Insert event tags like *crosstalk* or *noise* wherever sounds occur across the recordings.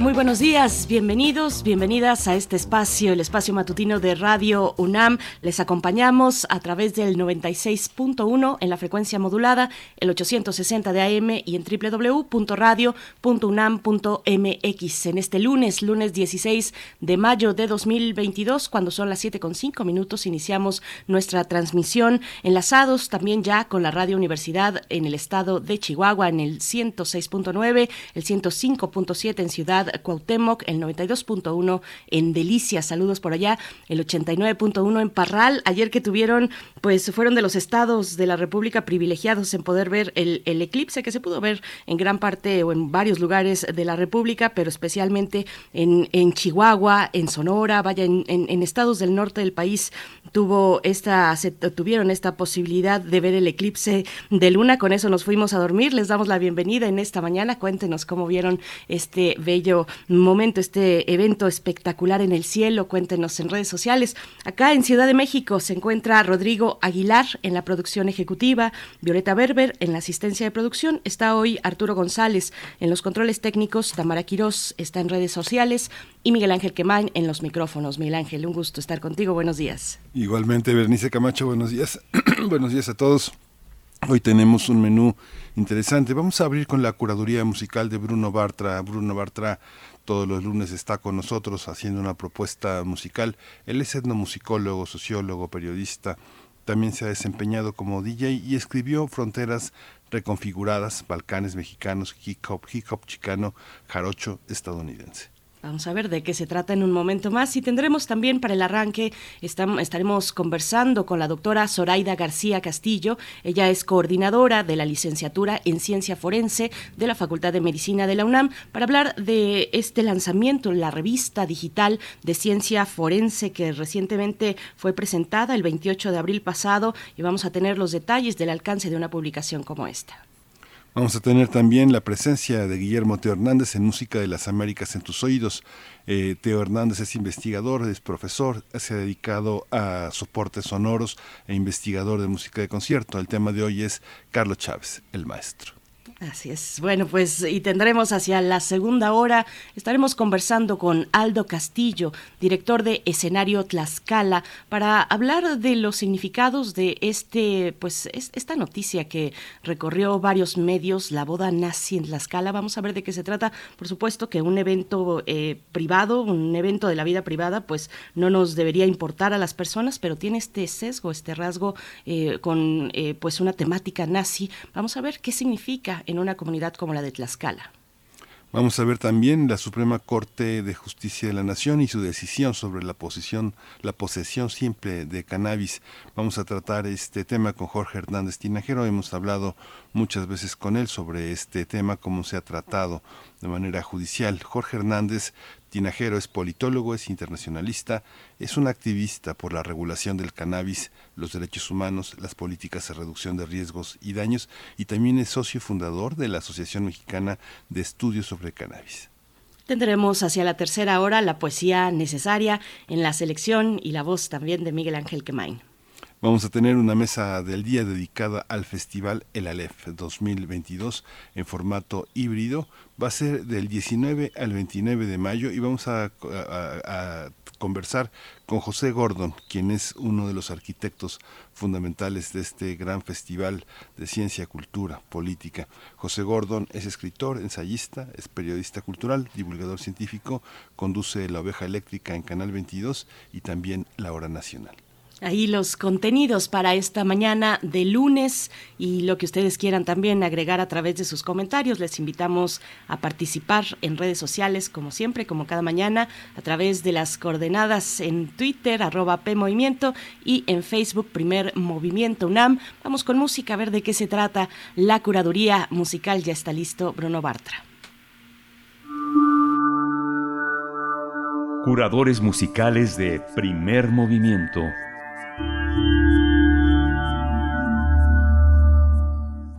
Muy buenos días, bienvenidos, bienvenidas a este espacio, el espacio matutino de Radio UNAM. Les acompañamos a través del 96.1 en la frecuencia modulada, el 860 de AM y en www.radio.unam.mx. En este lunes, lunes 16 de mayo de 2022, cuando son las 7.5 minutos, iniciamos nuestra transmisión enlazados también ya con la Radio Universidad en el estado de Chihuahua, en el 106.9, el 105.7 en Ciudad Cuauhtémoc, el 92.1 en Delicias, saludos por allá, el 89.1 en Parral, ayer que tuvieron, pues fueron de los estados de la República privilegiados en poder ver el, eclipse que se pudo ver en gran parte o en varios lugares de la República, pero especialmente en, Chihuahua, en Sonora, vaya, en, en estados del norte del país tuvo esta, tuvieron esta posibilidad de ver el eclipse de luna. Con eso nos fuimos a dormir. Les damos la bienvenida en esta mañana. Cuéntenos cómo vieron este bello momento, este evento espectacular en el cielo. Cuéntenos en redes sociales. Acá en Ciudad de México se encuentra Rodrigo Aguilar en la producción ejecutiva, Violeta Berber en la asistencia de producción. Está hoy Arturo González en los controles técnicos. Tamara Quirós está en redes sociales y Miguel Ángel Quemain en los micrófonos. Miguel Ángel, un gusto estar contigo. Buenos días. Igualmente, Bernice Camacho, buenos días. *clears throat* buenos días a todos. Hoy tenemos un menú interesante. Vamos a abrir con la curaduría musical de Bruno Bartra. Bruno Bartra todos los lunes está con nosotros haciendo una propuesta musical. Él es etnomusicólogo, sociólogo, periodista. También se ha desempeñado como DJ y escribió Fronteras Reconfiguradas, Balcanes Mexicanos, Hip Hop, Hip Hop Chicano, Jarocho Estadounidense. Vamos a ver de qué se trata en un momento más y tendremos también para el arranque, estaremos conversando con la doctora Zoraida García Castillo. Ella es coordinadora de la licenciatura en Ciencia Forense de la Facultad de Medicina de la UNAM para hablar de este lanzamiento, la revista digital de Ciencia Forense que recientemente fue presentada el 28 de abril pasado y vamos a tener los detalles del alcance de una publicación como esta. Vamos a tener también la presencia de Guillermo Teo Hernández en Música de las Américas en tus oídos. Eh, Teo Hernández es investigador, es profesor, se ha dedicado a soportes sonoros e investigador de música de concierto. El tema de hoy es Carlos Chávez, el maestro. Así es. Bueno, pues y tendremos hacia la segunda hora, estaremos conversando con Aldo Castillo, director de Escenario Tlaxcala, para hablar de los significados de este, pues esta noticia que recorrió varios medios, la boda nazi en Tlaxcala. Vamos a ver de qué se trata. Por supuesto que un evento eh, privado, un evento de la vida privada, pues no nos debería importar a las personas, pero tiene este sesgo, este rasgo eh, con eh, pues una temática nazi. Vamos a ver qué significa en una comunidad como la de Tlaxcala. Vamos a ver también la Suprema Corte de Justicia de la Nación y su decisión sobre la posesión, la posesión simple de cannabis. Vamos a tratar este tema con Jorge Hernández Tinajero. Hemos hablado muchas veces con él sobre este tema, cómo se ha tratado de manera judicial. Jorge Hernández Tinajero es politólogo, es internacionalista, es un activista por la regulación del cannabis, los derechos humanos, las políticas de reducción de riesgos y daños y también es socio fundador de la Asociación Mexicana de Estudios sobre Cannabis. Tendremos hacia la tercera hora la poesía necesaria en la selección y la voz también de Miguel Ángel Quemain. Vamos a tener una mesa del día dedicada al Festival El Aleph 2022 en formato híbrido. Va a ser del 19 al 29 de mayo y vamos a, conversar con José Gordon, quien es uno de los arquitectos fundamentales de este gran festival de ciencia, cultura, política. José Gordon es escritor, ensayista, es periodista cultural, divulgador científico, conduce La Oveja Eléctrica en Canal 22 y también La Hora Nacional. Ahí los contenidos para esta mañana de lunes y lo que ustedes quieran también agregar a través de sus comentarios. Les invitamos a participar en redes sociales, como siempre, como cada mañana, a través de las coordenadas en Twitter, arroba PMovimiento y en Facebook, Primer Movimiento UNAM. Vamos con música, a ver de qué se trata. La curaduría musical ya está listo, Bruno Bartra. Curadores musicales de Primer Movimiento.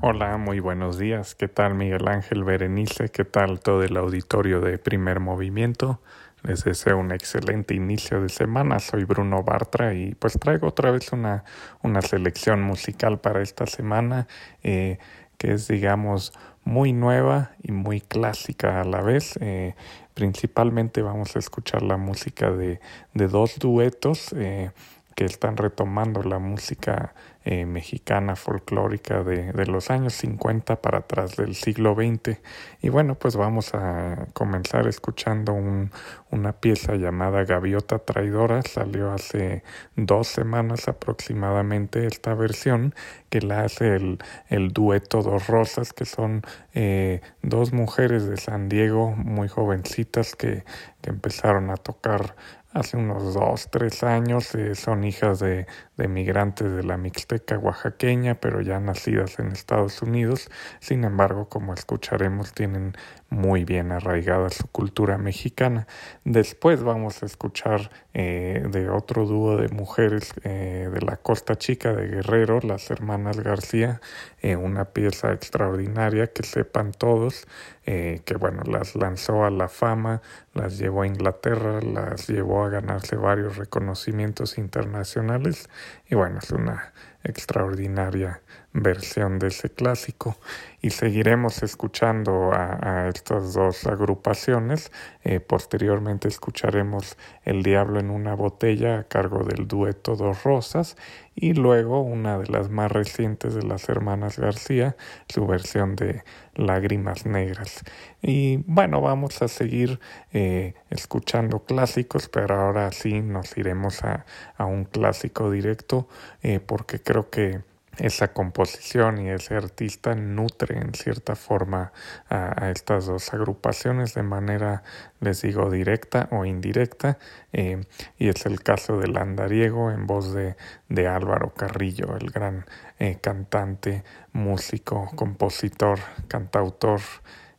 Hola, muy buenos días. ¿Qué tal Miguel Ángel Berenice? ¿Qué tal todo el auditorio de Primer Movimiento? Les deseo un excelente inicio de semana. Soy Bruno Bartra y pues traigo otra vez una, una selección musical para esta semana eh, que es digamos muy nueva y muy clásica a la vez. Eh, principalmente vamos a escuchar la música de, de dos duetos eh, que están retomando la música eh, mexicana folclórica de, de, los años 50 para atrás del siglo XX. Y bueno, pues vamos a comenzar escuchando un, una pieza llamada Gaviota Traidora. Salió hace dos semanas aproximadamente esta versión que la hace el, el dueto Dos Rosas, que son eh, dos mujeres de San Diego muy jovencitas que, que empezaron a tocar hace unos dos, tres años. Eh, son hijas de, de, migrantes de la Mixteca oaxaqueña, pero ya nacidas en Estados Unidos. Sin embargo, como escucharemos, tienen muy bien arraigada su cultura mexicana. Después vamos a escuchar eh, de otro dúo de mujeres eh, de la Costa Chica de Guerrero, las hermanas García, eh, una pieza extraordinaria que sepan todos, que bueno, las lanzó a la fama, las llevó a Inglaterra, las llevó a ganarse varios reconocimientos internacionales. Y bueno, es una extraordinaria versión de ese clásico y seguiremos escuchando a, estas dos agrupaciones. Eh, posteriormente escucharemos El Diablo en una botella a cargo del dueto Dos Rosas y luego una de las más recientes de las hermanas García, su versión de Lágrimas Negras. Y bueno, vamos a seguir eh, escuchando clásicos, pero ahora sí nos iremos a, a un clásico directo eh, porque creo que esa composición y ese artista nutre en cierta forma a, estas dos agrupaciones de manera, les digo, directa o indirecta, eh, y es el caso del andariego en voz de, de Álvaro Carrillo, el gran eh, cantante, músico, compositor, cantautor,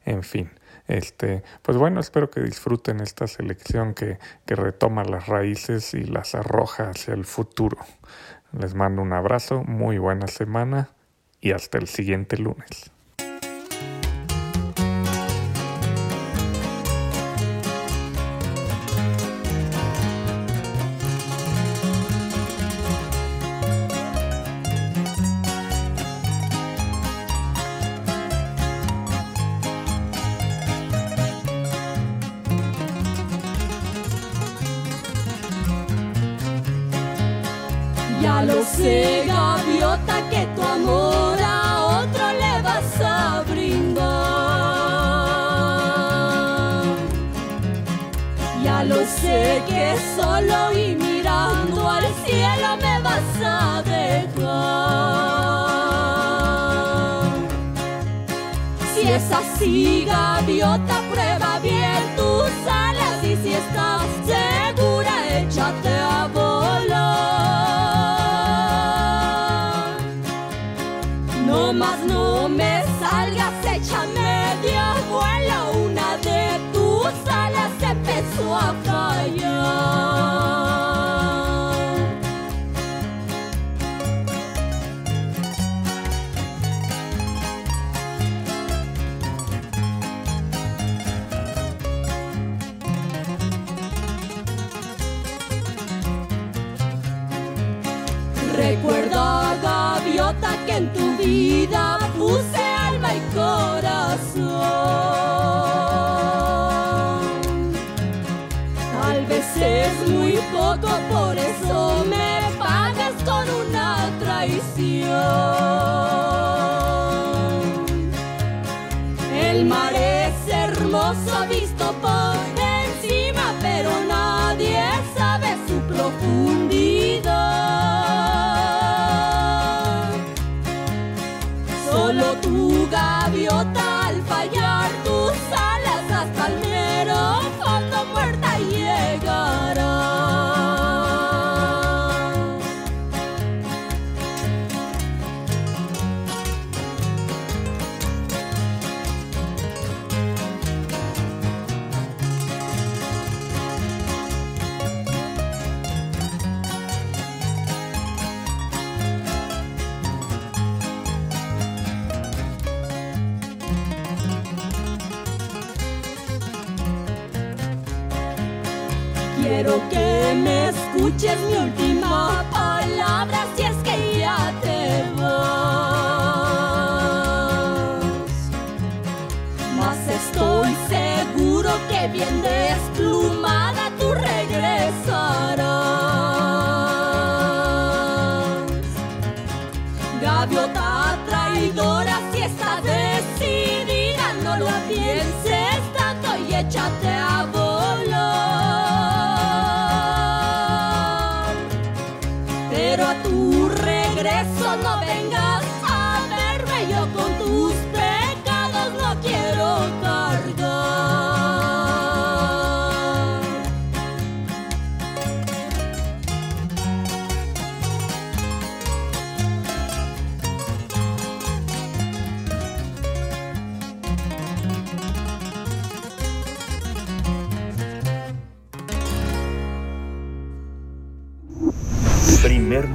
en fin. Este, pues bueno, espero que disfruten esta selección que, que retoma las raíces y las arroja hacia el futuro. Les mando un abrazo, muy buena semana y hasta el siguiente lunes.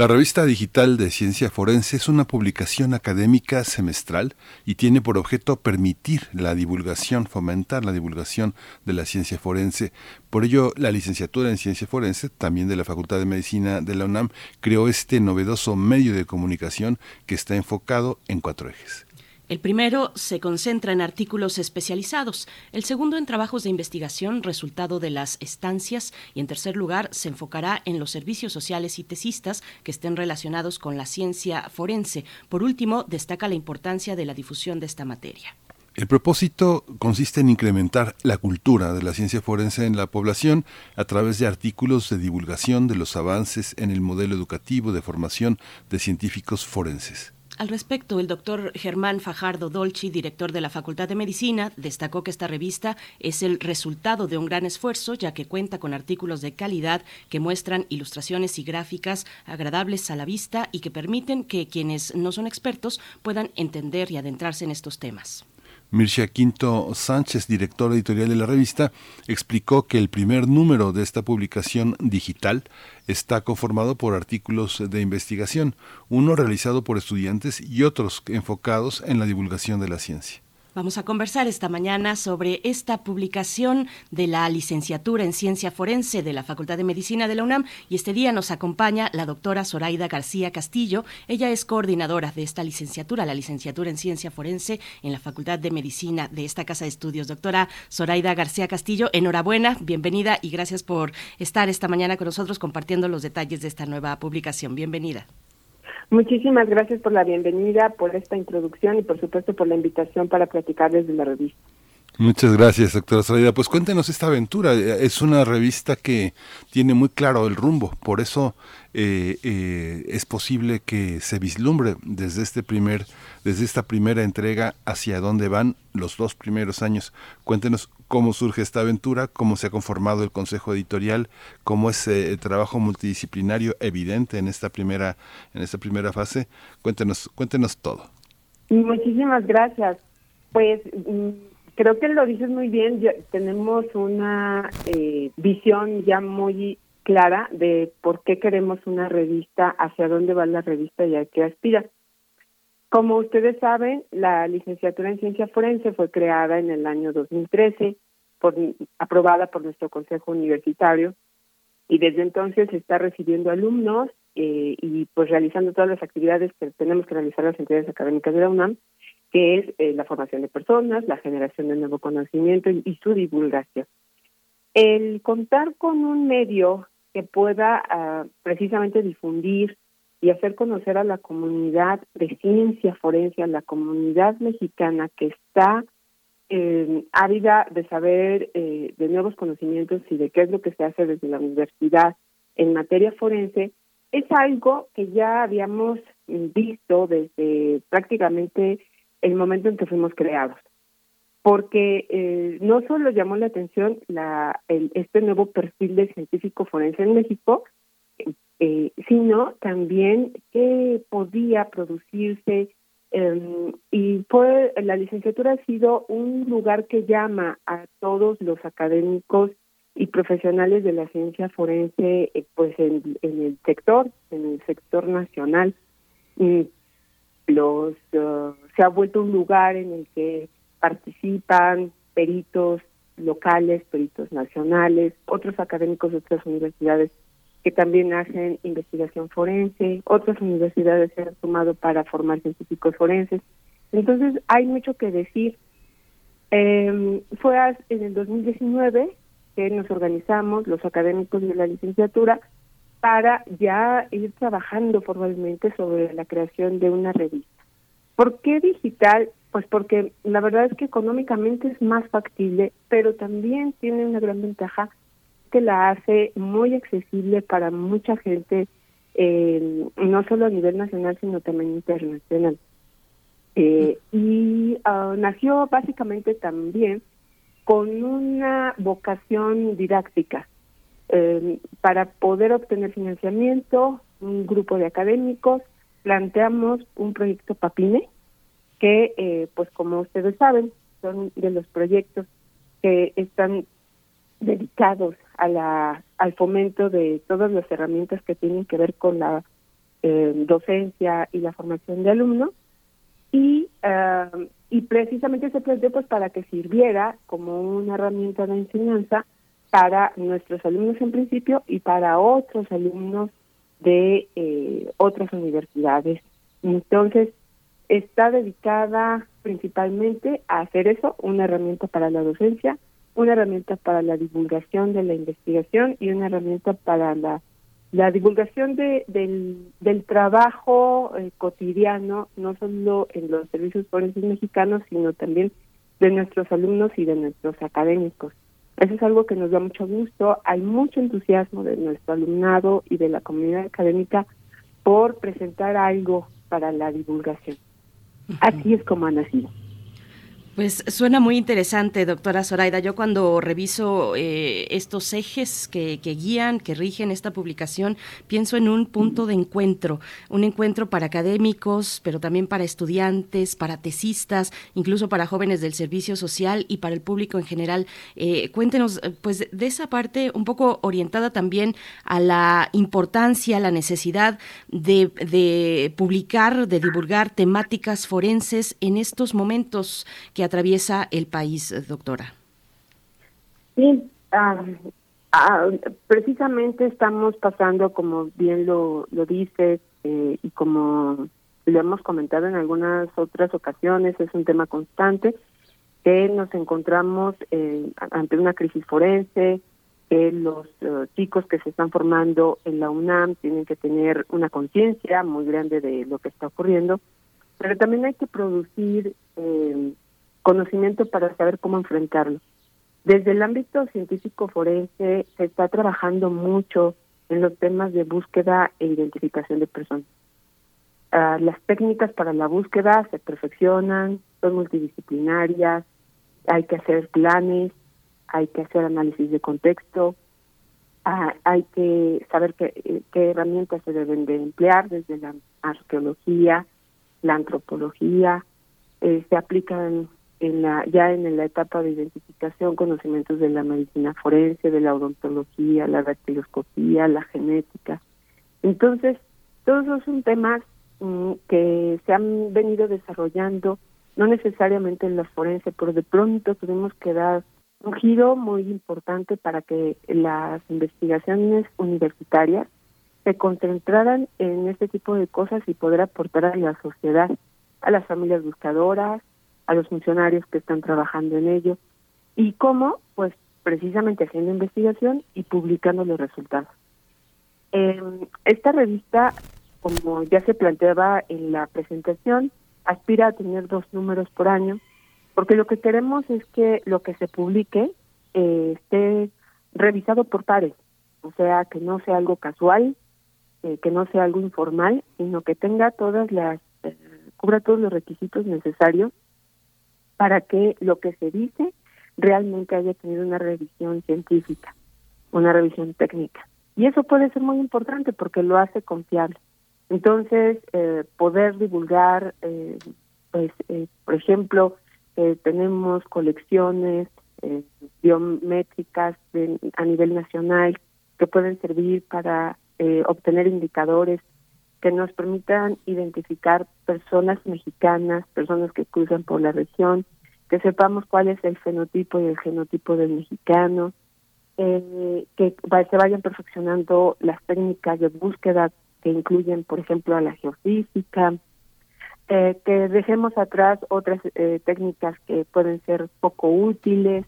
La revista digital de Ciencia Forense es una publicación académica semestral y tiene por objeto permitir la divulgación, fomentar la divulgación de la ciencia forense. Por ello, la licenciatura en Ciencia Forense, también de la Facultad de Medicina de la UNAM, creó este novedoso medio de comunicación que está enfocado en cuatro ejes. El primero se concentra en artículos especializados, el segundo en trabajos de investigación resultado de las estancias y en tercer lugar se enfocará en los servicios sociales y tesistas que estén relacionados con la ciencia forense. Por último, destaca la importancia de la difusión de esta materia. El propósito consiste en incrementar la cultura de la ciencia forense en la población a través de artículos de divulgación de los avances en el modelo educativo de formación de científicos forenses. Al respecto, el doctor Germán Fajardo Dolci, director de la Facultad de Medicina, destacó que esta revista es el resultado de un gran esfuerzo, ya que cuenta con artículos de calidad que muestran ilustraciones y gráficas agradables a la vista y que permiten que quienes no son expertos puedan entender y adentrarse en estos temas. Mircea Quinto Sánchez, director editorial de la revista, explicó que el primer número de esta publicación digital está conformado por artículos de investigación, uno realizado por estudiantes y otros enfocados en la divulgación de la ciencia. Vamos a conversar esta mañana sobre esta publicación de la licenciatura en Ciencia Forense de la Facultad de Medicina de la UNAM y este día nos acompaña la doctora Zoraida García Castillo. Ella es coordinadora de esta licenciatura, la licenciatura en Ciencia Forense en la Facultad de Medicina de esta Casa de Estudios. Doctora Zoraida García Castillo, enhorabuena, bienvenida y gracias por estar esta mañana con nosotros compartiendo los detalles de esta nueva publicación. Bienvenida. Muchísimas gracias por la bienvenida, por esta introducción y por supuesto por la invitación para platicar desde la revista. Muchas gracias, doctora Zoraida. Pues cuéntenos esta aventura. Es una revista que tiene muy claro el rumbo, por eso eh, eh, es posible que se vislumbre desde este primer, desde esta primera entrega hacia dónde van los dos primeros años. Cuéntenos cómo surge esta aventura, cómo se ha conformado el consejo editorial, cómo es eh, el trabajo multidisciplinario evidente en esta primera, en esta primera fase. Cuéntenos, cuéntenos todo. Muchísimas gracias. Pues creo que lo dices muy bien. Tenemos una eh, visión ya muy clara de por qué queremos una revista, hacia dónde va la revista y a qué aspira. Como ustedes saben, la licenciatura en ciencia forense fue creada en el año 2013, por, aprobada por nuestro consejo universitario, y desde entonces está recibiendo alumnos eh, y pues realizando todas las actividades que tenemos que realizar las entidades académicas de la UNAM, que es eh, la formación de personas, la generación de nuevo conocimiento y, su divulgación. El contar con un medio que pueda uh, precisamente difundir y hacer conocer a la comunidad de ciencia forense, a la comunidad mexicana que está eh, ávida de saber eh, de nuevos conocimientos y de qué es lo que se hace desde la universidad en materia forense, es algo que ya habíamos visto desde prácticamente el momento en que fuimos creados. Porque eh, no solo llamó la atención la, el, este nuevo perfil de científico forense en México, eh, sino también que podía producirse eh, y fue la licenciatura ha sido un lugar que llama a todos los académicos y profesionales de la ciencia forense eh, pues en, el sector, en el sector nacional. los uh, se ha vuelto un lugar en el que participan peritos locales, peritos nacionales, otros académicos de otras universidades que también hacen investigación forense, otras universidades se han sumado para formar científicos forenses. Entonces hay mucho que decir. Eh, fue en el 2019 que nos organizamos los académicos de la licenciatura para ya ir trabajando formalmente sobre la creación de una revista. ¿Por qué digital? Pues porque la verdad es que económicamente es más factible, pero también tiene una gran ventaja que la hace muy accesible para mucha gente, eh, no solo a nivel nacional, sino también internacional. Eh, y uh, nació básicamente también con una vocación didáctica eh, para poder obtener financiamiento, un grupo de académicos, planteamos un proyecto PAPINE, que, eh, pues como ustedes saben, son de los proyectos que están dedicados a la al fomento de todas las herramientas que tienen que ver con la eh, docencia y la formación de alumnos y uh, y precisamente se planteó pues para que sirviera como una herramienta de enseñanza para nuestros alumnos en principio y para otros alumnos de eh, otras universidades. Entonces, está dedicada principalmente a hacer eso, una herramienta para la docencia, una herramienta para la divulgación de la investigación y una herramienta para la la divulgación de, del, del trabajo eh, cotidiano, no solo en los servicios forenses mexicanos, sino también de nuestros alumnos y de nuestros académicos. Eso es algo que nos da mucho gusto. Hay mucho entusiasmo de nuestro alumnado y de la comunidad académica por presentar algo para la divulgación. Así es como ha nacido. Pues suena muy interesante, doctora Zoraida. Yo cuando reviso eh, estos ejes que, guían, que rigen esta publicación, pienso en un punto de encuentro, un encuentro para académicos, pero también para estudiantes, para tesistas, incluso para jóvenes del servicio social y para el público en general. Eh, cuéntenos, pues, de esa parte un poco orientada también a la importancia, la necesidad de, de publicar, de divulgar temáticas forenses en estos momentos que atraviesa el país, eh, doctora. Sí, ah, ah, precisamente estamos pasando, como bien lo, lo dices, eh, y como lo hemos comentado en algunas otras ocasiones, es un tema constante, que nos encontramos eh, ante una crisis forense, que los chicos que se están formando en la UNAM tienen que tener una conciencia muy grande de lo que está ocurriendo, pero también hay que producir eh, conocimiento para saber cómo enfrentarlo. Desde el ámbito científico forense se está trabajando mucho en los temas de búsqueda e identificación de personas. Ah, las técnicas para la búsqueda se perfeccionan, son multidisciplinarias, hay que hacer planes, hay que hacer análisis de contexto, ah, hay que saber qué, qué herramientas se deben de emplear desde la arqueología, la antropología, eh, se aplican en la ya en la etapa de identificación conocimientos de la medicina forense, de la odontología, la dactiloscopía, la genética. Entonces, todos esos son temas mm, que se han venido desarrollando, no necesariamente en la forense, pero de pronto tuvimos que dar un giro muy importante para que las investigaciones universitarias se concentraran en este tipo de cosas y poder aportar a la sociedad, a las familias buscadoras, a los funcionarios que están trabajando en ello. ¿Y cómo? Pues precisamente haciendo investigación y publicando los resultados. Eh, esta revista, como ya se planteaba en la presentación, aspira a tener dos números por año, porque lo que queremos es que lo que se publique eh, esté revisado por pares, o sea, que no sea algo casual, eh, que no sea algo informal, sino que tenga todas las, eh, cubra todos los requisitos necesarios para que lo que se dice realmente haya tenido una revisión científica, una revisión técnica. Y eso puede ser muy importante porque lo hace confiable. Entonces, eh, poder divulgar, eh, pues, eh, por ejemplo, tenemos colecciones biométricas a nivel nacional que pueden servir para eh, obtener indicadores que nos permitan identificar personas mexicanas, personas que cruzan por la región, que sepamos cuál es el fenotipo y el genotipo del mexicano, eh, que se vayan perfeccionando las técnicas de búsqueda que incluyen, por ejemplo, a la geofísica, eh, que dejemos atrás otras eh, técnicas que pueden ser poco útiles,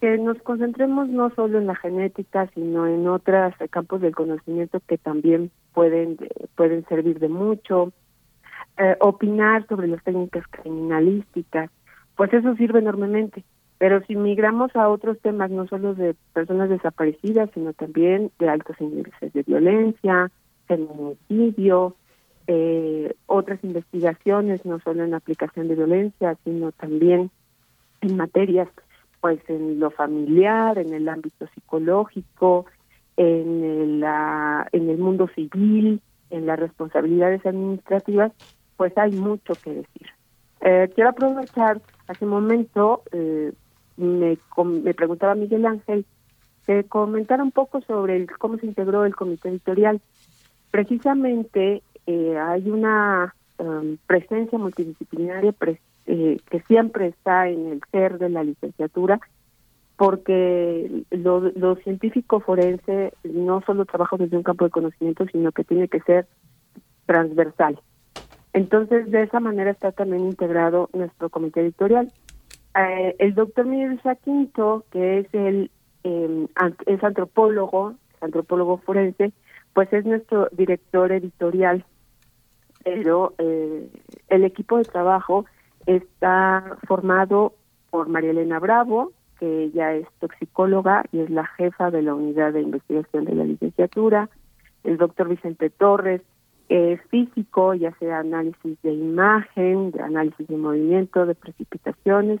que nos concentremos no solo en la genética, sino en otros campos del conocimiento que también pueden, pueden servir de mucho, eh, opinar sobre las técnicas criminalísticas, pues eso sirve enormemente. Pero si migramos a otros temas, no solo de personas desaparecidas, sino también de altos índices de violencia, feminicidio, eh, otras investigaciones, no solo en aplicación de violencia, sino también en materias pues en lo familiar, en el ámbito psicológico, en el, en el mundo civil, en las responsabilidades administrativas, pues hay mucho que decir. Eh, quiero aprovechar, hace un momento eh, me, me preguntaba Miguel Ángel que comentara un poco sobre cómo se integró el comité editorial. Precisamente eh, hay una um, presencia multidisciplinaria eh, que siempre está en el ser de la licenciatura, porque lo, lo científico forense no solo trabaja desde un campo de conocimiento, sino que tiene que ser transversal. Entonces, de esa manera está también integrado nuestro comité editorial. Eh, el doctor Miguel Quinto, que es el eh, es antropólogo, antropólogo forense, pues es nuestro director editorial. Pero eh, el equipo de trabajo está formado por María Elena Bravo, que ella es toxicóloga y es la jefa de la unidad de investigación de la licenciatura, el doctor Vicente Torres, es físico, ya sea análisis de imagen, de análisis de movimiento, de precipitaciones.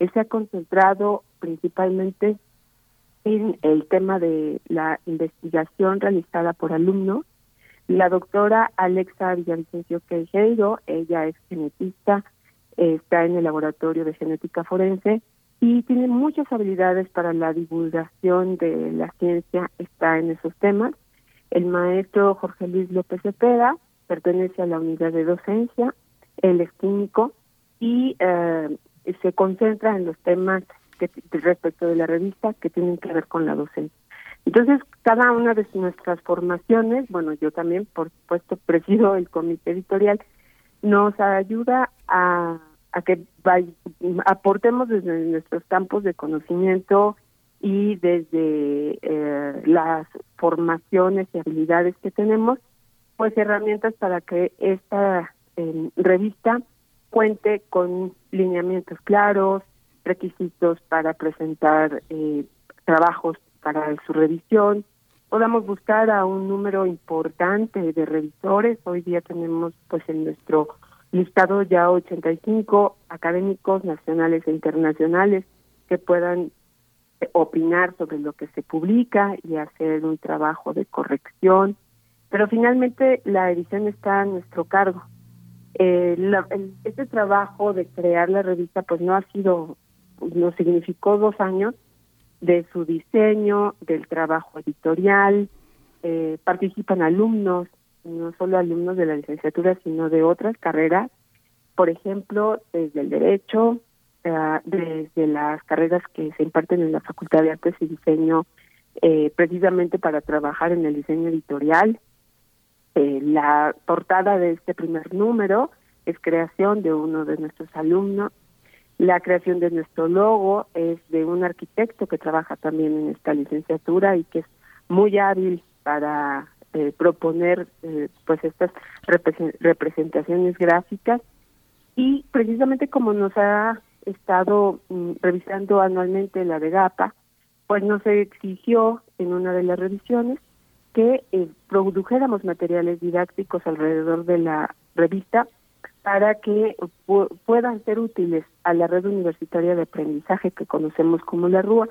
Él se ha concentrado principalmente en el tema de la investigación realizada por alumnos. La doctora Alexa Villavicencio Quejeiro, ella es genetista, está en el laboratorio de genética forense y tiene muchas habilidades para la divulgación de la ciencia, está en esos temas. El maestro Jorge Luis López Cepeda pertenece a la unidad de docencia, él es químico y eh, se concentra en los temas respecto de la revista que tienen que ver con la docencia. Entonces, cada una de nuestras formaciones, bueno, yo también, por supuesto, *laughs* presido el comité editorial, nos ayuda a a que aportemos desde nuestros campos de conocimiento y desde eh, las formaciones y habilidades que tenemos, pues herramientas para que esta em, revista cuente con lineamientos claros, requisitos para presentar eh, trabajos para su revisión, podamos buscar a un número importante de revisores. Hoy día tenemos pues en nuestro listado ya 85 académicos nacionales e internacionales que puedan eh, opinar sobre lo que se publica y hacer un trabajo de corrección, pero finalmente la edición está a nuestro cargo. Eh, este trabajo de crear la revista pues no ha sido, nos significó dos años de su diseño, del trabajo editorial, eh, participan alumnos, no solo alumnos de la licenciatura, sino de otras carreras, por ejemplo, desde el derecho, eh, desde las carreras que se imparten en la Facultad de Artes y Diseño, eh, precisamente para trabajar en el diseño editorial. Eh, la portada de este primer número es creación de uno de nuestros alumnos. La creación de nuestro logo es de un arquitecto que trabaja también en esta licenciatura y que es muy hábil para eh, proponer eh, pues estas representaciones gráficas. Y precisamente como nos ha estado mm, revisando anualmente la de GAPA, pues nos exigió en una de las revisiones que eh, produjéramos materiales didácticos alrededor de la revista para que puedan ser útiles a la red universitaria de aprendizaje que conocemos como la RUA,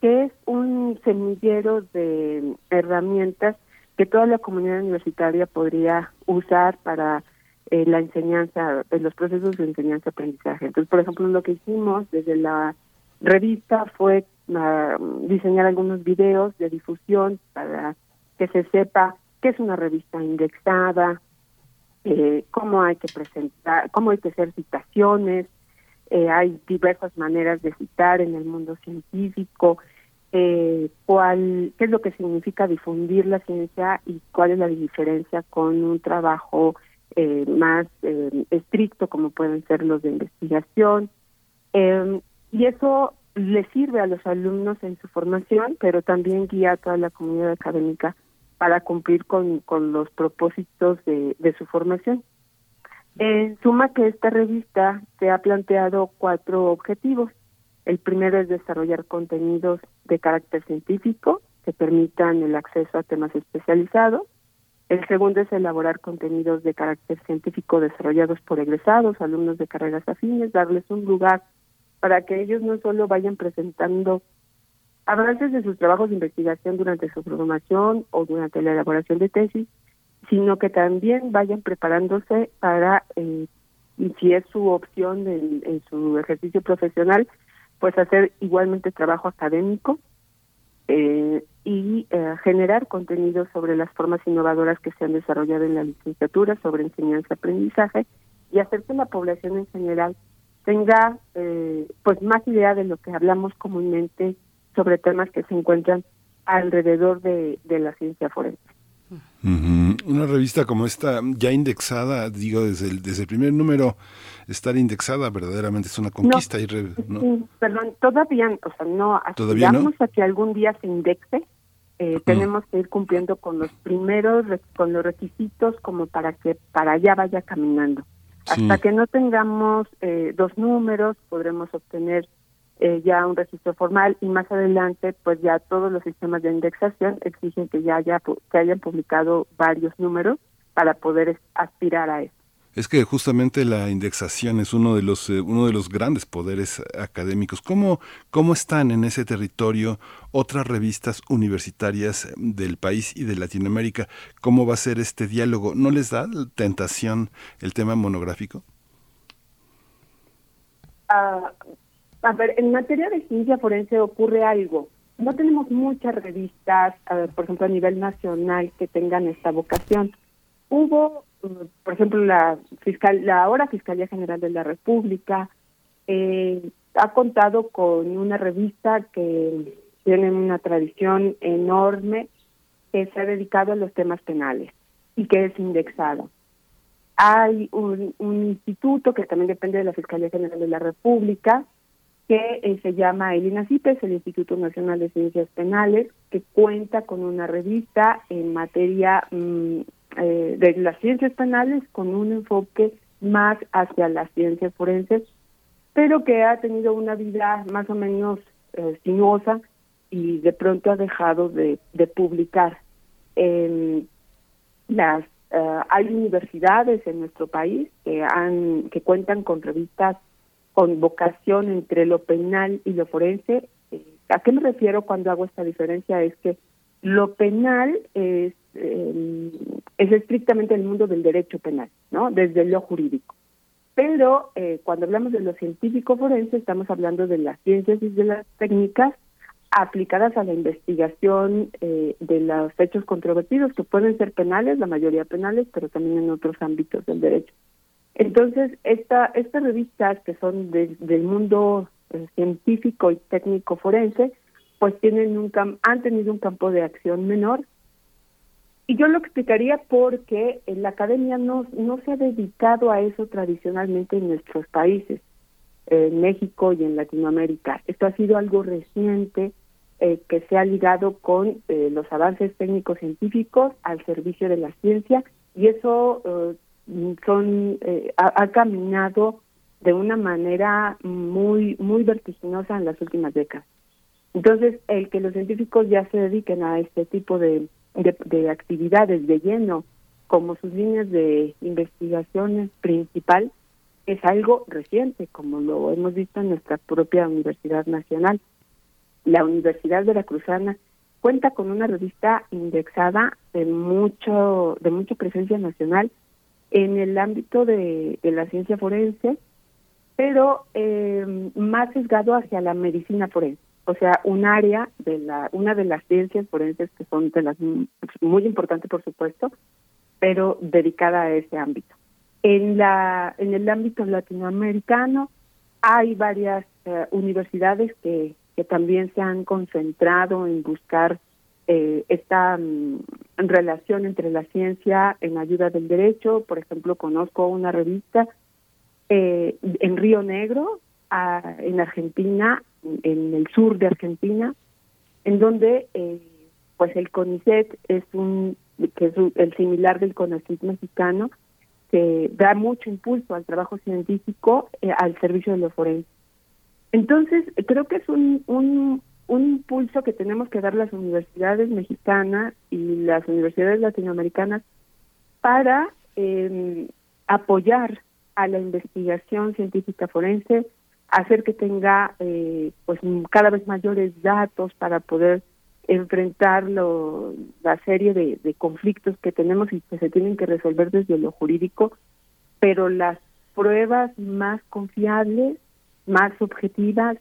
que es un semillero de herramientas que toda la comunidad universitaria podría usar para eh, la enseñanza, en los procesos de enseñanza-aprendizaje. Entonces, por ejemplo, lo que hicimos desde la revista fue diseñar algunos videos de difusión para que se sepa qué es una revista indexada, eh, cómo hay que presentar, cómo hay que hacer citaciones, eh, hay diversas maneras de citar en el mundo científico, eh, cuál, qué es lo que significa difundir la ciencia y cuál es la diferencia con un trabajo eh, más eh, estricto como pueden ser los de investigación. Eh, y eso le sirve a los alumnos en su formación, pero también guía a toda la comunidad académica para cumplir con, con los propósitos de, de su formación. En suma que esta revista se ha planteado cuatro objetivos. El primero es desarrollar contenidos de carácter científico que permitan el acceso a temas especializados. El segundo es elaborar contenidos de carácter científico desarrollados por egresados, alumnos de carreras afines, darles un lugar para que ellos no solo vayan presentando avances de sus trabajos de investigación durante su formación o durante la elaboración de tesis, sino que también vayan preparándose para, eh, si es su opción en, su ejercicio profesional, pues hacer igualmente trabajo académico eh, y eh, generar contenidos sobre las formas innovadoras que se han desarrollado en la licenciatura sobre enseñanza-aprendizaje y hacer que la población en general tenga eh, pues más idea de lo que hablamos comúnmente sobre temas que se encuentran alrededor de, de la ciencia forense. Una revista como esta, ya indexada, digo, desde el, desde el primer número, estar indexada verdaderamente es una conquista. No, y re, ¿no? sí, perdón, todavía, o sea, no ¿Todavía no? a que algún día se indexe. Eh, tenemos que ir cumpliendo con los primeros, con los requisitos como para que para allá vaya caminando. Sí. Hasta que no tengamos eh, dos números, podremos obtener eh, ya un registro formal y más adelante, pues ya todos los sistemas de indexación exigen que ya haya, que hayan publicado varios números para poder aspirar a eso. Es que justamente la indexación es uno de los eh, uno de los grandes poderes académicos. ¿Cómo cómo están en ese territorio otras revistas universitarias del país y de Latinoamérica? ¿Cómo va a ser este diálogo? ¿No les da tentación el tema monográfico? Ah, a ver, en materia de ciencia forense ocurre algo. No tenemos muchas revistas, ah, por ejemplo, a nivel nacional, que tengan esta vocación. Hubo, uh, por ejemplo, la fiscal, la ahora Fiscalía General de la República eh, ha contado con una revista que tiene una tradición enorme que se ha dedicado a los temas penales y que es indexada. Hay un instituto que también depende de la Fiscalía General de la República, que eh, se llama el INACIPES, el Instituto Nacional de Ciencias Penales, que cuenta con una revista en materia mm, eh, de las ciencias penales con un enfoque más hacia las ciencias forenses, pero que ha tenido una vida más o menos eh, sinuosa y de pronto ha dejado de, de publicar. Las eh, hay universidades en nuestro país que han que cuentan con revistas con vocación entre lo penal y lo forense. Eh, ¿A qué me refiero cuando hago esta diferencia? Es que lo penal es eh, es estrictamente el mundo del derecho penal, ¿no? Desde lo jurídico. Pero eh, cuando hablamos de lo científico forense, estamos hablando de las ciencias y de las técnicas aplicadas a la investigación eh, de los hechos controvertidos, que pueden ser penales, la mayoría penales, pero también en otros ámbitos del derecho. Entonces, esta, estas revistas que son de, del mundo eh, científico y técnico forense, pues tienen un cam han tenido un campo de acción menor. Y yo lo explicaría porque la academia no, no se ha dedicado a eso tradicionalmente en nuestros países, en México y en Latinoamérica. Esto ha sido algo reciente eh, que se ha ligado con eh, los avances técnicos científicos al servicio de la ciencia y eso eh, son eh, ha, ha, caminado de una manera muy muy vertiginosa en las últimas décadas. Entonces, el que los científicos ya se dediquen a este tipo de, de, de actividades de lleno como sus líneas de investigación principal es algo reciente, como lo hemos visto en nuestra propia Universidad Nacional. La Universidad Veracruzana cuenta con una revista indexada de mucho de mucha presencia nacional en el ámbito de, la ciencia forense, pero eh, más sesgado hacia la medicina forense. o sea, un área de la, una de las ciencias forenses que son de las muy importantes, por supuesto, pero dedicada a ese ámbito. En la, en el ámbito latinoamericano hay varias eh, universidades que, que también se han concentrado en buscar eh, esta mm, relación entre la ciencia en ayuda del derecho. Por ejemplo, conozco una revista eh, en Río Negro, en Argentina, en el sur de Argentina, en donde eh, pues el CONICET es un que es el similar del CONACYT mexicano que da mucho impulso al trabajo científico eh, al servicio de los forenses. Entonces, creo que es un, un, un impulso que tenemos que dar las universidades mexicanas y las universidades latinoamericanas para eh, apoyar a la investigación científica forense, hacer que tenga eh, pues cada vez mayores datos para poder enfrentar lo, la serie de conflictos que tenemos y que se tienen que resolver desde lo jurídico, pero las pruebas más confiables, más objetivas,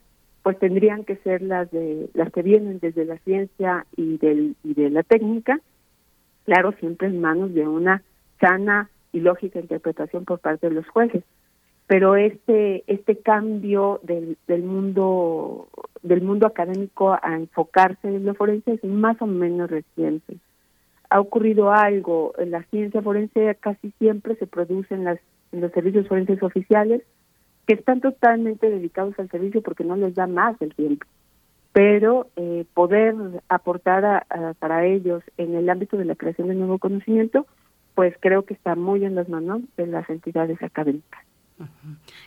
pues tendrían que ser las de las que vienen desde la ciencia y del y de la técnica, claro, siempre en manos de una sana y lógica interpretación por parte de los jueces pero este este cambio del, del mundo del mundo académico a enfocarse en lo forense es más o menos reciente. Ha ocurrido algo, en la ciencia forense casi siempre se produce en, las, en los servicios forenses oficiales que están totalmente dedicados al servicio porque no les da más el tiempo. Pero eh, poder aportar para ellos en el ámbito de la creación de nuevo conocimiento, pues creo que está muy en las manos de las entidades académicas.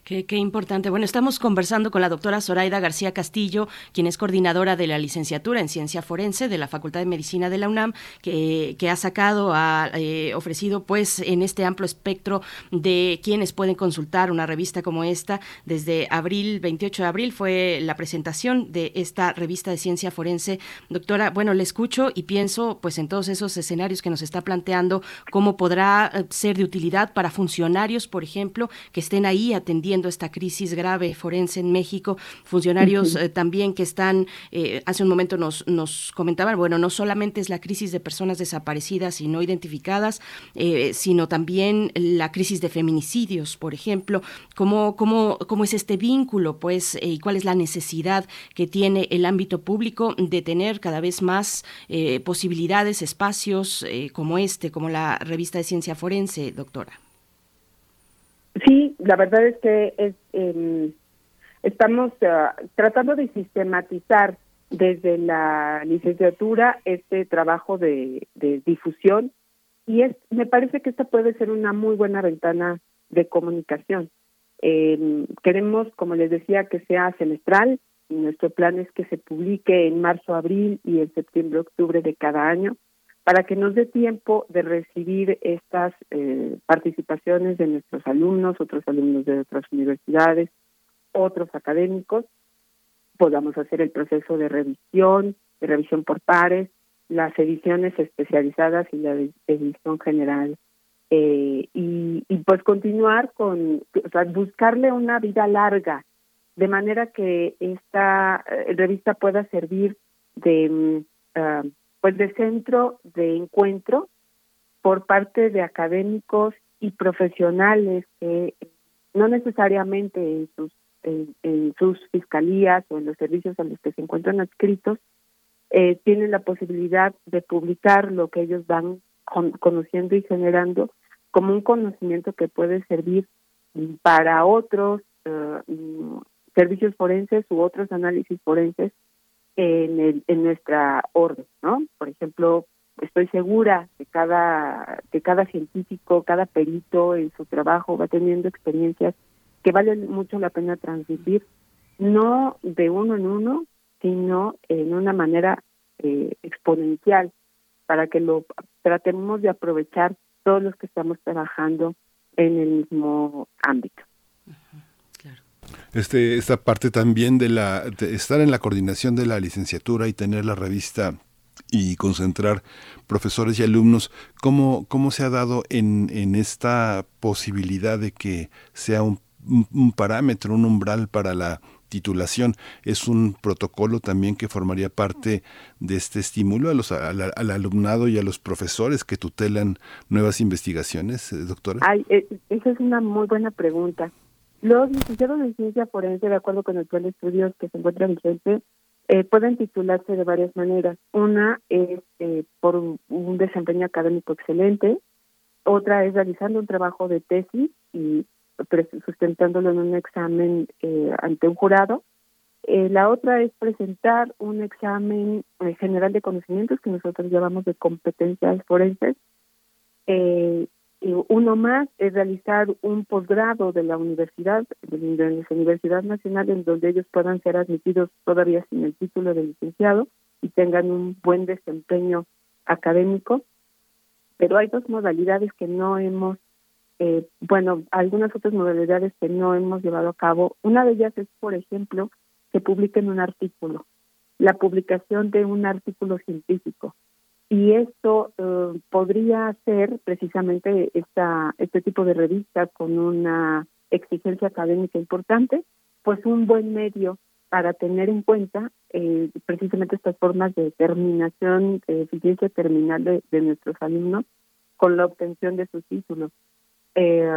Qué, importante. Bueno, estamos conversando con la doctora Zoraida García Castillo, quien es coordinadora de la licenciatura en Ciencia Forense de la Facultad de Medicina de la UNAM, que, ha sacado, ha eh, ofrecido pues en este amplio espectro de quienes pueden consultar una revista como esta. Desde abril, 28 de abril fue la presentación de esta revista de Ciencia Forense. Doctora, bueno, le escucho y pienso pues en todos esos escenarios que nos está planteando, cómo podrá eh, ser de utilidad para funcionarios, por ejemplo, que estén ahí atendiendo esta crisis grave forense en México, funcionarios eh, también que están, eh, hace un momento nos, nos comentaban, bueno, no solamente es la crisis de personas desaparecidas y no identificadas, eh, sino también la crisis de feminicidios, por ejemplo, cómo, cómo, cómo es este vínculo, pues, y cuál es la necesidad que tiene el ámbito público de tener cada vez más posibilidades, espacios como este, como la revista de ciencia forense, doctora. Sí, la verdad es que es, em, estamos ah, tratando de sistematizar desde la licenciatura este trabajo de, difusión y es me parece que esta puede ser una muy buena ventana de comunicación. Em, queremos, como les decía, que sea semestral. Nuestro plan es que se publique en marzo, abril y en septiembre, octubre de cada año para que nos dé tiempo de recibir estas eh, participaciones de nuestros alumnos, otros alumnos de otras universidades, otros académicos, podamos hacer el proceso de revisión, de revisión por pares, las ediciones especializadas y la edición general. Eh, y, y pues continuar con, o sea, buscarle una vida larga, de manera que esta eh, revista pueda servir de uh, pues de centro de encuentro por parte de académicos y profesionales que no necesariamente en sus fiscalías o en los servicios a los que se encuentran adscritos eh, tienen la posibilidad de publicar lo que ellos van conociendo y generando como un conocimiento que puede servir para otros eh, mm, servicios forenses u otros análisis forenses en, el, en nuestra orden, ¿no? Por ejemplo, estoy segura que cada, que cada científico, cada perito en su trabajo va teniendo experiencias que valen mucho la pena transmitir, no de uno en uno, sino en una manera eh, exponencial, para que lo tratemos de aprovechar todos los que estamos trabajando en el mismo ámbito este, esta parte también de, la, estar en la coordinación de la licenciatura y tener la revista y concentrar profesores y alumnos, ¿cómo, cómo se ha dado en, en esta posibilidad de que sea un, parámetro, un umbral para la titulación. Es un protocolo también que formaría parte de este estímulo a los, al, alumnado y a los profesores que tutelan nuevas investigaciones, eh, doctora. Ay, eh, esa es una muy buena pregunta. Los licenciados en ciencia forense, de acuerdo con el plan estudios que se encuentra vigente, eh, pueden titularse de varias maneras. Una es eh, por un desempeño académico excelente, otra es realizando un trabajo de tesis y sustentándolo en un examen eh, ante un jurado. la otra es presentar un examen general de conocimientos que nosotros llamamos de competencias forenses uno más es realizar un posgrado de la universidad, de la Universidad Nacional, en donde ellos puedan ser admitidos todavía sin el título de licenciado y tengan un buen desempeño académico. Pero hay dos modalidades que no hemos, eh, bueno, algunas otras modalidades que no hemos llevado a cabo. Una de ellas es, por ejemplo, que publiquen un artículo, la publicación de un artículo científico y esto eh, podría ser precisamente esta, este tipo de revista con una exigencia académica importante, pues un buen medio para tener en cuenta eh, precisamente estas formas de terminación, de eficiencia terminal de, nuestros alumnos con la obtención de sus títulos. Eh,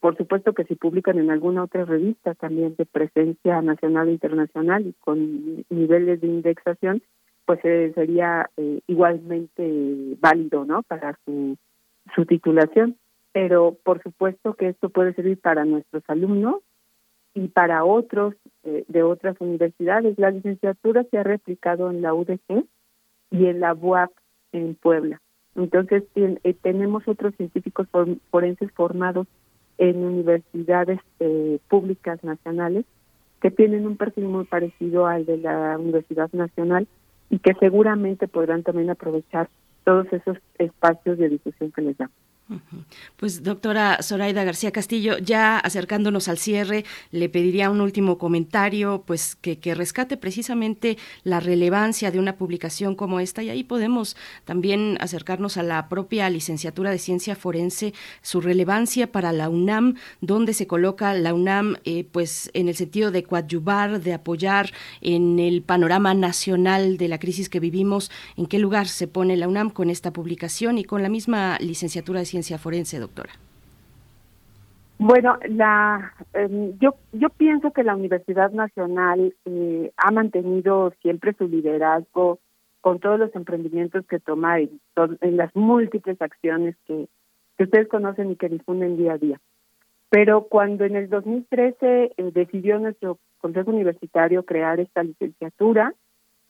por supuesto que si publican en alguna otra revista también de presencia nacional e internacional y con niveles de indexación, pues eh, sería eh, igualmente válido, ¿no? Para su, su titulación. Pero por supuesto que esto puede servir para nuestros alumnos y para otros eh, de otras universidades. La licenciatura se ha replicado en la UDG y en la UAP en Puebla. Entonces tenemos otros científicos forenses formados en universidades públicas nacionales que tienen un perfil muy parecido al de la Universidad Nacional y que seguramente podrán también aprovechar todos esos espacios de difusión que les damos. Pues doctora Zoraida García Castillo, ya acercándonos al cierre, le pediría un último comentario, pues que, rescate precisamente la relevancia de una publicación como esta. Y ahí podemos también acercarnos a la propia licenciatura de ciencia forense, su relevancia para la UNAM, donde se coloca la UNAM, eh, pues en el sentido de coadyuvar, de apoyar en el panorama nacional de la crisis que vivimos, en qué lugar se pone la UNAM con esta publicación y con la misma licenciatura de ciencia forense, doctora? Bueno, la, em, yo, yo pienso que la Universidad Nacional eh, ha mantenido siempre su liderazgo con todos los emprendimientos que toma en, en las múltiples acciones que, que, ustedes conocen y que difunden día a día. Pero cuando en el 2013 eh, decidió nuestro Consejo Universitario crear esta licenciatura,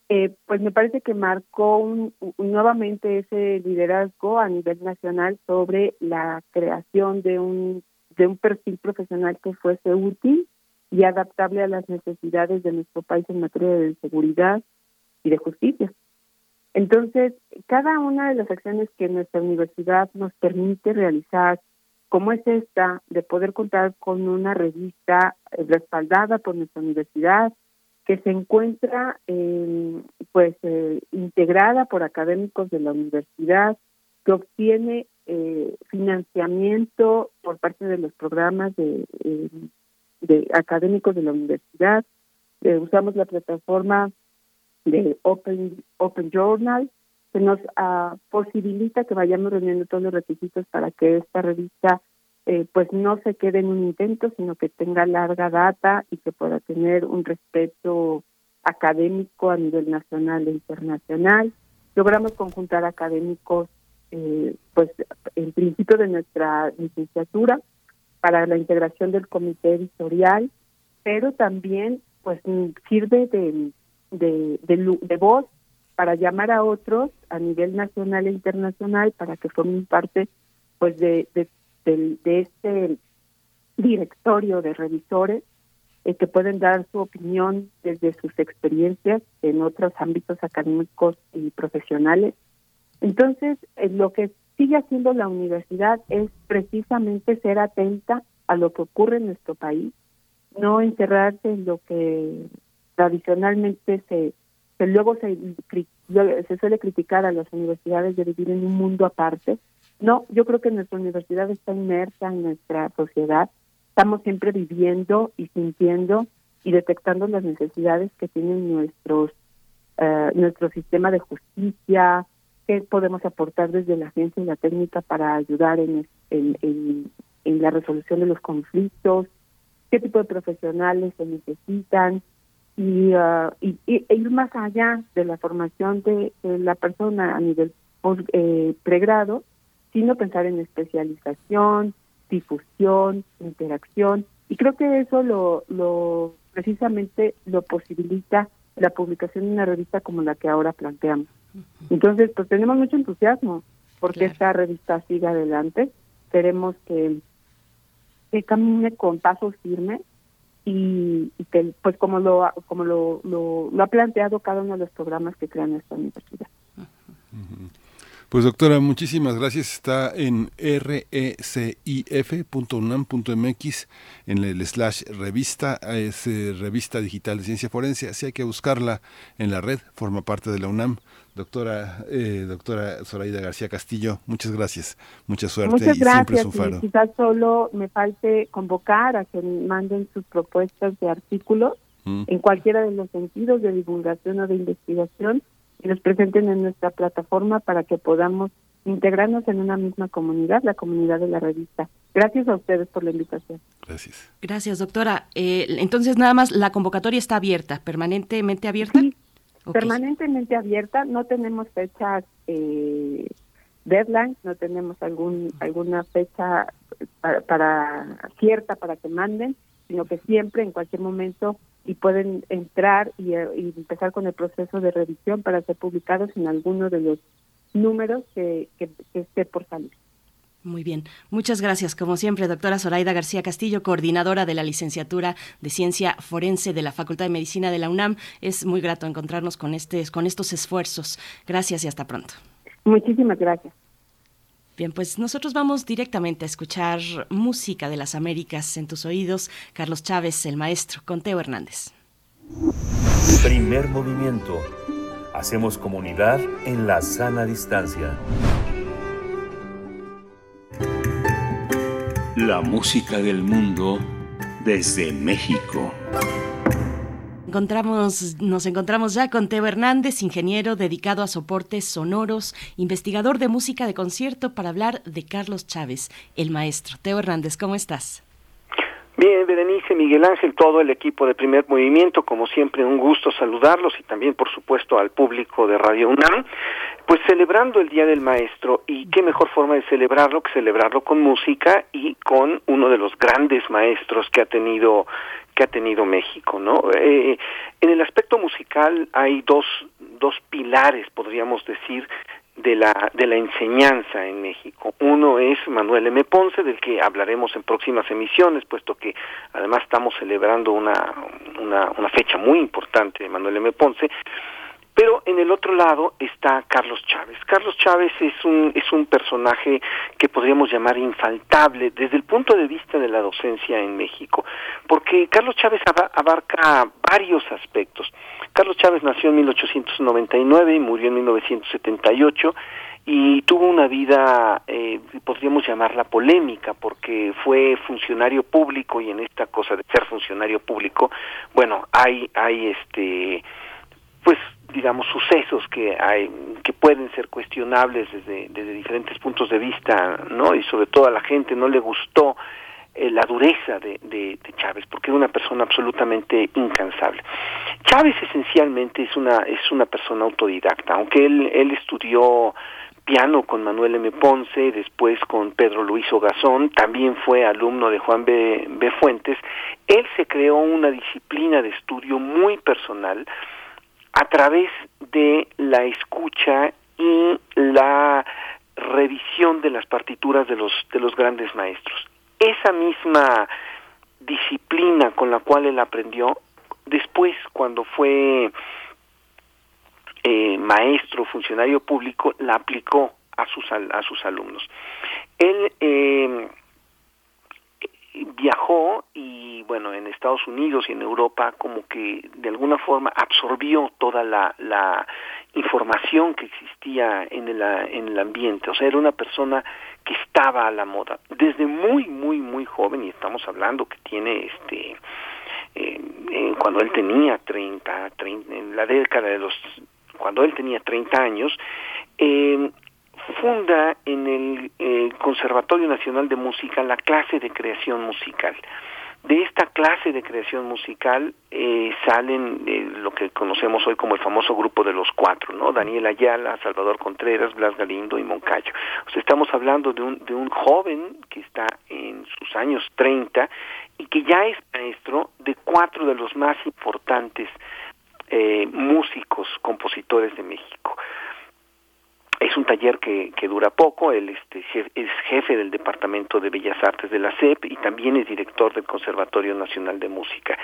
eh, pues me parece que marcó nuevamente ese liderazgo a nivel nacional sobre la creación de un de un perfil profesional que fuese útil y adaptable a las necesidades de nuestro país en materia de seguridad y de justicia. Entonces, cada una de las acciones que nuestra universidad nos permite realizar, como es esta, de poder contar con una revista respaldada por nuestra universidad, que se encuentra pues eh, integrada por académicos de la universidad, que obtiene eh, financiamiento por parte de los programas de, eh, de académicos de la universidad. usamos la plataforma de Open, Open Journal, que nos ah, posibilita que vayamos reuniendo todos los requisitos para que esta revista eh, pues no se quede en un intento, sino que tenga larga data y que pueda tener un respeto académico a nivel nacional e internacional. Logramos conjuntar académicos, eh, pues en principio de nuestra licenciatura para la integración del comité editorial, pero también pues sirve de, de, de, voz para llamar a otros a nivel nacional e internacional para que formen parte pues de, de de este directorio de revisores eh, que pueden dar su opinión desde sus experiencias en otros ámbitos académicos y profesionales. Entonces, eh, lo que sigue haciendo la universidad es precisamente ser atenta a lo que ocurre en nuestro país, no encerrarse en lo que tradicionalmente se luego se, se suele criticar a las universidades de vivir en un mundo aparte, no, yo creo que nuestra universidad está inmersa en nuestra sociedad. Estamos siempre viviendo y sintiendo y detectando las necesidades que tienen nuestros eh, nuestro sistema de justicia, qué podemos aportar desde la ciencia y la técnica para ayudar en, en, en, la resolución de los conflictos, qué tipo de profesionales se necesitan y, uh, y, ir más allá de la formación de, la persona a nivel eh, pregrado, sino pensar en especialización, difusión, interacción y creo que eso lo, lo precisamente lo posibilita la publicación de una revista como la que ahora planteamos. Entonces, pues tenemos mucho entusiasmo porque esta revista siga adelante. Queremos que, que camine con pasos firmes y, que, pues como lo como lo, lo, ha planteado cada uno de los programas que crean esta universidad. Pues doctora, muchísimas gracias. Está en recif.unam.mx en el slash revista, es eh, revista digital de ciencia forense, así hay que buscarla en la red, forma parte de la UNAM. Doctora, eh, doctora Zoraida García Castillo, muchas gracias, mucha suerte y siempre es un faro. quizás solo me falte convocar a que manden sus propuestas de artículos mm. en cualquiera de los sentidos de divulgación o de investigación y los presenten en nuestra plataforma para que podamos integrarnos en una misma comunidad, la comunidad de la revista. Gracias a ustedes por la invitación. Gracias. Gracias, doctora. Eh, entonces, nada más, la convocatoria está abierta, permanentemente abierta. Sí, permanentemente abierta. No tenemos fechas eh, deadline, no tenemos algún alguna fecha para, para cierta para que manden, sino que siempre, en cualquier momento, y pueden entrar eh, y, empezar con el proceso de revisión para ser publicados en alguno de los números que, que, esté por salir. Muy bien, muchas gracias. Como siempre, doctora Zoraida García Castillo, coordinadora de la licenciatura de Ciencia Forense de la Facultad de Medicina de la UNAM. Es muy grato encontrarnos con, este, con estos esfuerzos. Gracias y hasta pronto. Muchísimas gracias. Bien, pues nosotros vamos directamente a escuchar música de las Américas en tus oídos. Carlos Chávez, el maestro, con Teo Hernández. Primer movimiento. Hacemos comunidad en la sana distancia. La música del mundo desde México. Encontramos, nos encontramos ya con Teo Hernández, ingeniero dedicado a soportes sonoros, investigador de música de concierto, para hablar de Carlos Chávez, el maestro. Teo Hernández, ¿cómo estás? Bien, Berenice, Miguel Ángel, todo el equipo de Primer Movimiento, como siempre, un gusto saludarlos y también, por supuesto, al público de Radio UNAM. Pues celebrando el Día del Maestro, y qué mejor forma de celebrarlo que celebrarlo con música y con uno de los grandes maestros que ha tenido que ha tenido México, ¿no? Eh, en el aspecto musical hay dos, dos pilares, podríamos decir, de la, de la enseñanza en México. Uno es Manuel M. Ponce, del que hablaremos en próximas emisiones, puesto que además estamos celebrando una, una, una fecha muy importante de Manuel M. Ponce, pero en el otro lado está Carlos Chávez. Carlos Chávez es un, es un personaje que podríamos llamar infaltable desde el punto de vista de la docencia en México, porque Carlos Chávez abarca varios aspectos. Carlos Chávez nació en 1899 y murió en 1978 y tuvo una vida, eh, podríamos llamarla polémica, porque fue funcionario público y en esta cosa de ser funcionario público, bueno, hay, hay este, digamos sucesos que hay que pueden ser cuestionables desde, diferentes puntos de vista no y sobre todo a la gente no le gustó eh, la dureza de, de, Chávez porque era una persona absolutamente incansable Chávez esencialmente es una es una persona autodidacta aunque él él estudió piano con Manuel M. Ponce, después con Pedro Luis Ogazón, también fue alumno de Juan B. B. Fuentes. Él se creó una disciplina de estudio muy personal, a través de la escucha y la revisión de las partituras de los de los grandes maestros. Esa misma disciplina con la cual él aprendió después cuando fue eh, maestro, funcionario público, la aplicó a sus a sus alumnos. Él eh, viajó y bueno en Estados Unidos y en Europa como que de alguna forma absorbió toda la, la información que existía en el, en el ambiente. O sea era una persona que estaba a la moda. Desde muy muy muy joven y estamos hablando que tiene este eh, cuando él tenía 30, 30, en la década de los, cuando él tenía 30 años, eh, funda en el eh, Conservatorio Nacional de Música la clase de creación musical. De esta clase de creación musical eh, salen eh, lo que conocemos hoy como el famoso grupo de los cuatro, ¿no? Daniel Ayala, Salvador Contreras, Blas Galindo y Moncayo. Estamos hablando de un, de un joven que está en sus años 30 y que ya es maestro de cuatro de los más importantes eh, músicos, compositores de México. Es un taller que, que dura poco, él este, es jefe del Departamento de Bellas Artes de la SEP y también es director del Conservatorio Nacional de Música.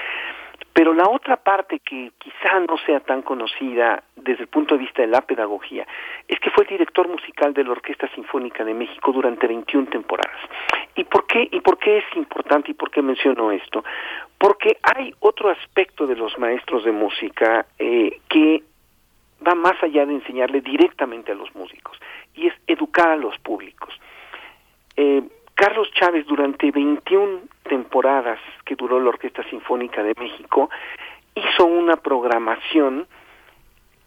Pero la otra parte que quizá no sea tan conocida desde el punto de vista de la pedagogía es que fue director musical de la Orquesta Sinfónica de México durante 21 temporadas. ¿Y por qué y por qué es importante y por qué menciono esto? Porque hay otro aspecto de los maestros de música eh, que va más allá de enseñarle directamente a los músicos y es educar a los públicos. Eh, Carlos Chávez durante 21 temporadas que duró la Orquesta Sinfónica de México hizo una programación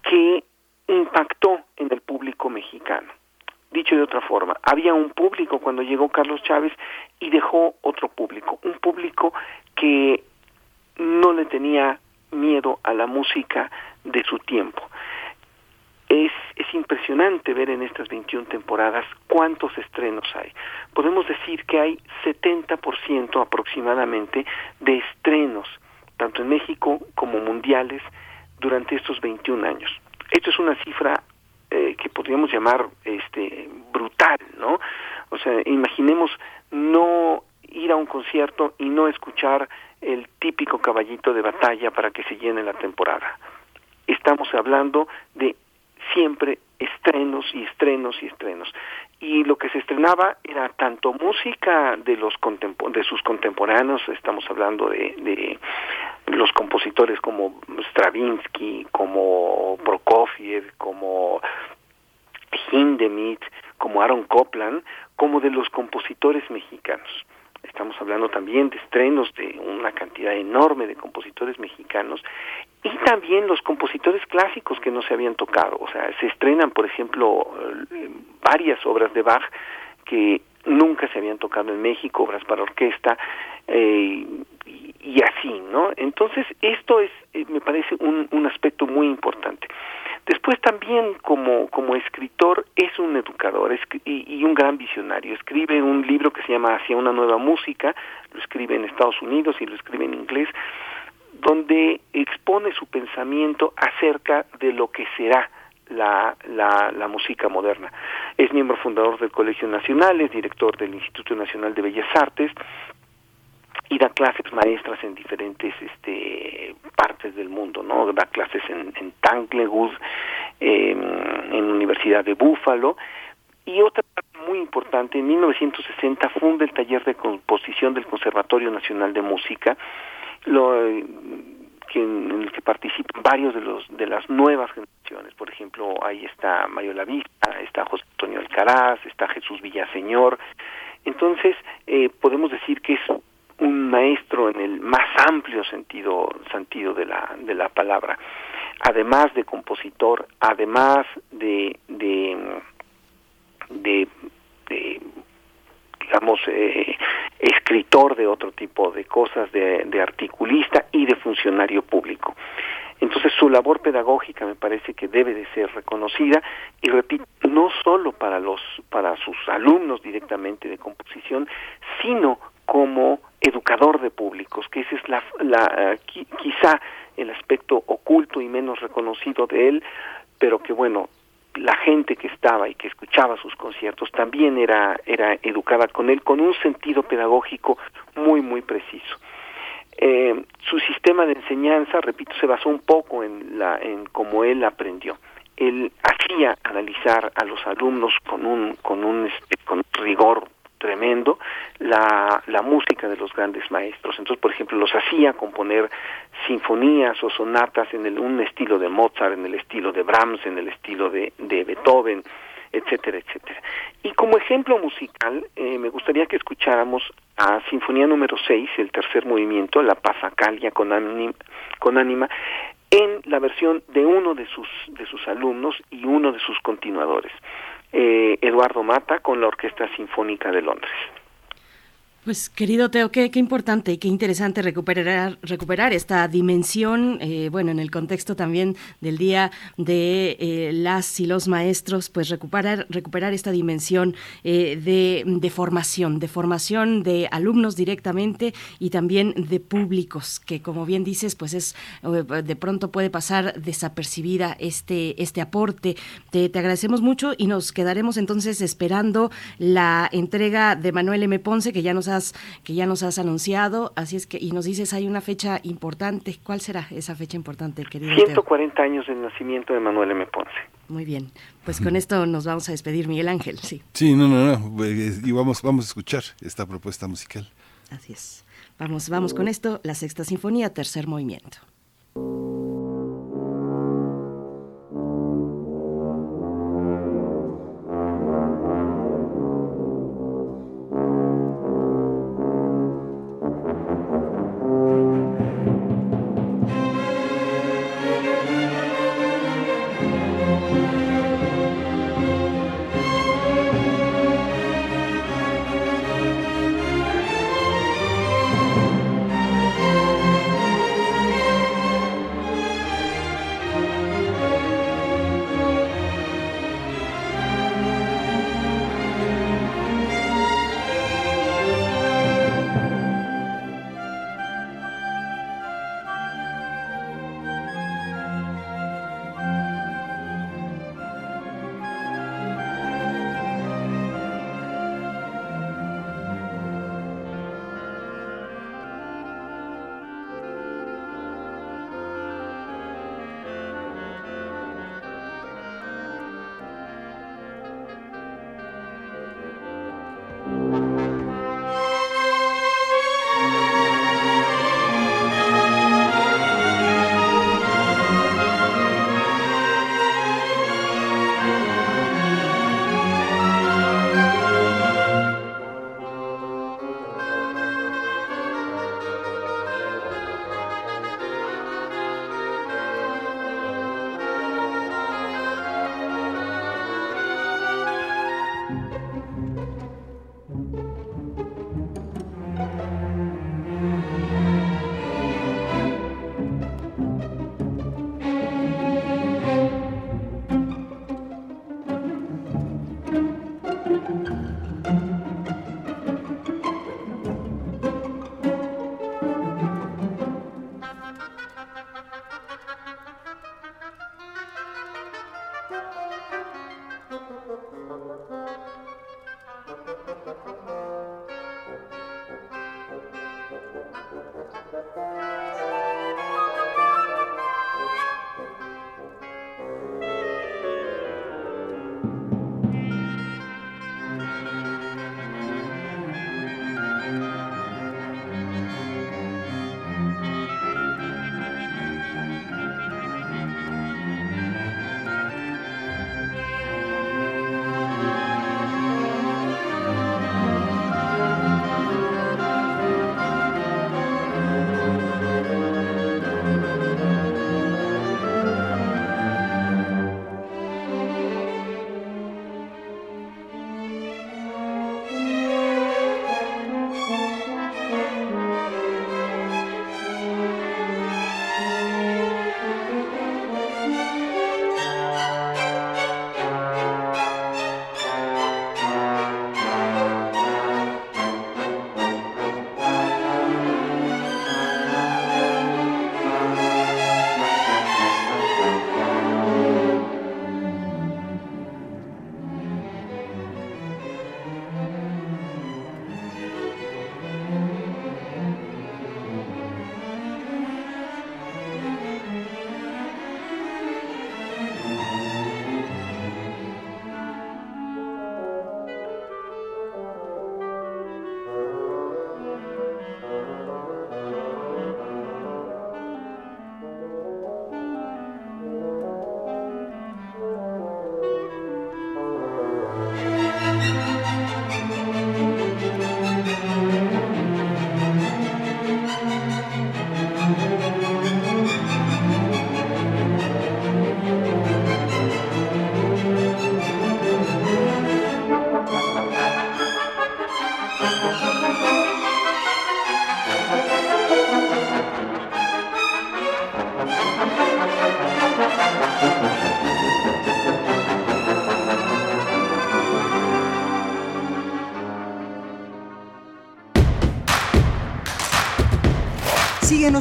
que impactó en el público mexicano. Dicho de otra forma, había un público cuando llegó Carlos Chávez y dejó otro público, un público que no le tenía miedo a la música de su tiempo. Es, es impresionante ver en estas 21 temporadas cuántos estrenos hay. Podemos decir que hay 70% aproximadamente de estrenos, tanto en México como mundiales, durante estos 21 años. Esto es una cifra eh, que podríamos llamar este brutal, ¿no? O sea, imaginemos no ir a un concierto y no escuchar el típico caballito de batalla para que se llene la temporada. Estamos hablando de siempre estrenos y estrenos y estrenos. Y lo que se estrenaba era tanto música de los de sus contemporáneos, estamos hablando de, de los compositores como Stravinsky, como Prokofiev, como Hindemith, como Aaron Copland, como de los compositores mexicanos. Estamos hablando también de estrenos de una cantidad enorme de compositores mexicanos y también los compositores clásicos que no se habían tocado. O sea, se estrenan, por ejemplo, eh, varias obras de Bach que nunca se habían tocado en México, obras para orquesta, eh, y, así, ¿no? Entonces, esto es, eh, me parece, un, un aspecto muy importante. Después también como, como escritor es un educador y, y, un gran visionario. Escribe un libro que se llama Hacia una nueva música, lo escribe en Estados Unidos y lo escribe en inglés, donde expone su pensamiento acerca de lo que será la, la, la, música moderna. Es miembro fundador del Colegio Nacional, es director del Instituto Nacional de Bellas Artes y da clases maestras en diferentes este, partes del mundo, ¿no? Da clases en, en Tanglewood, en, en Universidad de Búfalo, y otra parte muy importante, en 1960 funda el taller de composición del Conservatorio Nacional de Música, lo, que, en el que participan varios de los de las nuevas generaciones. Por ejemplo, ahí está Mario Lavista, está José Antonio Alcaraz, está Jesús Villaseñor. Entonces, eh, podemos decir que es un maestro en el más amplio sentido sentido de la de la palabra además de compositor además de de de, de digamos eh, escritor de otro tipo de cosas de, articulista y de funcionario público. Entonces su labor pedagógica me parece que debe de ser reconocida y repito no solo para los para sus alumnos directamente de composición sino como educador de públicos, que ese es la, la quizá el aspecto oculto y menos reconocido de él, pero que bueno, la gente que estaba y que escuchaba sus conciertos también era era educada con él con un sentido pedagógico muy muy preciso. Eh, su sistema de enseñanza, repito, se basó un poco en la en cómo él aprendió. Él hacía analizar a los alumnos con un con un este, con rigor tremendo la, la música de los grandes maestros. Entonces, por ejemplo, los hacía componer sinfonías o sonatas en el, un estilo de Mozart, en el estilo de Brahms, en el estilo de, de Beethoven, etcétera, etcétera. Y como ejemplo musical, eh, me gustaría que escucháramos a Sinfonía número 6, el tercer movimiento, La Pasacalia con ánima, con ánima, en la versión de uno de sus, de sus alumnos y uno de sus continuadores, eh, Eduardo Mata con la Orquesta Sinfónica de Londres. Pues querido Teo, qué, importante y qué interesante recuperar, recuperar esta dimensión, eh, bueno, en el contexto también del Día de eh, las y los Maestros, pues recuperar, recuperar esta dimensión eh, de, de, formación, de formación de alumnos directamente y también de públicos, que como bien dices, pues es de pronto puede pasar desapercibida este, este aporte. Te, te agradecemos mucho y nos quedaremos entonces esperando la entrega de Manuel M. Ponce, que ya nos ha que ya nos has anunciado, así es que y nos dices hay una fecha importante. ¿Cuál será esa fecha importante, querido? 140 años del nacimiento de Manuel M. Ponce. Muy bien, pues con esto nos vamos a despedir, Miguel Ángel, sí. Sí, no, no, no, y vamos, vamos a escuchar esta propuesta musical. Así es. Vamos, vamos con esto, la Sexta Sinfonía, tercer movimiento.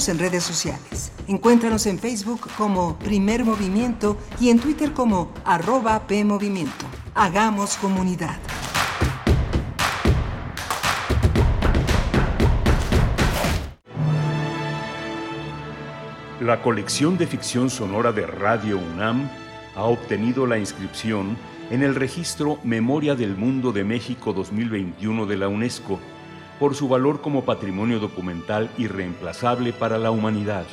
En redes sociales. Encuéntranos en Facebook como Primer Movimiento y en Twitter como arroba PMovimiento. Hagamos comunidad. La colección de ficción sonora de Radio UNAM ha obtenido la inscripción en el registro Memoria del Mundo de México 2021 de la UNESCO por su valor como patrimonio documental irreemplazable para la humanidad,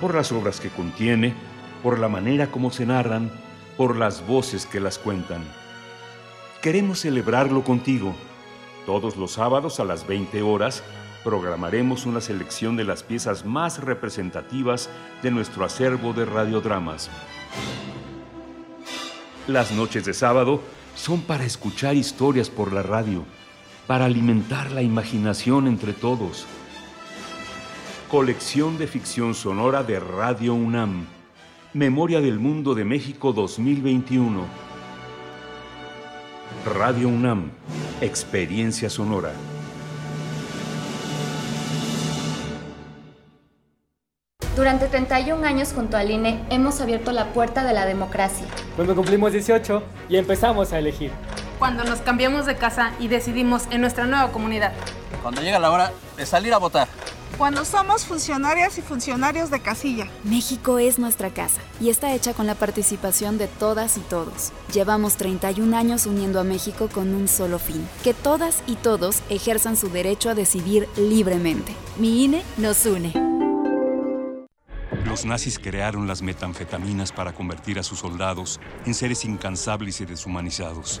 por las obras que contiene, por la manera como se narran, por las voces que las cuentan. Queremos celebrarlo contigo. Todos los sábados a las 20 horas programaremos una selección de las piezas más representativas de nuestro acervo de radiodramas. Las noches de sábado son para escuchar historias por la radio para alimentar la imaginación entre todos. Colección de ficción sonora de Radio UNAM. Memoria del Mundo de México 2021. Radio UNAM. Experiencia sonora. Durante 31 años junto al INE hemos abierto la puerta de la democracia. Cuando cumplimos 18 y empezamos a elegir cuando nos cambiamos de casa y decidimos en nuestra nueva comunidad. Cuando llega la hora de salir a votar. Cuando somos funcionarias y funcionarios de casilla. México es nuestra casa y está hecha con la participación de todas y todos. Llevamos 31 años uniendo a México con un solo fin, que todas y todos ejerzan su derecho a decidir libremente. Mi INE nos une. Los nazis crearon las metanfetaminas para convertir a sus soldados en seres incansables y deshumanizados.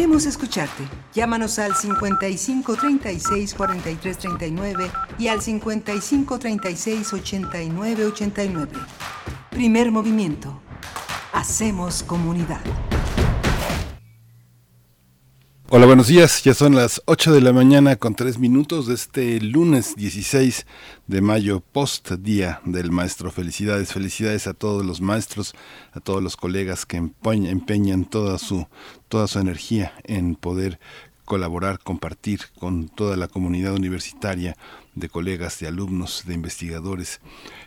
Queremos escucharte. Llámanos al 55 36 43 39 y al 55 36 89 89. Primer movimiento. Hacemos comunidad. Hola, buenos días. Ya son las 8 de la mañana con 3 minutos de este lunes 16 de mayo, post día del maestro. Felicidades, felicidades a todos los maestros, a todos los colegas que empeñan toda su, toda su energía en poder colaborar, compartir con toda la comunidad universitaria de colegas, de alumnos, de investigadores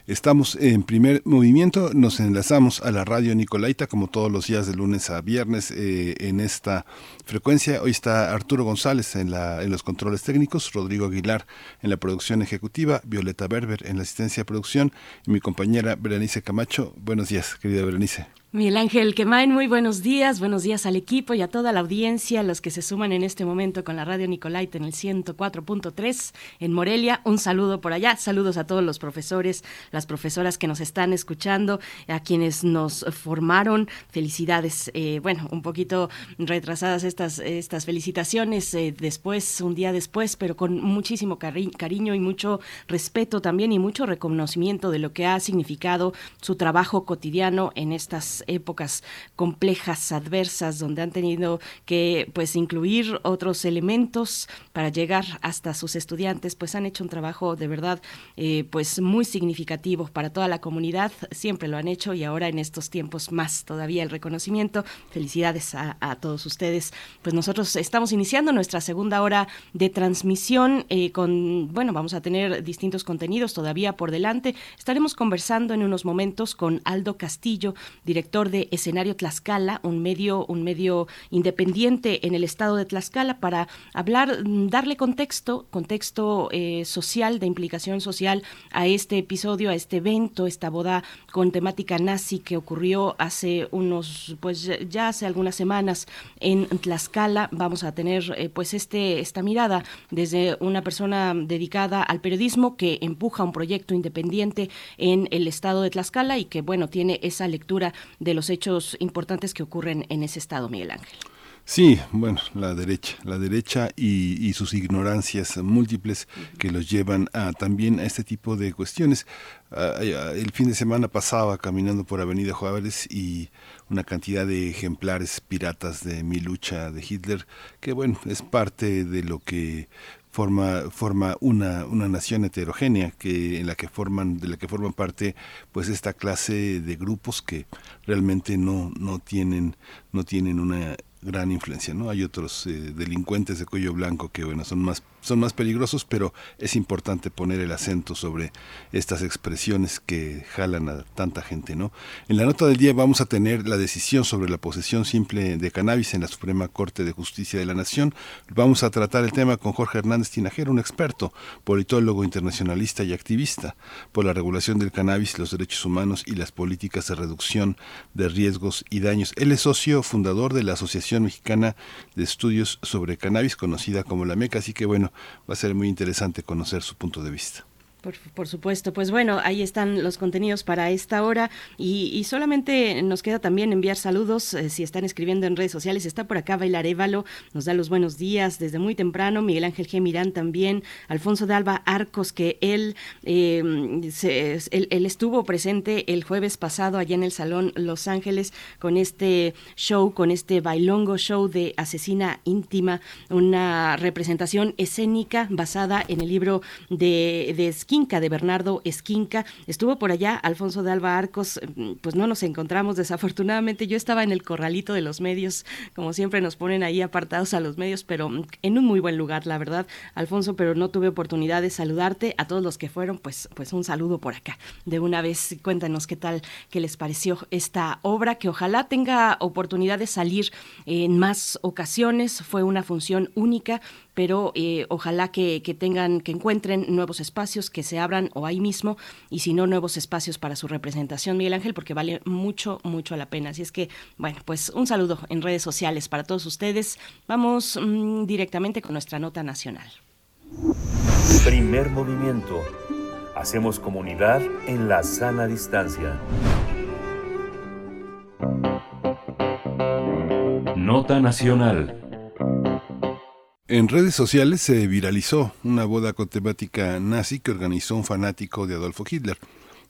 Estamos en primer movimiento, nos enlazamos a la radio Nicolaita como todos los días de lunes a viernes eh, en esta frecuencia. Hoy está Arturo González en, los controles técnicos, Rodrigo Aguilar en la producción ejecutiva, Violeta Berber en la asistencia de producción y mi compañera Berenice Camacho. Buenos días, querida Berenice. Miguel Ángel Quemain, muy buenos días, buenos días al equipo y a toda la audiencia, los que se suman en este momento con la radio Nicolaita en el 104.3 en Morelia. Un saludo por allá, saludos a todos los profesores, las profesoras que nos están escuchando, a quienes nos formaron. Felicidades, eh, bueno, un poquito retrasadas estas, estas felicitaciones eh, después, un día después, pero con muchísimo cariño y mucho respeto también y mucho reconocimiento de lo que ha significado su trabajo cotidiano en estas épocas complejas, adversas, donde han tenido que pues incluir otros elementos para llegar hasta sus estudiantes, pues han hecho un trabajo de verdad eh, pues muy significativo para toda la comunidad, siempre lo han hecho y ahora en estos tiempos más todavía el reconocimiento. Felicidades a, todos ustedes. Pues nosotros estamos iniciando nuestra segunda hora de transmisión eh, con, bueno, vamos a tener distintos contenidos todavía por delante. Estaremos conversando en unos momentos con Aldo Castillo, director de Escenario Tlaxcala, un medio, un medio independiente en el estado de Tlaxcala, para hablar, mm, darle contexto, contexto eh, social, de implicación social a este episodio, a este evento, esta boda con temática nazi que ocurrió hace unos, pues ya hace algunas semanas en Tlaxcala. Vamos a tener eh, pues este, esta mirada desde una persona dedicada al periodismo que empuja un proyecto independiente en el estado de Tlaxcala y que bueno, tiene esa lectura de los hechos importantes que ocurren en ese estado, Miguel Ángel. Sí, bueno, la derecha, la derecha y, sus ignorancias múltiples que los llevan a también a este tipo de cuestiones. Ah, el fin de semana pasaba caminando por Avenida Juárez y una cantidad de ejemplares piratas de mi lucha de Hitler, que bueno, es parte de lo que forma forma una, una nación heterogénea que en la que forman de la que forman parte pues esta clase de grupos que realmente no no tienen no tienen una gran influencia, ¿no? Hay otros eh, delincuentes de cuello blanco que, bueno, son más son más peligrosos, pero es importante poner el acento sobre estas expresiones que jalan a tanta gente, ¿no? En la nota del día vamos a tener la decisión sobre la posesión simple de cannabis en la Suprema Corte de Justicia de la Nación. Vamos a tratar el tema con Jorge Hernández Tinajero, un experto, politólogo internacionalista y activista por la regulación del cannabis, los derechos humanos y las políticas de reducción de riesgos y daños. Él es socio fundador de la Asociación Mexicana de Estudios sobre Cannabis, conocida como la MECA, así que bueno, va a ser muy interesante conocer su punto de vista. Por, supuesto, pues bueno, ahí están los contenidos para esta hora y, solamente nos queda también enviar saludos eh, si están escribiendo en redes sociales. Está por acá Bailar Évalo, nos da los buenos días desde muy temprano. Miguel Ángel G. Mirán también, Alfonso de Alba Arcos, que él, em, él, estuvo presente el jueves pasado allá en el Salón Los Ángeles con este show, con este bailongo show de Asesina Íntima, una representación escénica basada en el libro de, de Esquinca, de Bernardo Esquinca. Estuvo por allá Alfonso de Alba Arcos, mm, pues no nos encontramos desafortunadamente. Yo estaba en el corralito de los medios, como siempre nos ponen ahí apartados a los medios, pero mm, en un muy buen lugar, la verdad, Alfonso, pero no tuve oportunidad de saludarte. A todos los que fueron, pues, pues un saludo por acá. De una vez, cuéntanos qué tal, qué les pareció esta obra, que ojalá tenga oportunidad de salir en más ocasiones. Fue una función única pero eh, ojalá que, tengan, que encuentren nuevos espacios, que se abran o ahí mismo, y si no, nuevos espacios para su representación, Miguel Ángel, porque vale mucho, mucho la pena. Así es que, bueno, pues un saludo en redes sociales para todos ustedes. Vamos mm, directamente con nuestra nota nacional. Primer movimiento. Hacemos comunidad en la sana distancia. Nota nacional. En redes sociales se viralizó una boda con temática nazi que organizó un fanático de Adolfo Hitler.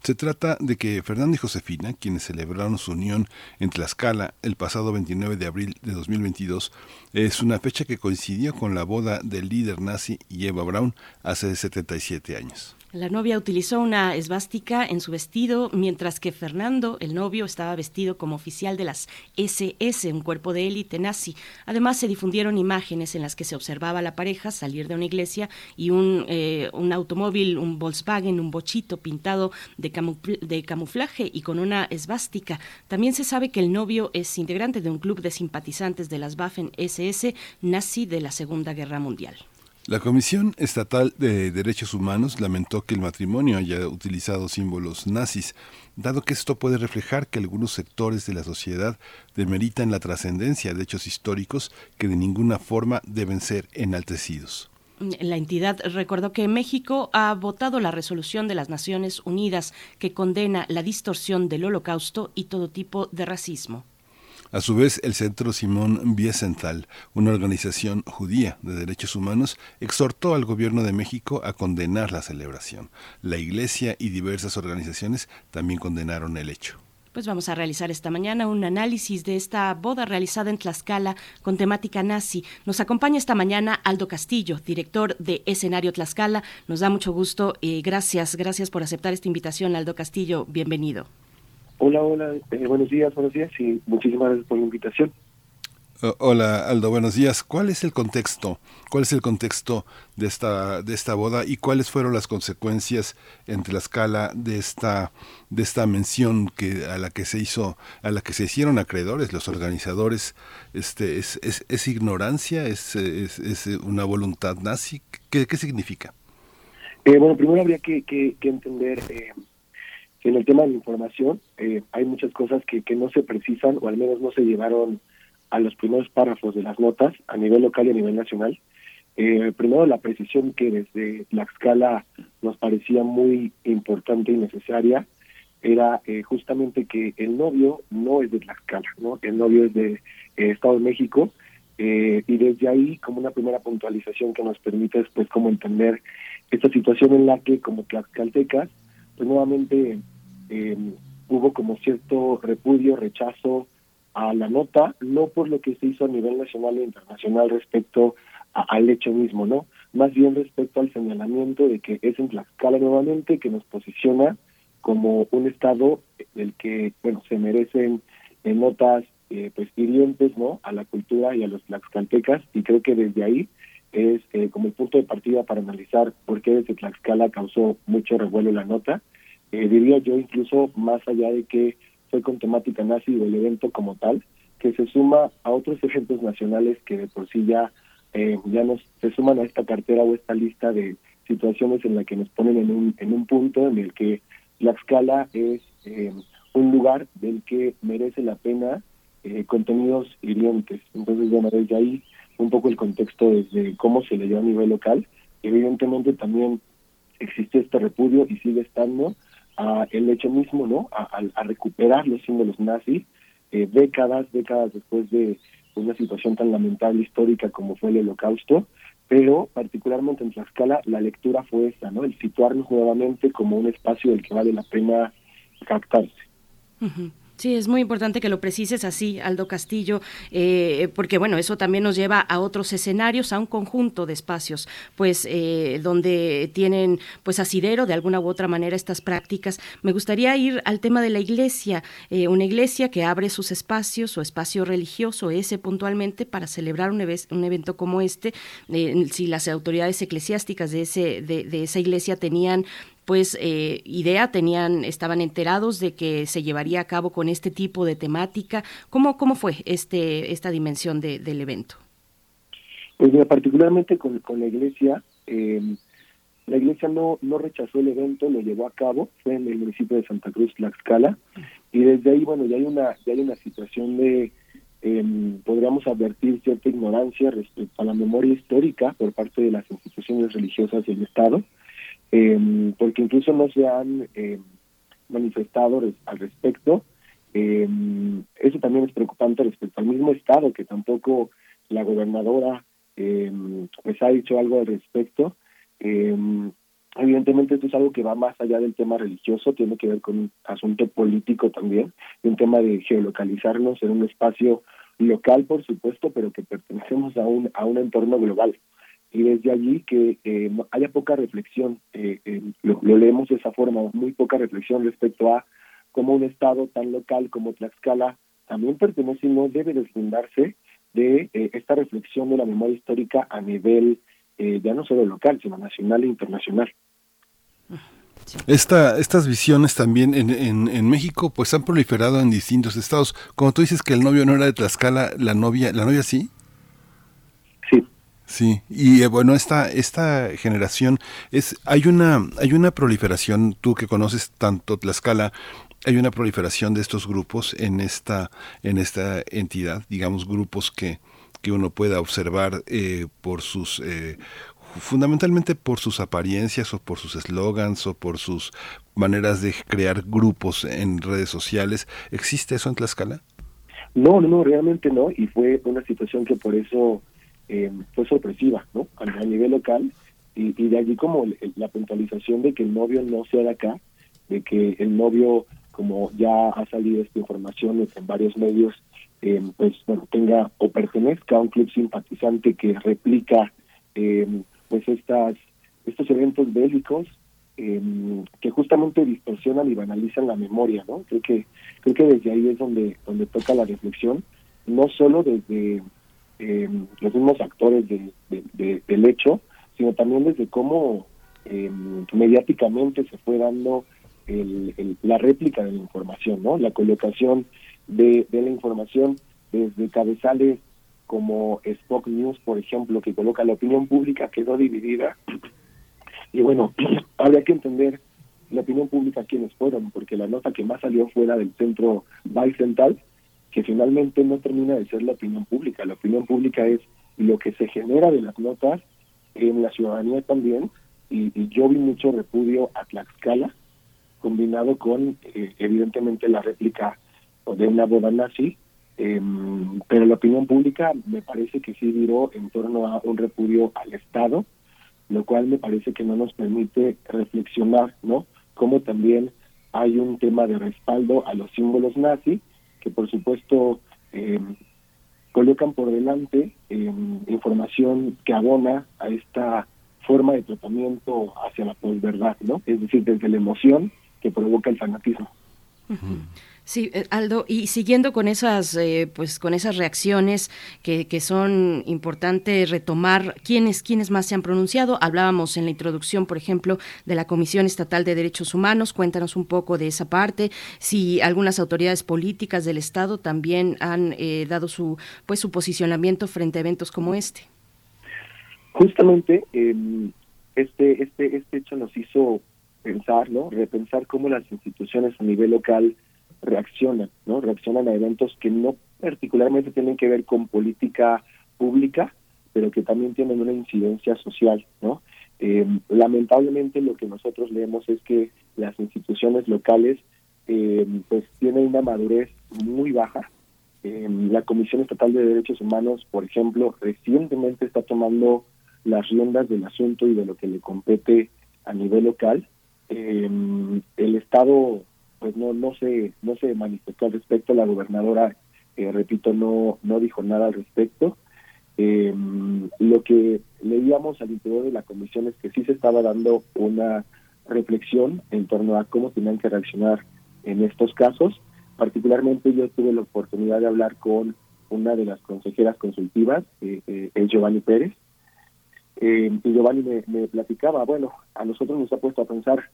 Se trata de que Fernando y Josefina, quienes celebraron su unión en Tlaxcala el pasado 29 de abril de 2022, es una fecha que coincidió con la boda del líder nazi Eva Braun hace 77 años. La novia utilizó una esvástica en su vestido, mientras que Fernando, el novio, estaba vestido como oficial de las SS, un cuerpo de élite nazi. Además, se difundieron imágenes en las que se observaba a la pareja salir de una iglesia y un, eh, automóvil, un Volkswagen, un bochito pintado de, de camuflaje y con una esvástica. También se sabe que el novio es integrante de un club de simpatizantes de las Waffen SS nazi de la Segunda Guerra Mundial. La Comisión Estatal de Derechos Humanos lamentó que el matrimonio haya utilizado símbolos nazis, dado que esto puede reflejar que algunos sectores de la sociedad demeritan la trascendencia de hechos históricos que de ninguna forma deben ser enaltecidos. La entidad recordó que México ha votado la resolución de las Naciones Unidas que condena la distorsión del holocausto y todo tipo de racismo. A su vez, el Centro Simón Wiesenthal, una organización judía de derechos humanos, exhortó al gobierno de México a condenar la celebración. La Iglesia y diversas organizaciones también condenaron el hecho. pues vamos a realizar esta mañana un análisis de esta boda realizada en Tlaxcala con temática nazi. Nos acompaña esta mañana Aldo Castillo, director de Escenario Tlaxcala. Nos da mucho gusto y gracias, gracias por aceptar esta invitación, Aldo Castillo. Bienvenido. Hola, hola, eh, buenos días, buenos días y muchísimas gracias por la invitación. Hola Aldo, buenos días. ¿Cuál es el contexto? ¿Cuál es el contexto de esta de esta boda y cuáles fueron las consecuencias entre la escala de esta de esta mención que a la que se hizo a la que se hicieron acreedores los organizadores? Este es, es, es ignorancia, es, es, una voluntad nazi. ¿Qué, qué significa? Eh, bueno, primero habría que, que, entender eh, en el tema de la información eh, hay muchas cosas que, que no se precisan o al menos no se llevaron a los primeros párrafos de las notas a nivel local y a nivel nacional. Eh, primero, la precisión que desde la escala nos parecía muy importante y necesaria era eh, justamente que el novio no es de Tlaxcala, ¿no? El novio es de eh, Estado de México y desde ahí como una primera puntualización que nos permite después como entender esta situación en la que como tlaxcaltecas pues nuevamente hubo como cierto repudio, rechazo, a la nota, no por lo que se hizo a nivel nacional e internacional respecto al hecho mismo, ¿no? Más bien respecto al señalamiento de que es en Tlaxcala nuevamente que nos posiciona como un estado del que, bueno, se merecen eh, notas eh, pues hirientes, ¿no? A la cultura y a los tlaxcaltecas y creo que desde ahí es eh, como el punto de partida para analizar por qué desde Tlaxcala causó mucho revuelo la nota. Diría yo incluso más allá de que fue con temática nazi o el evento como tal, que se suma a otros ejemplos nacionales que de por sí ya, eh, ya nos se suman a esta cartera o esta lista de situaciones en la que nos ponen en un, en un punto en el que la escala es eh, un lugar del que merece la pena eh, contenidos hirientes. Entonces, bueno, desde ahí un poco el contexto desde cómo se le dio a nivel local. Evidentemente también existe este repudio y sigue estando a el hecho mismo, ¿no? A, a recuperar los símbolos nazis eh, décadas, décadas después de una situación tan lamentable histórica como fue el Holocausto, pero particularmente en Tlaxcala la lectura fue esa, ¿no? El situarnos nuevamente como un espacio del que vale la pena captarse. Sí, es muy importante que lo precises así, Aldo Castillo, eh, porque bueno, eso también nos lleva a otros escenarios, a un conjunto de espacios, pues eh, donde tienen pues asidero de alguna u otra manera estas prácticas. Me gustaría ir al tema de la iglesia, eh, una iglesia que abre sus espacios, su espacio religioso, ese puntualmente para celebrar un, un evento como este. si las autoridades eclesiásticas de ese de esa iglesia tenían pues eh, idea, tenían, estaban enterados de que se llevaría a cabo con este tipo de temática. ¿Cómo, cómo fue este, esta dimensión de, del evento? Pues particularmente con, con la iglesia, em, la iglesia no, no rechazó el evento, lo llevó a cabo, fue en el municipio de Santa Cruz, Tlaxcala, y desde ahí, bueno, ya hay una, ya hay una situación de, eh, podríamos advertir cierta ignorancia respecto a la memoria histórica por parte de las instituciones religiosas del Estado eh, porque incluso no se han eh, manifestado al respecto. Eh, eso también es preocupante respecto al mismo Estado, que tampoco la gobernadora pues ha dicho algo al respecto. evidentemente esto es algo que va más allá del tema religioso, tiene que ver con un asunto político también, un tema de geolocalizarnos en un espacio local, por supuesto, pero que pertenecemos a un, a un entorno global y desde allí que eh, haya poca reflexión, eh, eh, lo, leemos de esa forma, muy poca reflexión respecto a cómo un Estado tan local como Tlaxcala también pertenece y no debe deslindarse de esta reflexión de la memoria histórica a nivel ya no solo local, sino nacional e internacional. Esta, estas visiones también en, en, en, México pues han proliferado en distintos estados. Como tú dices que el novio no era de Tlaxcala, la novia, la novia sí. Sí, y eh, bueno, esta, esta generación es, hay una, hay una proliferación, tú que conoces tanto Tlaxcala, hay una proliferación de estos grupos en esta, en esta entidad, digamos grupos que, que uno pueda observar eh, por sus eh, fundamentalmente por sus apariencias o por sus eslogans o por sus maneras de crear grupos en redes sociales. ¿Existe eso en Tlaxcala? No, no, no, realmente no, y fue una situación que por eso eh, fue sorpresiva, ¿no? A, nivel local, y, de allí como la puntualización de que el novio no sea de acá, de que el novio como ya ha salido esta información en varios medios, eh, pues bueno, tenga o pertenezca a un club simpatizante que replica eh, pues estas estos eventos bélicos eh, que justamente distorsionan y banalizan la memoria, ¿no? Creo que creo que desde ahí es donde donde toca la reflexión, no solo desde eh, los mismos actores de, del hecho, sino también desde cómo eh, mediáticamente se fue dando el, la réplica de la información, ¿no? La colocación de, de la información desde cabezales como Spock News, por ejemplo, que coloca la opinión pública quedó dividida. Y bueno, *clears throat* habría que entender la opinión pública quiénes fueron, porque la nota que más salió fuera del centro Bicental, que finalmente no termina de ser la opinión pública. La opinión pública es lo que se genera de las notas en la ciudadanía también, y, yo vi mucho repudio a Tlaxcala, combinado con, eh, evidentemente, la réplica de una boda nazi, em, pero la opinión pública me parece que sí viró en torno a un repudio al Estado, lo cual me parece que no nos permite reflexionar, ¿no? Como también hay un tema de respaldo a los símbolos nazi, que por supuesto eh, colocan por delante eh, información que abona a esta forma de tratamiento hacia la posverdad, ¿no? Es decir, desde la emoción que provoca el fanatismo. Sí, eh, Aldo, y siguiendo con esas, eh, pues, con esas reacciones que, que son importantes retomar, ¿quiénes, ¿quiénes más se han pronunciado? Hablábamos en la introducción, por ejemplo, de la Comisión Estatal de Derechos Humanos. Cuéntanos un poco de esa parte. Si algunas autoridades políticas del Estado también han eh, dado su, pues, su posicionamiento frente a eventos como este. Justamente, em, este, este, este hecho nos hizo pensar, ¿no? Repensar cómo las instituciones a nivel local reaccionan, ¿no? Reaccionan a eventos que no particularmente tienen que ver con política pública, pero que también tienen una incidencia social, ¿no? Eh, lamentablemente lo que nosotros leemos es que las instituciones locales eh, pues tienen una madurez muy baja. Eh, la Comisión Estatal de Derechos Humanos, por ejemplo, recientemente está tomando las riendas del asunto y de lo que le compete a nivel local. el Estado pues no no se no se manifestó al respecto. La gobernadora eh, repito no no dijo nada al respecto. Eh, lo que leíamos al interior de la comisión es que sí se estaba dando una reflexión en torno a cómo tenían que reaccionar en estos casos. Particularmente yo tuve la oportunidad de hablar con una de las consejeras consultivas eh, eh Giovanni Pérez. Y Giovanni me, me platicaba bueno a nosotros nos ha puesto a pensar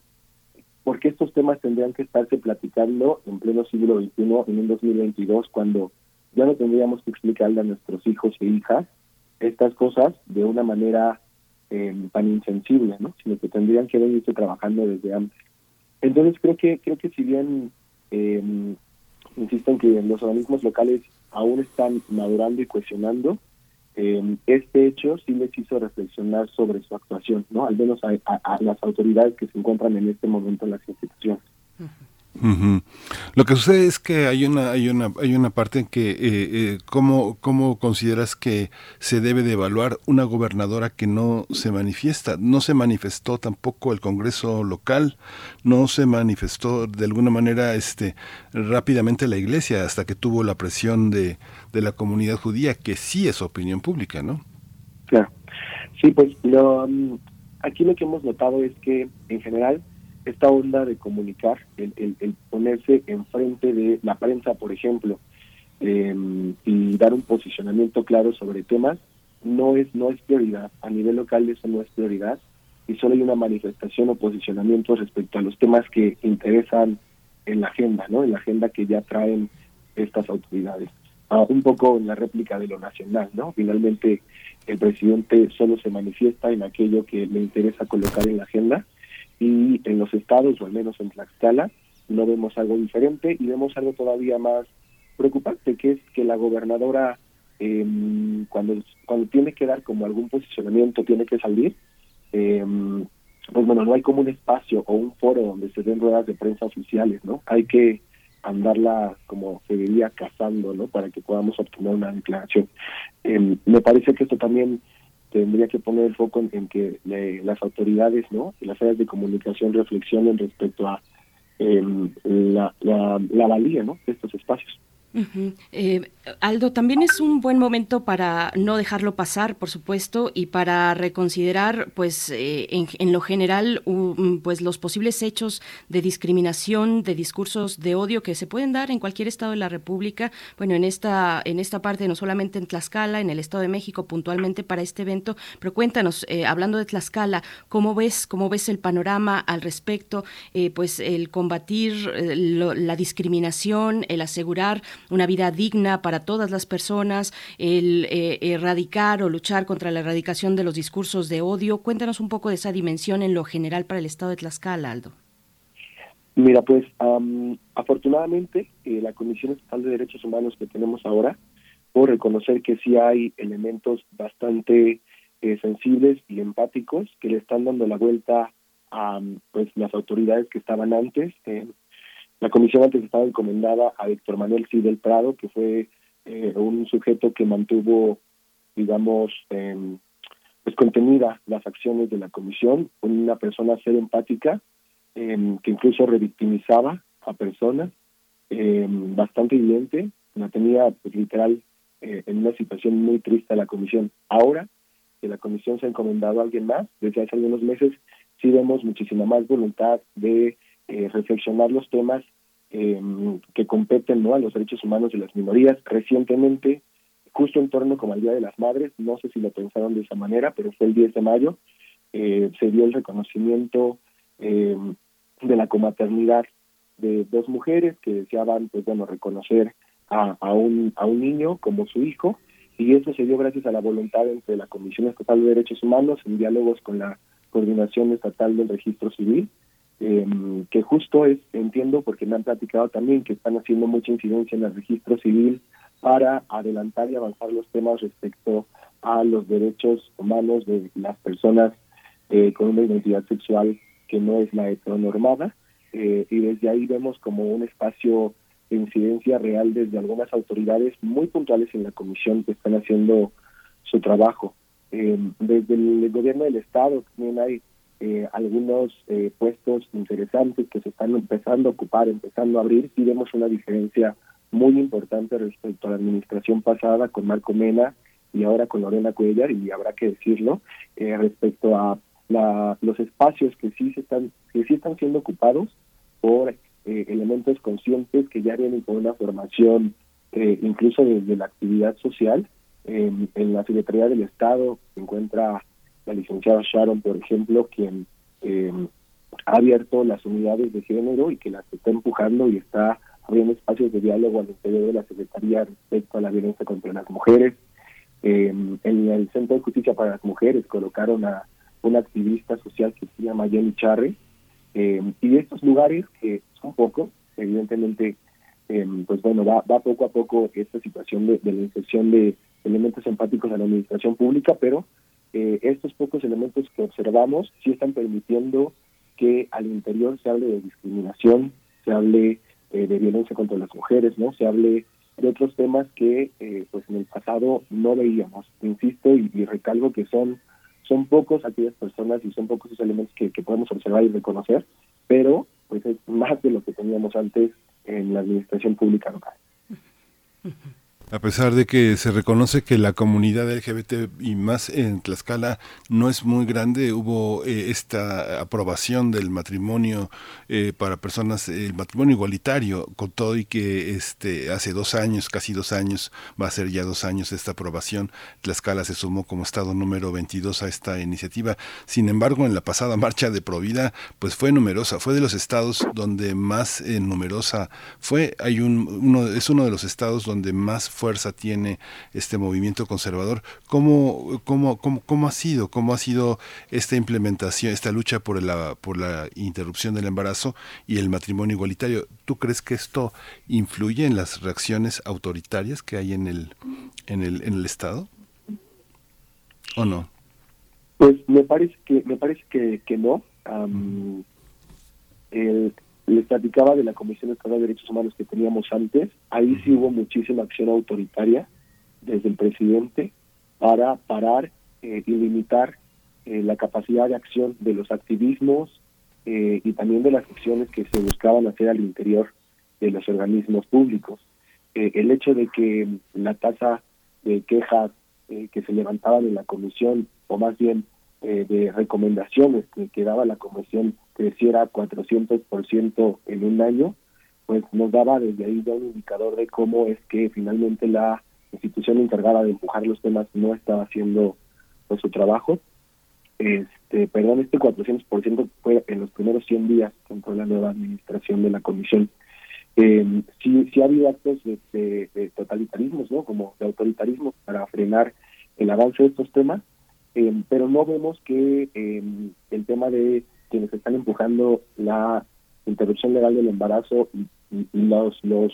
porque estos temas tendrían que estarse platicando en pleno siglo XXI, en un 2022, cuando ya no tendríamos que explicarle a nuestros hijos e hijas estas cosas de una manera eh, tan insensible, ¿no? Sino que tendrían que venirse trabajando desde antes. Entonces creo que creo que si bien eh, insisto en que los organismos locales aún están madurando y cuestionando, eh, este hecho sí les hizo reflexionar sobre su actuación, ¿no? Al menos a, las autoridades que se encuentran en este momento en las instituciones. Lo que sucede es que hay una hay una hay una parte en que eh, eh, cómo cómo consideras que se debe de evaluar una gobernadora que no se manifiesta no se manifestó tampoco el Congreso local no se manifestó de alguna manera este rápidamente la Iglesia hasta que tuvo la presión de, de la comunidad judía que sí es opinión pública no claro. Sí pues lo mm, aquí lo que hemos notado es que en general esta onda de comunicar, el, el, ponerse enfrente de la prensa, por ejemplo, em, y dar un posicionamiento claro sobre temas, no es no es prioridad. A nivel local eso no es prioridad y solo hay una manifestación o posicionamiento respecto a los temas que interesan en la agenda, ¿no? En la agenda que ya traen estas autoridades. Ah, un poco en la réplica de lo nacional, ¿no? Finalmente el presidente solo se manifiesta en aquello que le interesa colocar en la agenda y en los estados, o al menos en Tlaxcala, no vemos algo diferente y vemos algo todavía más preocupante, que es que la gobernadora, em, cuando, cuando tiene que dar como algún posicionamiento, tiene que salir, em, pues bueno, no hay como un espacio o un foro donde se den ruedas de prensa oficiales, ¿no? Hay que andarla como se diría cazando, ¿no? Para que podamos obtener una declaración. Em, me parece que esto también tendría que poner el foco en, que las autoridades no las áreas de comunicación reflexionen respecto a em, la, la, la valía ¿no? de estos espacios. Eh, Aldo, también es un buen momento para no dejarlo pasar, por supuesto, y para reconsiderar, pues, eh, en, lo general, pues, los posibles hechos de discriminación, de discursos de odio que se pueden dar en cualquier estado de la República. Bueno, en esta, en esta parte, no solamente en Tlaxcala, en el Estado de México, puntualmente para este evento. Pero cuéntanos, eh, hablando de Tlaxcala, ¿cómo ves, cómo ves el panorama al respecto? pues, el combatir la discriminación, el asegurar una vida digna para todas las personas, el eh, erradicar o luchar contra la erradicación de los discursos de odio. Cuéntanos un poco de esa dimensión en lo general para el Estado de Tlaxcala, Aldo. Mira, pues afortunadamente eh, la Comisión Estatal de Derechos Humanos que tenemos ahora, por reconocer que sí hay elementos bastante eh, sensibles y empáticos que le están dando la vuelta a pues las autoridades que estaban antes, la comisión antes estaba encomendada a Víctor Manuel Cidel Prado, que fue eh, un sujeto que mantuvo, digamos, eh, pues contenida las acciones de la comisión, una persona ser empática, em, que incluso revictimizaba a personas, em, bastante evidente, la tenía pues, literal eh, en una situación muy triste la comisión. Ahora que la comisión se ha encomendado a alguien más, desde hace algunos meses, sí vemos muchísima más voluntad de eh, reflexionar los temas eh, que competen ¿no? a los derechos humanos de las minorías. Recientemente, justo en torno como al Día de las Madres, no sé si lo pensaron de esa manera, pero fue el 10 de mayo, eh, se dio el reconocimiento de la comaternidad de dos mujeres que deseaban, pues bueno, reconocer a, a, un, a un niño como su hijo, y eso se dio gracias a la voluntad entre la Comisión Estatal de Derechos Humanos en diálogos con la Coordinación Estatal del Registro Civil eh, que justo es, entiendo, porque me han platicado también que están haciendo mucha incidencia en el registro civil para adelantar y avanzar los temas respecto a los derechos humanos de las personas eh, con una identidad sexual que no es la heteronormada. Eh, y desde ahí vemos como un espacio de incidencia real desde algunas autoridades muy puntuales en la comisión que están haciendo su trabajo. Eh, desde el gobierno del Estado también hay eh, algunos eh, puestos interesantes que se están empezando a ocupar, empezando a abrir, y vemos una diferencia muy importante respecto a la administración pasada con Marco Mena y ahora con Lorena Cuellar, y habrá que decirlo, eh, respecto a la, los espacios que sí, se están, que sí están siendo ocupados por elementos conscientes que ya vienen con una formación incluso desde la actividad social. en la Secretaría del Estado se encuentra la licenciada Sharon, por ejemplo, quien eh, ha abierto las unidades de género y que las está empujando y está abriendo espacios de diálogo al interior de la Secretaría respecto a la violencia contra las mujeres. Eh, en el Centro de Justicia para las Mujeres colocaron a una activista social que se llama Jenny Charre. Eh, y estos lugares, que son pocos, evidentemente, pues bueno, va, va poco a poco esta situación de la inserción de elementos empáticos a la administración pública, pero eh, estos pocos elementos que observamos sí están permitiendo que al interior se hable de discriminación, se hable eh, de violencia contra las mujeres, no, se hable de otros temas que eh, pues en el pasado no veíamos. Insisto y, y, recalco que son son pocos aquellas personas y son pocos esos elementos que, que podemos observar y reconocer, pero pues es más de lo que teníamos antes en la administración pública local. A pesar de que se reconoce que la comunidad LGBT y más en Tlaxcala no es muy grande, hubo eh, esta aprobación del matrimonio eh, para personas, el matrimonio igualitario, con todo y que este hace dos años, casi dos años, va a ser ya dos años esta aprobación, Tlaxcala se sumó como estado número 22 a esta iniciativa. Sin embargo, en la pasada *laughs* marcha de Provida, pues fue numerosa, fue de los estados donde más eh, numerosa fue. Hay un, uno, es uno de los estados donde más fuerza tiene este movimiento conservador. ¿Cómo, cómo, cómo, cómo ha sido? ¿Cómo ha sido esta implementación, esta lucha por la, por la interrupción del embarazo y el matrimonio igualitario? ¿Tú crees que esto influye en las reacciones autoritarias que hay en el, en el, en el Estado? ¿O no? Pues me parece que, me parece que, que no. El, les platicaba de la Comisión Estatal de Derechos Humanos que teníamos antes, ahí sí hubo muchísima acción autoritaria desde el presidente para parar eh, y limitar eh, la capacidad de acción de los activismos eh, y también de las acciones que se buscaban hacer al interior de los organismos públicos. Eh, el hecho de que la tasa de quejas que se levantaban en la comisión, o más bien de recomendaciones que, que, daba la comisión, creciera 400% en un año, pues nos daba desde ahí ya un indicador de cómo es que finalmente la institución encargada de empujar los temas no estaba haciendo pues, su trabajo este, perdón, este 400% fue en los primeros 100 días entró la nueva administración de la comisión. Eh, sí, sí ha habido actos de, totalitarismos, ¿no? Como de autoritarismo para frenar el avance de estos temas, eh, pero no vemos que eh, el tema de quienes están empujando la interrupción legal del embarazo y, los los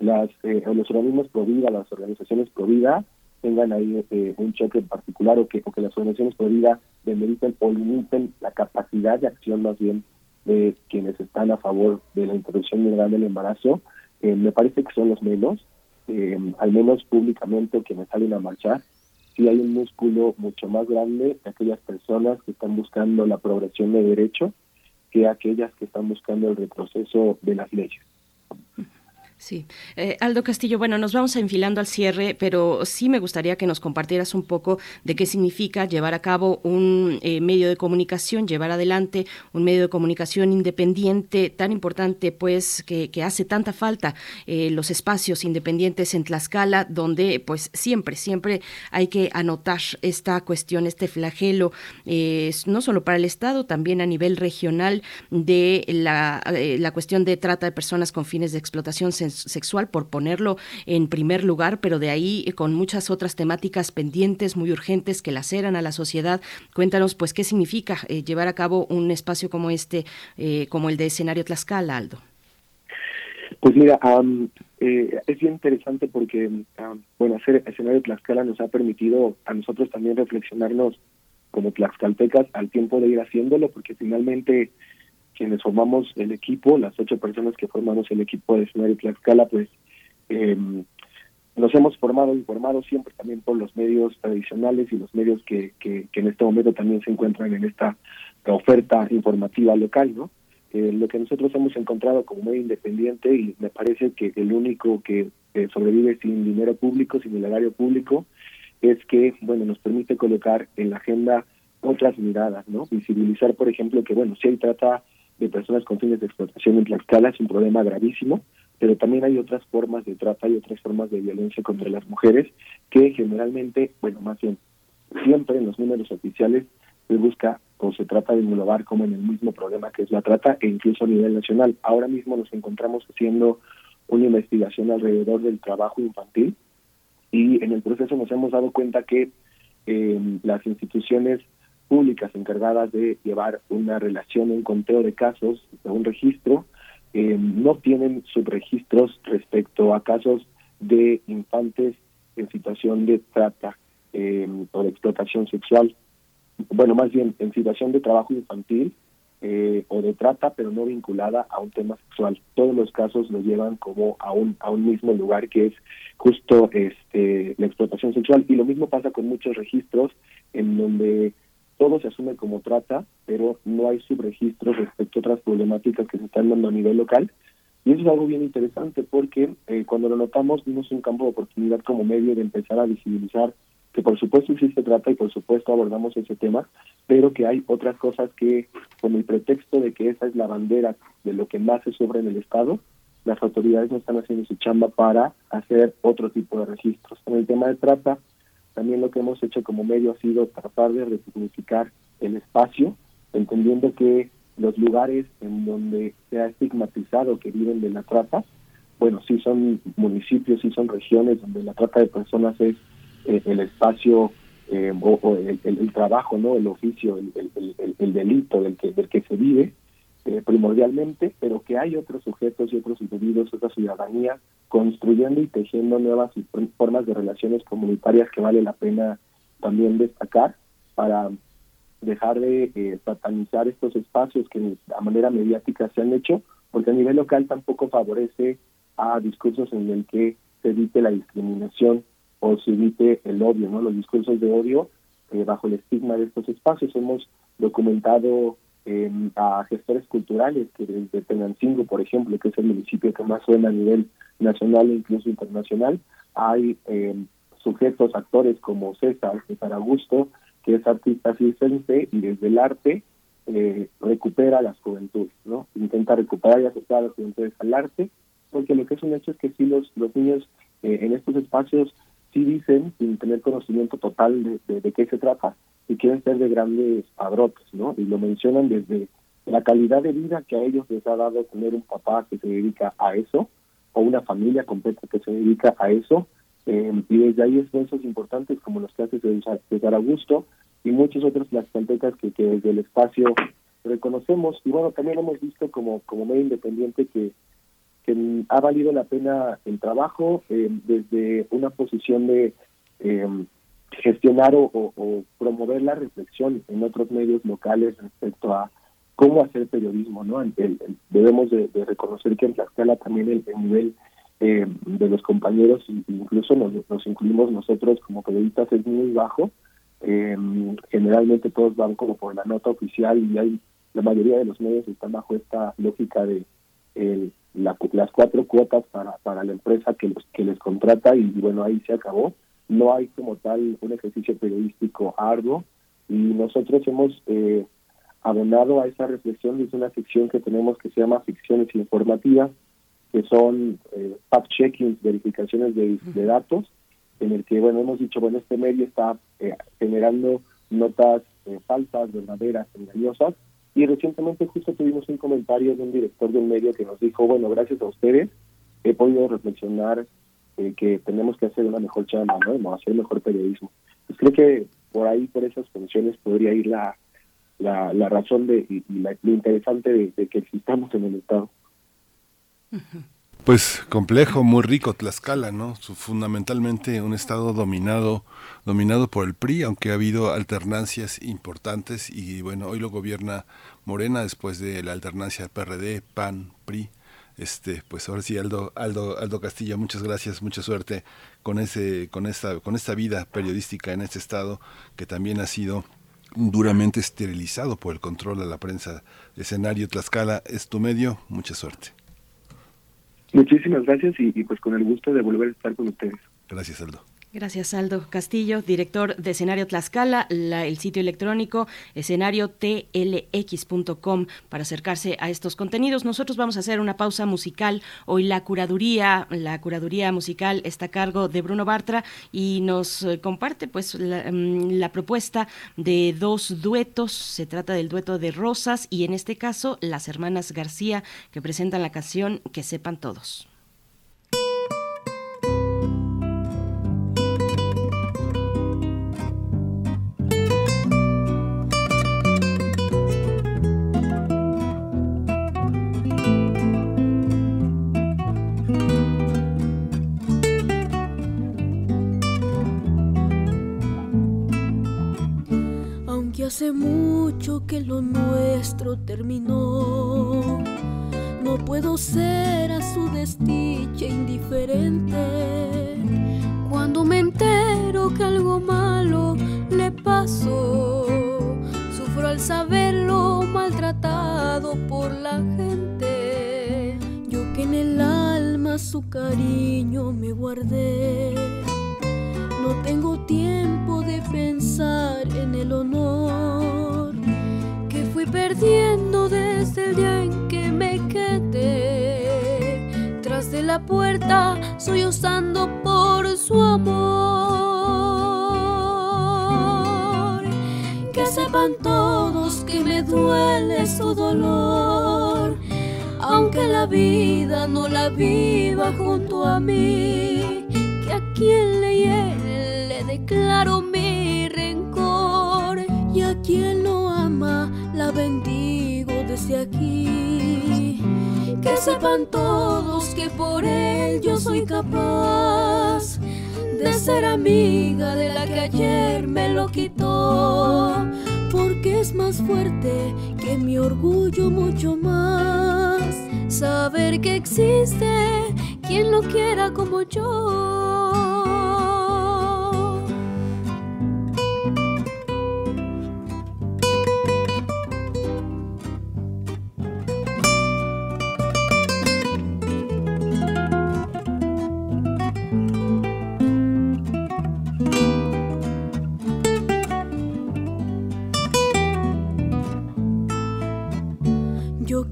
las eh, los organismos pro vida, las organizaciones pro vida, tengan ahí eh, un choque en particular o que, o que las organizaciones por vida demeriten o limiten la capacidad de acción más bien de quienes están a favor de la interrupción legal del embarazo, eh, me parece que son los menos, eh, al menos públicamente quienes salen a marchar, sí hay un músculo mucho más grande de aquellas personas que están buscando la progresión de derecho que aquellas que están buscando el retroceso de las leyes. Sí. Eh, Aldo Castillo, bueno, nos vamos enfilando al cierre, pero sí me gustaría que nos compartieras un poco de qué significa llevar a cabo un eh, medio de comunicación, llevar adelante un medio de comunicación independiente tan importante, pues, que, hace tanta falta eh, los espacios independientes en Tlaxcala, donde, pues, siempre, siempre hay que anotar esta cuestión, este flagelo, no solo para el Estado, también a nivel regional de la, la cuestión de trata de personas con fines de explotación sexual, por ponerlo en primer lugar, pero de ahí eh, con muchas otras temáticas pendientes, muy urgentes, que laceran a la sociedad. Cuéntanos, pues, qué significa eh, llevar a cabo un espacio como este, eh, como el de escenario Tlaxcala, Aldo. Pues mira, es bien interesante porque, bueno, hacer escenario Tlaxcala nos ha permitido a nosotros también reflexionarnos como tlaxcaltecas al tiempo de ir haciéndolo, porque finalmente quienes formamos el equipo, las ocho personas que formamos el equipo de escenario Tlaxcala, pues eh, nos hemos formado, informado siempre también por los medios tradicionales y los medios que, que, en este momento también se encuentran en esta oferta informativa local, ¿no? Eh, lo que nosotros hemos encontrado como medio independiente y me parece que el único que sobrevive sin dinero público, sin el erario público, es que, bueno, nos permite colocar en la agenda otras miradas, ¿no? Visibilizar, por ejemplo, que, bueno, si hay trata de personas con fines de explotación en Tlaxcala es un problema gravísimo, pero también hay otras formas de trata y otras formas de violencia contra las mujeres que generalmente, bueno, más bien, siempre en los números oficiales se busca o se trata de englobar como en el mismo problema que es la trata e incluso a nivel nacional. Ahora mismo nos encontramos haciendo una investigación alrededor del trabajo infantil y en el proceso nos hemos dado cuenta que eh, las instituciones públicas encargadas de llevar una relación, un conteo de casos, un registro, eh, no tienen subregistros respecto a casos de infantes en situación de trata eh, o de explotación sexual. Bueno, más bien en situación de trabajo infantil eh, o de trata, pero no vinculada a un tema sexual. Todos los casos los llevan como a un a un mismo lugar que es justo este la explotación sexual y lo mismo pasa con muchos registros en donde todo se asume como trata, pero no hay subregistros respecto a otras problemáticas que se están dando a nivel local. Y eso es algo bien interesante porque eh, cuando lo notamos vimos un campo de oportunidad como medio de empezar a visibilizar que por supuesto existe trata y por supuesto abordamos ese tema, pero que hay otras cosas que con el pretexto de que esa es la bandera de lo que más se sobra en el Estado, las autoridades no están haciendo su chamba para hacer otro tipo de registros. En el tema de trata, también lo que hemos hecho como medio ha sido tratar de resignificar el espacio, entendiendo que los lugares en donde se ha estigmatizado que viven de la trata, bueno, sí son municipios, sí son regiones donde la trata de personas es eh, el espacio eh, o, el, trabajo, no, el oficio, el, delito del que, del que se vive, eh, primordialmente, pero que hay otros sujetos y otros individuos, otra ciudadanía, construyendo y tejiendo nuevas formas de relaciones comunitarias que vale la pena también destacar para dejar de eh, satanizar estos espacios que de manera mediática se han hecho, porque a nivel local tampoco favorece a discursos en el que se evite la discriminación o se evite el odio, ¿no? Los discursos de odio eh, bajo el estigma de estos espacios. Hemos documentado em, a gestores culturales que desde Tenancingo, por ejemplo, que es el municipio que más suena a nivel nacional e incluso internacional, hay em, sujetos, actores como César, César Augusto, que es artista circense y desde el arte eh, recupera las juventudes, ¿no? Intenta recuperar y acercar a las juventudes al arte, porque lo que es un hecho es que sí los, los niños eh, en estos espacios sí dicen, sin tener conocimiento total de, de, qué se trata, y quieren ser de grandes padrotes, ¿no? Y lo mencionan desde la calidad de vida que a ellos les ha dado tener un papá que se dedica a eso, o una familia completa que se dedica a eso, eh, y desde ahí esfuerzos importantes como los que hace César Augusto y muchos otros tlaxcaltecas que, que desde el espacio reconocemos. Y bueno, también hemos visto como, como medio independiente que, que ha valido la pena el trabajo eh, desde una posición de eh, gestionar o, o, promover la reflexión en otros medios locales respecto a cómo hacer periodismo. no Debemos de, reconocer que en Tlaxcala también el, el nivel eh, de los compañeros, incluso nos, incluimos nosotros como periodistas, es muy bajo. Eh, generalmente todos van como por la nota oficial y hay la mayoría de los medios están bajo esta lógica de las cuatro cuotas para, para la empresa que les contrata y, bueno, ahí se acabó. No hay como tal un ejercicio periodístico arduo y nosotros hemos eh, abonado a esa reflexión desde una sección que tenemos que se llama ficciones informativas que son eh, fact-checking, verificaciones de, datos, en el que, bueno, hemos dicho, bueno, este medio está eh, generando notas eh, falsas, verdaderas, engañosas, y recientemente justo tuvimos un comentario de un director de un medio que nos dijo, bueno, gracias a ustedes he podido reflexionar eh, que tenemos que hacer una mejor chamba, ¿no? hacer mejor periodismo. Pues creo que por ahí, por esas funciones, podría ir la, la, la razón de y, la, lo interesante de, de que existamos en el Estado. Pues complejo, muy rico Tlaxcala, ¿no? Fundamentalmente un estado dominado, dominado por el PRI, aunque ha habido alternancias importantes y bueno, hoy lo gobierna Morena después de la alternancia PRD, PAN, PRI. Este, pues ahora sí Aldo, Aldo, Aldo Castillo, muchas gracias, mucha suerte con ese, con esta, con esta vida periodística en este estado que también ha sido duramente esterilizado por el control de la prensa. Escenario Tlaxcala es tu medio, mucha suerte. Muchísimas gracias y, pues con el gusto de volver a estar con ustedes. Gracias, Aldo. Gracias, Aldo Castillo, director de Escenario Tlaxcala, el sitio electrónico escenariotlx.com para acercarse a estos contenidos. Nosotros vamos a hacer una pausa musical. Hoy la curaduría, la curaduría musical está a cargo de Bruno Bartra y nos eh, comparte pues la, mm, la propuesta de dos duetos. Se trata del dueto de Rosas y en este caso las hermanas García que presentan la canción Que sepan todos. Hace mucho que lo nuestro terminó. No puedo ser a su desdicha indiferente. Cuando me entero que algo malo le pasó, sufro al saberlo maltratado por la gente. Yo que en el alma su cariño me guardé no tengo tiempo de pensar en el honor que fui perdiendo desde el día en que me quedé. Tras de la puerta, soy usando por su amor. Que sepan todos que me duele su dolor, aunque la vida no la viva junto a mí. Que a quien le declaro mi rencor y a quien lo ama la bendigo desde aquí. Que sepan todos que por él yo soy capaz de ser amiga de la que ayer me lo quitó, porque es más fuerte que mi orgullo mucho más. Saber que existe quien lo quiera como yo.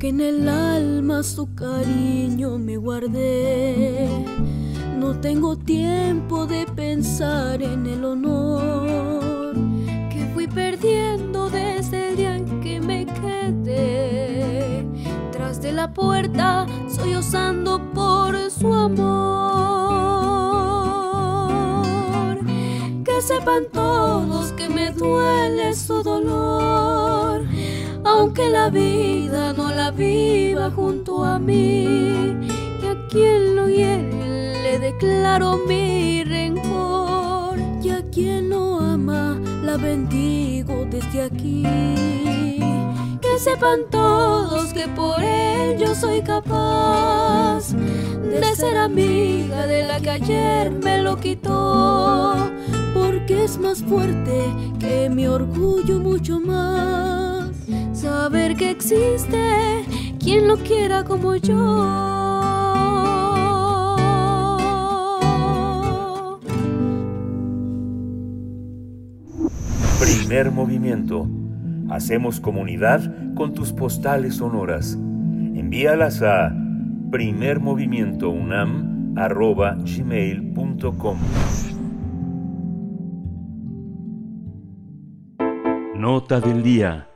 En el alma su cariño me guardé, no tengo tiempo de pensar en el honor que fui perdiendo desde el día en que me quedé. Tras de la puerta, sollozando por su amor. Que sepan todos que me duele su dolor aunque la vida no la viva junto a mí. Y a quien lo hiere le declaro mi rencor. Y a quien no ama la bendigo desde aquí. Que sepan todos que por él yo soy capaz de ser amiga de la que ayer me lo quitó. Porque es más fuerte que mi orgullo mucho más saber que existe quien lo quiera como yo. Primer movimiento. Hacemos comunidad con tus postales sonoras. Envíalas a primermovimientounam.gmail.com Nota del día.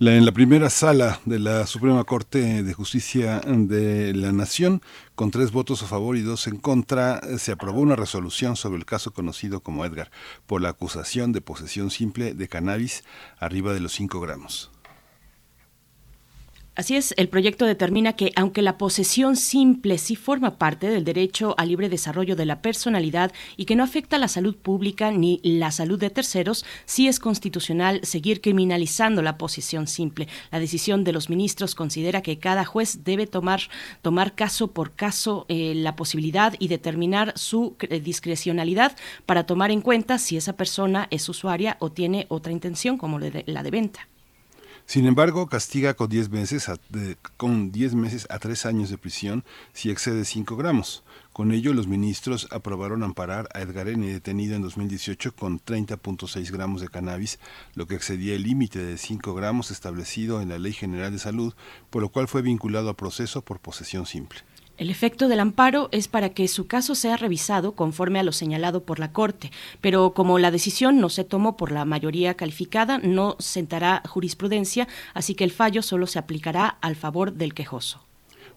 En la primera sala de la Suprema Corte de Justicia de la Nación, con tres votos a favor y dos en contra, se aprobó una resolución sobre el caso conocido como Edgar por la acusación de posesión simple de cannabis arriba de los 5 gramos. Así es, el proyecto determina que aunque la posesión simple sí forma parte del derecho al libre desarrollo de la personalidad y que no afecta a la salud pública ni la salud de terceros, sí es constitucional seguir criminalizando la posesión simple. La decisión de los ministros considera que cada juez debe tomar, tomar caso por caso eh, la posibilidad y determinar su eh, discrecionalidad para tomar en cuenta si esa persona es usuaria o tiene otra intención como la de venta. Sin embargo, castiga con 10 meses a, con 10 meses a 3 años de prisión si excede 5 gramos. Con ello, los ministros aprobaron amparar a Edgar N., detenido en 2018 con 30.6 gramos de cannabis, lo que excedía el límite de 5 gramos establecido en la Ley General de Salud, por lo cual fue vinculado a proceso por posesión simple. El efecto del amparo es para que su caso sea revisado conforme a lo señalado por la Corte, pero como la decisión no se tomó por la mayoría calificada, no sentará jurisprudencia, así que el fallo solo se aplicará al favor del quejoso.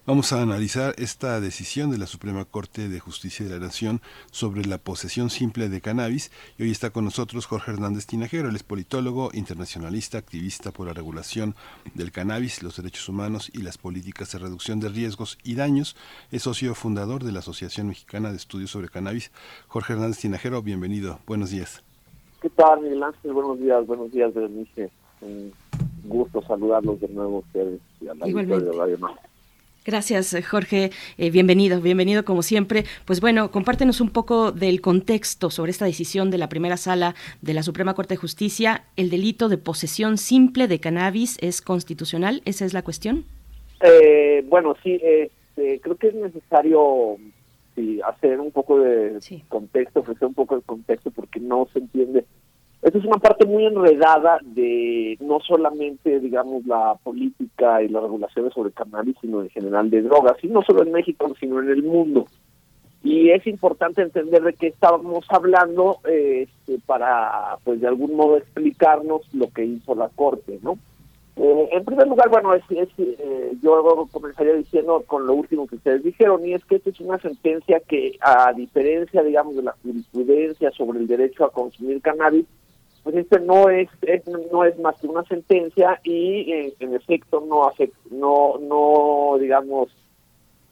Vamos a analizar esta decisión de la Suprema Corte de Justicia de la Nación sobre la posesión simple de cannabis y hoy está con nosotros Jorge Hernández Tinajero, él es politólogo, internacionalista, activista por la regulación del cannabis, los derechos humanos y las políticas de reducción de riesgos y daños. Es socio fundador de la Asociación Mexicana de Estudios sobre Cannabis. Jorge Hernández Tinajero, bienvenido. Buenos días. ¿Qué tal, Miguel Ángel? Buenos días, buenos días, Berenice. Un gusto saludarlos de nuevo ustedes y a la de Radio Gracias, Jorge. Eh, bienvenido, bienvenido como siempre. Pues bueno, compártenos un poco del contexto sobre esta decisión de la primera sala de la Suprema Corte de Justicia. ¿El delito de posesión simple de cannabis es constitucional? ¿Esa es la cuestión? Eh, bueno, sí, este, creo que es necesario hacer un poco de contexto, ofrecer un poco de contexto porque no se entiende esta es una parte muy enredada de no solamente, digamos, la política y las regulaciones sobre cannabis, sino en general de drogas, y no solo en México, sino en el mundo. Y es importante entender de qué estábamos hablando este, para, pues, de algún modo explicarnos lo que hizo la Corte, ¿no? Eh, en primer lugar, bueno, es, eh, yo comenzaría diciendo con lo último que ustedes dijeron, y es que esta es una sentencia que, a diferencia, digamos, de la jurisprudencia sobre el derecho a consumir cannabis, pues este no es, no es más que una sentencia y eh, en efecto no afecta, no no digamos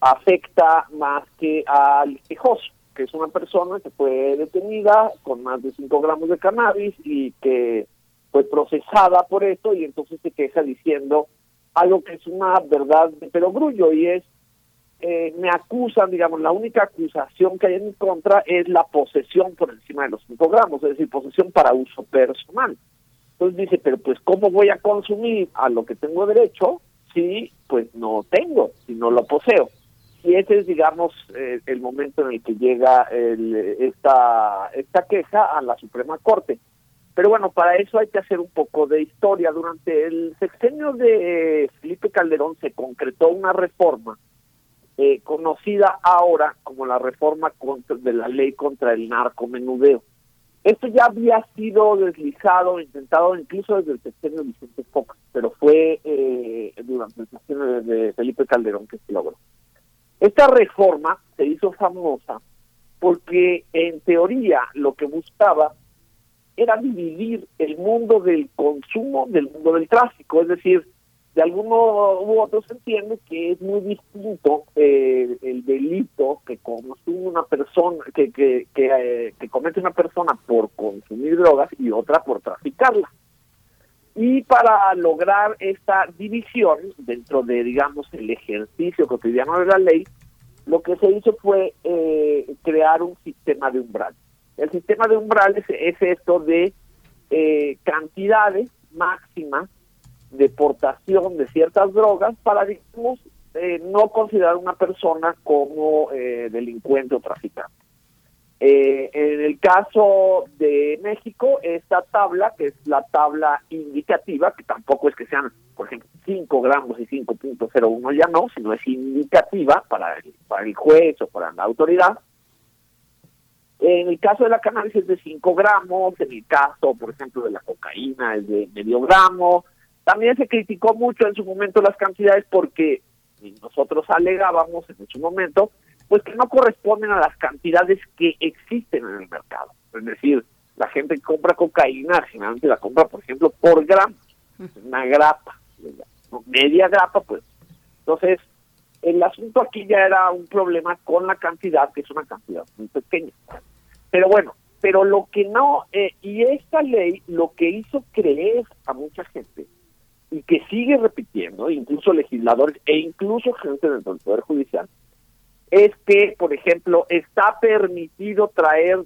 afecta más que al quejoso que es una persona que fue detenida con más de 5 gramos de cannabis y que fue procesada por esto y entonces se queja diciendo algo que es una verdad de perogrullo y es eh, me acusan, digamos, la única acusación que hay en mi contra es la posesión por encima de los 5 gramos, es decir, posesión para uso personal. Entonces dice, pero pues ¿cómo voy a consumir a lo que tengo derecho si pues no tengo, si no lo poseo? Y ese es, digamos, eh, el momento en el que llega el, esta, esta queja a la Suprema Corte. Pero bueno, para eso hay que hacer un poco de historia. Durante el sexenio de Felipe Calderón se concretó una reforma eh, conocida ahora como la reforma contra, de la ley contra el narcomenudeo. Esto ya había sido deslizado, intentado incluso desde el sexenio de Vicente Fox, pero fue eh, durante el sexenio de Felipe Calderón que se logró. Esta reforma se hizo famosa porque en teoría lo que buscaba era dividir el mundo del consumo del mundo del tráfico, es decir, de alguno u otro se entiende que es muy distinto eh, el delito que consume una persona, que, que, que, eh, que comete una persona por consumir drogas y otra por traficarla. Y para lograr esta división dentro de, digamos, el ejercicio cotidiano de la ley, lo que se hizo fue eh, crear un sistema de umbral. El sistema de umbrales es esto de eh, cantidades máximas de portación de ciertas drogas para, digamos, eh, no considerar una persona como eh, delincuente o traficante. en el caso de México, esta tabla, que es la tabla indicativa, que tampoco es que sean, por ejemplo, 5 gramos y 5.01 ya no, sino es indicativa para para el juez o para la autoridad, en el caso de la cannabis es de 5 gramos, en el caso, por ejemplo, de la cocaína es de medio gramo. También se criticó mucho en su momento las cantidades porque nosotros alegábamos en su momento, pues que no corresponden a las cantidades que existen en el mercado. Es decir, la gente que compra cocaína generalmente la compra, por ejemplo, por gramo, una grapa, media grapa, pues. Entonces, el asunto aquí ya era un problema con la cantidad, que es una cantidad muy pequeña. Pero bueno, pero lo que no, eh, y esta ley lo que hizo creer a mucha gente, y que sigue repitiendo, incluso legisladores e incluso gente dentro del Poder Judicial, es que, por ejemplo, está permitido traer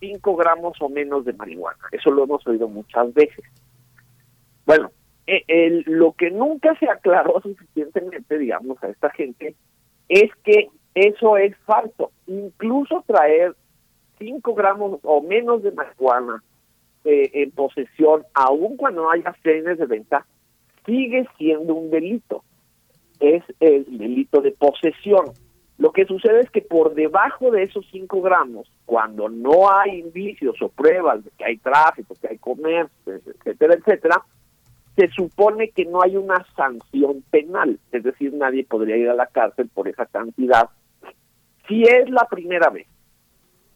5 gramos o menos de marihuana. Eso lo hemos oído muchas veces. Bueno, eh, lo que nunca se aclaró *laughs* suficientemente, digamos, a esta gente, es que eso es falso. Incluso traer 5 gramos o menos de marihuana eh, en posesión, aun cuando haya frenes de venta, sigue siendo un delito. Es el delito de posesión. Lo que sucede es que por debajo de esos 5 gramos, cuando no hay indicios o pruebas de que hay tráfico, que hay comercio, etcétera, etcétera, se supone que no hay una sanción penal, es decir, nadie podría ir a la cárcel por esa cantidad. Si es la primera vez,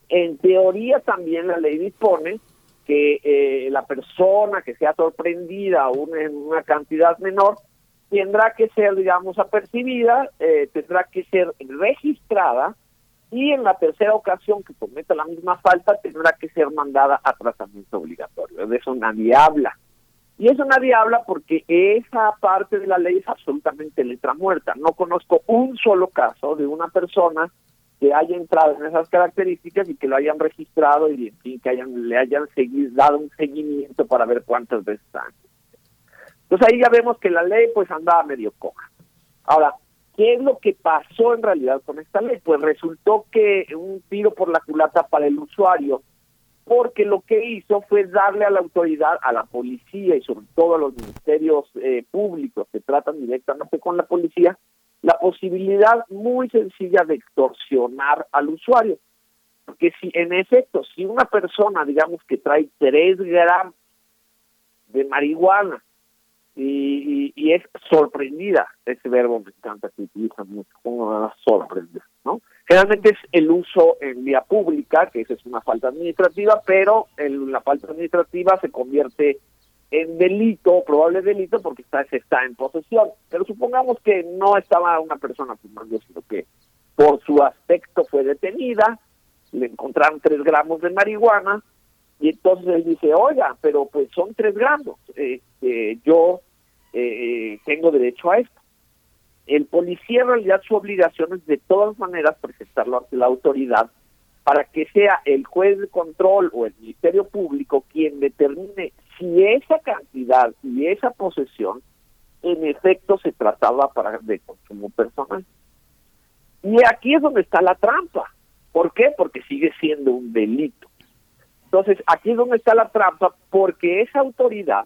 en teoría también la ley dispone que eh, la persona que sea sorprendida en una cantidad menor tendrá que ser, digamos, apercibida, eh, tendrá que ser registrada y en la tercera ocasión que cometa la misma falta tendrá que ser mandada a tratamiento obligatorio. De eso nadie habla. Y eso nadie habla porque esa parte de la ley es absolutamente letra muerta. No conozco un solo caso de una persona que haya entrado en esas características y que lo hayan registrado y en fin, que le hayan seguido, dado un seguimiento para ver cuántas veces están. Entonces ahí ya vemos que la ley pues andaba medio coja. Ahora, ¿qué es lo que pasó en realidad con esta ley? Pues resultó que un tiro por la culata para el usuario porque lo que hizo fue darle a la autoridad, a la policía y sobre todo a los ministerios eh, públicos que tratan directamente con la policía, la posibilidad muy sencilla de extorsionar al usuario. Porque si en efecto, si una persona, digamos que trae tres gramos de marihuana y, es sorprendida, ese verbo me encanta que utiliza mucho, como sorprender, ¿no? Generalmente es el uso en vía pública, que esa es una falta administrativa, pero en la falta administrativa se convierte en delito, probable delito, porque está, se está en posesión. Pero supongamos que no estaba una persona fumando, sino que por su aspecto fue detenida, le encontraron tres gramos de marihuana, y entonces él dice, oiga, pero pues son tres gramos, este, yo eh, tengo derecho a esto el policía en realidad su obligación es de todas maneras presentarlo ante la autoridad para que sea el juez de control o el Ministerio Público quien determine si esa cantidad y esa posesión en efecto se trataba para de consumo personal. Y aquí es donde está la trampa. ¿Por qué? Porque sigue siendo un delito. Entonces, aquí es donde está la trampa, porque esa autoridad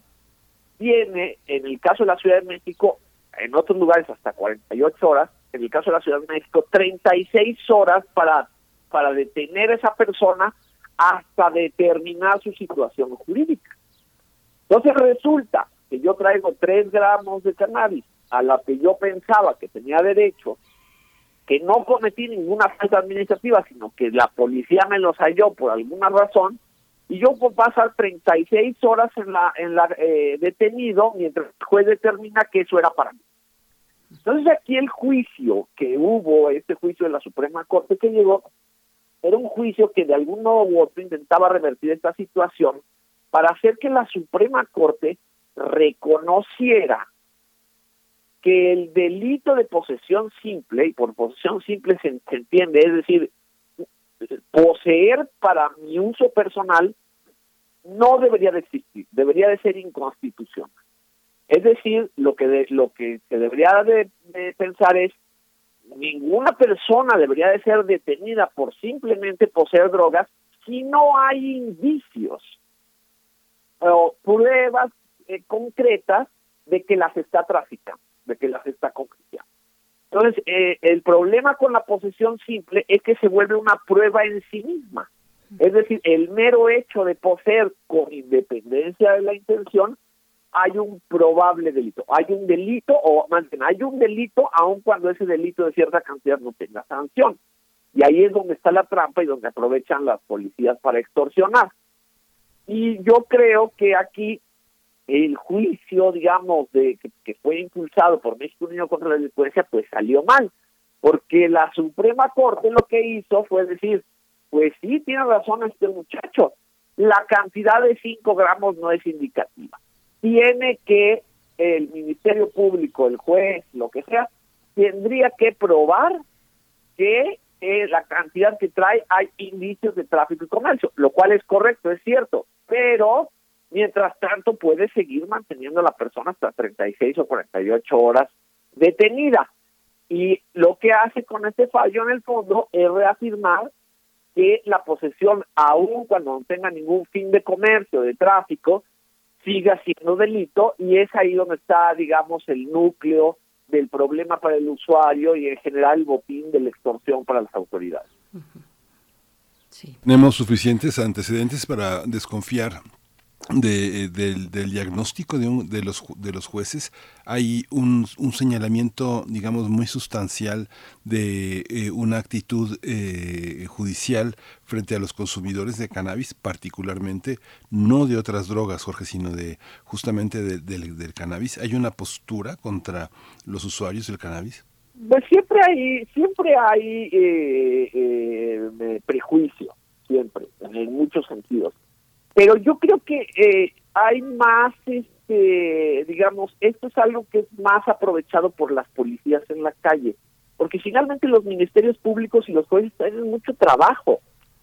tiene, en el caso de la Ciudad de México, en otros lugares hasta 48 horas, en el caso de la Ciudad de México, 36 horas para, para detener a esa persona hasta determinar su situación jurídica. Entonces resulta que yo traigo 3 gramos de cannabis a la que yo pensaba que tenía derecho, que no cometí ninguna falta administrativa, sino que la policía me los halló por alguna razón, y yo puedo pasar 36 horas en la, en la eh, detenido mientras el juez determina que eso era para mí. Entonces aquí el juicio que hubo, este juicio de la Suprema Corte que llegó, era un juicio que de algún modo u otro intentaba revertir esta situación para hacer que la Suprema Corte reconociera que el delito de posesión simple, y por posesión simple se, entiende, es decir, poseer para mi uso personal, no debería de existir, debería de ser inconstitucional. Es decir, lo que lo que se debería de, pensar es ninguna persona debería de ser detenida por simplemente poseer drogas si no hay indicios o pruebas eh, concretas de que las está traficando de que las está conquistando. Entonces, eh, el problema con la posesión simple es que se vuelve una prueba en sí misma. Es decir, el mero hecho de poseer con independencia de la intención, hay un probable delito. Hay un delito, o más bien, hay un delito aun cuando ese delito de cierta cantidad no tenga sanción. Y ahí es donde está la trampa y donde aprovechan las policías para extorsionar. Y yo creo que aquí el juicio, digamos, de que, fue impulsado por México Unido contra la Delincuencia, pues salió mal, porque la Suprema Corte lo que hizo fue decir, pues sí, tiene razón este muchacho, la cantidad de 5 gramos no es indicativa. Tiene que el Ministerio Público, el juez, lo que sea, tendría que probar que eh, la cantidad que trae hay indicios de tráfico y comercio, lo cual es correcto, es cierto, pero Mientras tanto, puede seguir manteniendo a la persona hasta 36 o 48 horas detenida. Y lo que hace con este fallo en el fondo es reafirmar que la posesión, aun cuando no tenga ningún fin de comercio, de tráfico, siga siendo delito y es ahí donde está, digamos, el núcleo del problema para el usuario y en general el botín de la extorsión para las autoridades. Tenemos suficientes antecedentes para desconfiar de, eh, del, diagnóstico de, un, de, los, de los jueces hay un, señalamiento, digamos, muy sustancial de eh, una actitud eh, judicial frente a los consumidores de cannabis, particularmente, no de otras drogas, Jorge, sino de justamente del cannabis. ¿Hay una postura contra los usuarios del cannabis? Pues siempre hay, siempre hay prejuicio, siempre, en muchos sentidos pero yo creo que eh, hay más, este, digamos, esto es algo que es más aprovechado por las policías en la calle, porque finalmente los ministerios públicos y los jueces tienen mucho trabajo.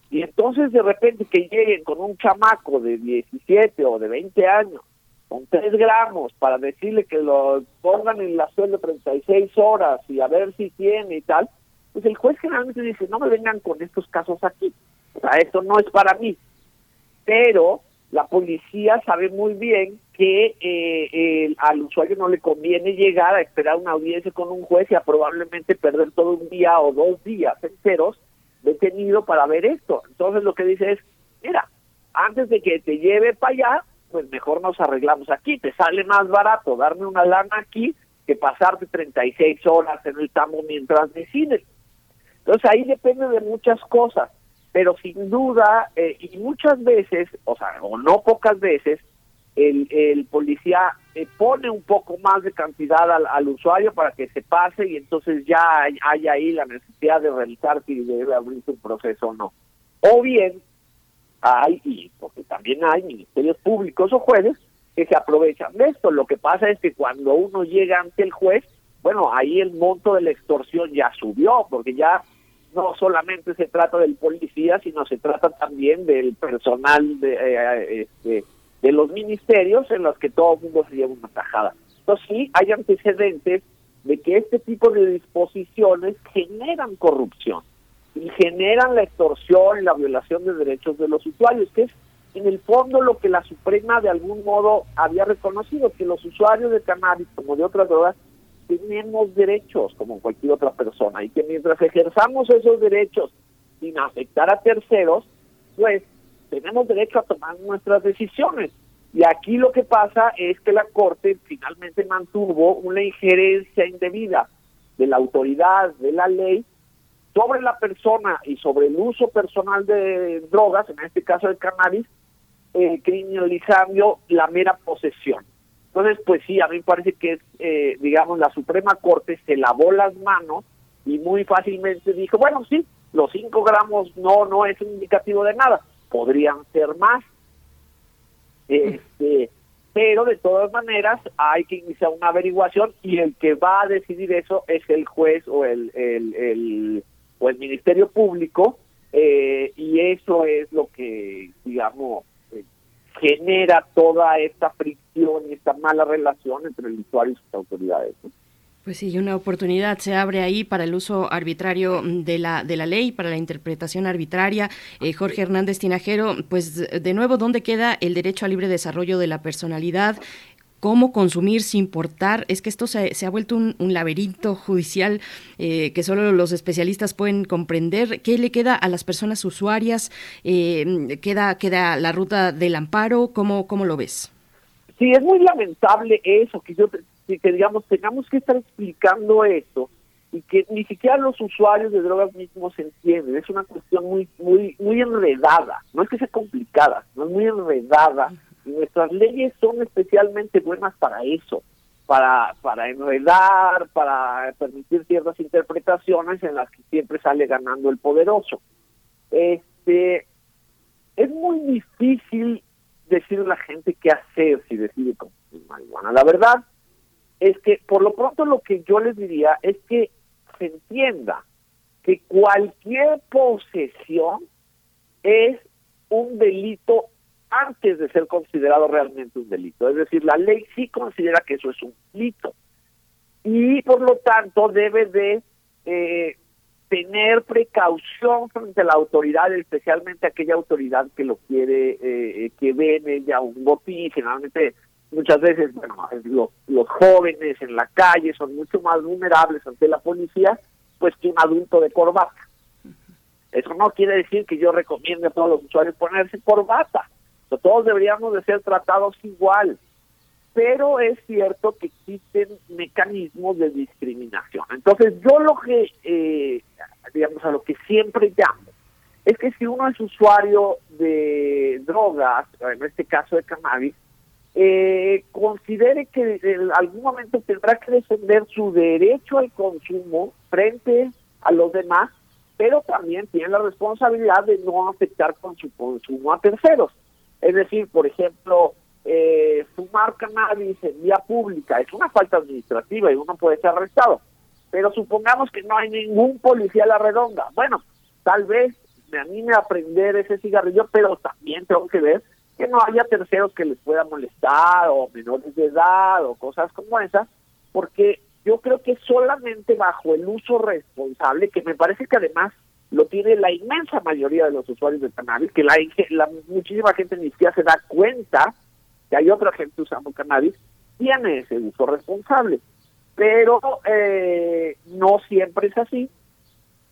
Y entonces de repente que lleguen con un chamaco de 17 o de 20 años, con 3 gramos, para decirle que lo pongan en la sueldo 36 horas y a ver si tiene y tal, pues el juez generalmente dice, no me vengan con estos casos aquí. O sea, esto no es para mí pero la policía sabe muy bien que eh, al usuario no le conviene llegar a esperar una audiencia con un juez y a probablemente perder todo un día o dos días enteros detenido para ver esto. Entonces lo que dice es, mira, antes de que te lleve para allá, pues mejor nos arreglamos aquí, te sale más barato darme una lana aquí que pasarte 36 horas en el tambo mientras decides. Entonces ahí depende de muchas cosas pero sin duda, eh, y muchas veces, o sea, o no pocas veces, el, el policía eh, pone un poco más de cantidad al, usuario para que se pase y entonces ya hay, ahí la necesidad de realizar si debe abrirse un proceso o no. O bien, hay, y porque también hay ministerios públicos o jueces que se aprovechan de esto. Lo que pasa es que cuando uno llega ante el juez, bueno, ahí el monto de la extorsión ya subió, porque ya no solamente se trata del policía, sino se trata también del personal de, eh, este, de los ministerios en los que todo el mundo se lleva una tajada. Entonces sí, hay antecedentes de que este tipo de disposiciones generan corrupción y generan la extorsión y la violación de derechos de los usuarios, que es en el fondo lo que la Suprema de algún modo había reconocido, que los usuarios de cannabis como de otras drogas tenemos derechos como cualquier otra persona y que mientras ejerzamos esos derechos sin afectar a terceros, pues tenemos derecho a tomar nuestras decisiones. Y aquí lo que pasa es que la Corte finalmente mantuvo una injerencia indebida de la autoridad, de la ley, sobre la persona y sobre el uso personal de drogas, en este caso el cannabis, eh, criminalizando la mera posesión. Entonces, pues sí, a mí me parece que, es, eh, digamos, la Suprema Corte se lavó las manos y muy fácilmente dijo, bueno, sí, los 5 gramos no, no es un indicativo de nada, podrían ser más. Este, pero de todas maneras hay que iniciar una averiguación y el que va a decidir eso es el juez o el, o el Ministerio Público eh, y eso es lo que, digamos, eh, genera toda esta fricción y esta mala relación entre el usuario y sus autoridades. Pues sí, una oportunidad se abre ahí para el uso arbitrario de la, de la ley, para la interpretación arbitraria. Eh, Jorge Hernández Tinajero, pues de nuevo, ¿dónde queda el derecho al libre desarrollo de la personalidad? Cómo consumir sin portar. Es que esto se, ha vuelto un, laberinto judicial eh, que solo los especialistas pueden comprender. ¿Qué le queda a las personas usuarias? Eh, ¿queda, ¿Queda la ruta del amparo? ¿Cómo, ¿Cómo lo ves? Sí, es muy lamentable eso, que yo que digamos tengamos que estar explicando eso y que ni siquiera los usuarios de drogas mismos entienden. Es una cuestión muy muy muy enredada. No es que sea complicada, no es muy enredada nuestras leyes son especialmente buenas para eso, para, para enredar, para permitir ciertas interpretaciones en las que siempre sale ganando el poderoso. Este, es muy difícil decirle a la gente qué hacer si decide consumir marihuana. La verdad es que por lo pronto lo que yo les diría es que se entienda que cualquier posesión es un delito antes de ser considerado realmente un delito. Es decir, la ley sí considera que eso es un delito y por lo tanto debe de eh, tener precaución frente a la autoridad, especialmente aquella autoridad que lo quiere, eh, eh, que ve en ella un botín. Generalmente, muchas veces, bueno, los, los jóvenes en la calle son mucho más vulnerables ante la policía, pues que un adulto de corbata. Eso no quiere decir que yo recomiende a todos los usuarios ponerse corbata todos deberíamos de ser tratados igual, pero es cierto que existen mecanismos de discriminación. Entonces yo lo que, eh, digamos, a lo que siempre llamo, es que si uno es usuario de drogas, en este caso de cannabis, eh, considere que en algún momento tendrá que defender su derecho al consumo frente a los demás, pero también tiene la responsabilidad de no afectar con su consumo a terceros. Es decir, por ejemplo, eh, fumar cannabis en vía pública es una falta administrativa y uno puede ser arrestado. Pero supongamos que no hay ningún policía a la redonda. Bueno, tal vez me anime a prender ese cigarrillo, pero también tengo que ver que no haya terceros que les pueda molestar o menores de edad o cosas como esas, porque yo creo que solamente bajo el uso responsable, que me parece que además lo tiene la inmensa mayoría de los usuarios de cannabis, que la, muchísima gente ni siquiera se da cuenta que hay otra gente usando cannabis, tiene ese uso responsable. Pero eh, no siempre es así.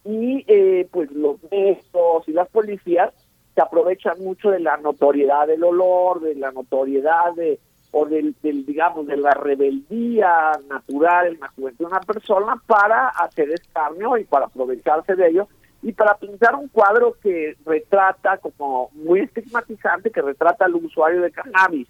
Y eh, pues los médicos y las policías se aprovechan mucho de la notoriedad del olor, de la notoriedad de o del, del, digamos de la rebeldía natural en la juventud de una persona para hacer escarnio y para aprovecharse de ello y para pintar un cuadro que retrata como muy estigmatizante, que retrata al usuario de cannabis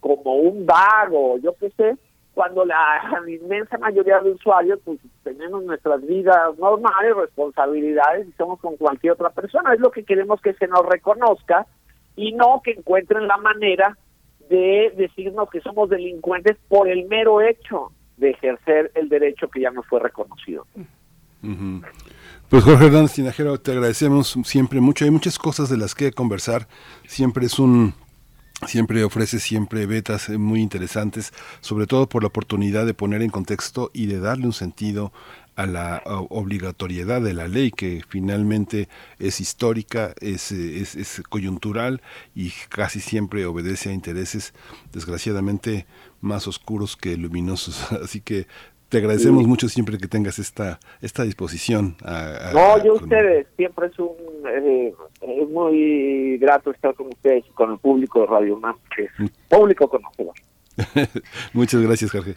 como un vago, yo qué sé, cuando la, *laughs* inmensa mayoría de usuarios pues tenemos nuestras vidas normales, responsabilidades y somos con cualquier otra persona. Es lo que queremos que se nos reconozca y no que encuentren la manera de decirnos que somos delincuentes por el mero hecho de ejercer el derecho que ya nos fue reconocido. Pues Jorge Hernández Tinajero, te agradecemos siempre mucho. Hay muchas cosas de las que conversar. Siempre es un siempre ofrece siempre betas muy interesantes, sobre todo por la oportunidad de poner en contexto y de darle un sentido a la obligatoriedad de la ley que finalmente es histórica, es, es, es, coyuntural y casi siempre obedece a intereses desgraciadamente más oscuros que luminosos. *laughs* Así que te agradecemos mucho siempre que tengas esta esta disposición. no, yo ustedes, siempre es un eh, es muy grato estar con ustedes y con el público de Radio Más, que es mm. público conocedor. *laughs* Muchas gracias, Jorge.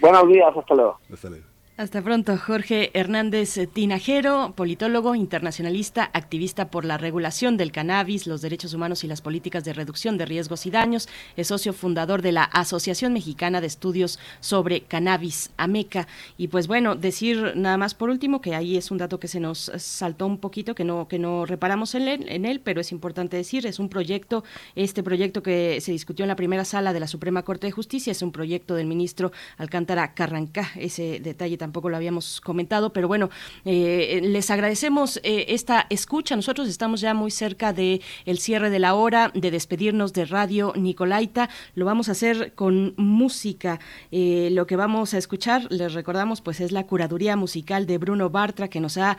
Buenos días, hasta luego. Hasta luego. Hasta pronto, Jorge Hernández Tinajero, politólogo, internacionalista, activista por la regulación del cannabis, los derechos humanos y las políticas de reducción de riesgos y daños. Es socio fundador de la Asociación Mexicana de Estudios sobre Cannabis, AMECA. Y pues bueno, decir nada más por último que ahí es un dato que se nos saltó un poquito, que no, que no reparamos en él, en él, pero es importante decir, es un proyecto, este proyecto que se discutió en la primera sala de la Suprema Corte de Justicia, es un proyecto del ministro Alcántara Carrancá. Ese detalle también tampoco lo habíamos comentado, pero bueno, eh, les agradecemos eh, esta escucha. Nosotros estamos ya muy cerca de el cierre de la hora, de despedirnos de Radio Nicolaita. Lo vamos a hacer con música. Eh, lo que vamos a escuchar, les recordamos, pues es la curaduría musical de Bruno Bartra que nos ha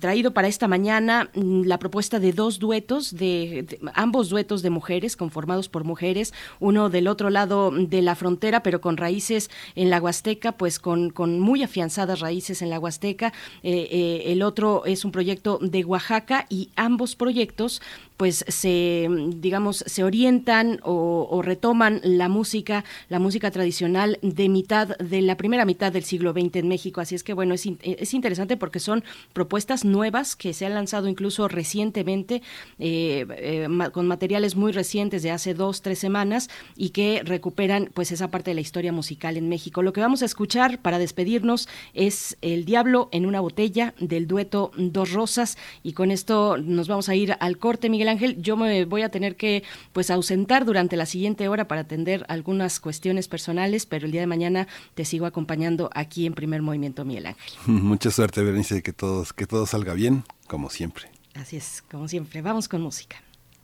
traído para esta mañana mm, la propuesta de dos duetos, de, de, ambos duetos de mujeres, conformados por mujeres, uno del otro lado de la frontera, pero con raíces en la Huasteca, pues con, con muy afianzadas raíces en la Huasteca. Eh, eh, el otro es un proyecto de Oaxaca y ambos proyectos pues se, digamos, se orientan o, retoman la música, la música tradicional de mitad, de la primera mitad del siglo XX en México. Así es que, bueno, es, es interesante porque son propuestas nuevas que se han lanzado incluso recientemente, eh, eh, con materiales muy recientes de hace dos, tres semanas y que recuperan pues esa parte de la historia musical en México. Lo que vamos a escuchar para despedirnos es El Diablo en una botella del dueto Dos Rosas y con esto nos vamos a ir al corte, Miguel Ángel, yo me voy a tener que pues ausentar durante la siguiente hora para atender algunas cuestiones personales, pero el día de mañana te sigo acompañando aquí en Primer Movimiento, Miguel Ángel. *laughs* Mucha suerte, Berenice, que todos que todo salga bien, como siempre. Así es, como siempre. Vamos con música.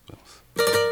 Vamos.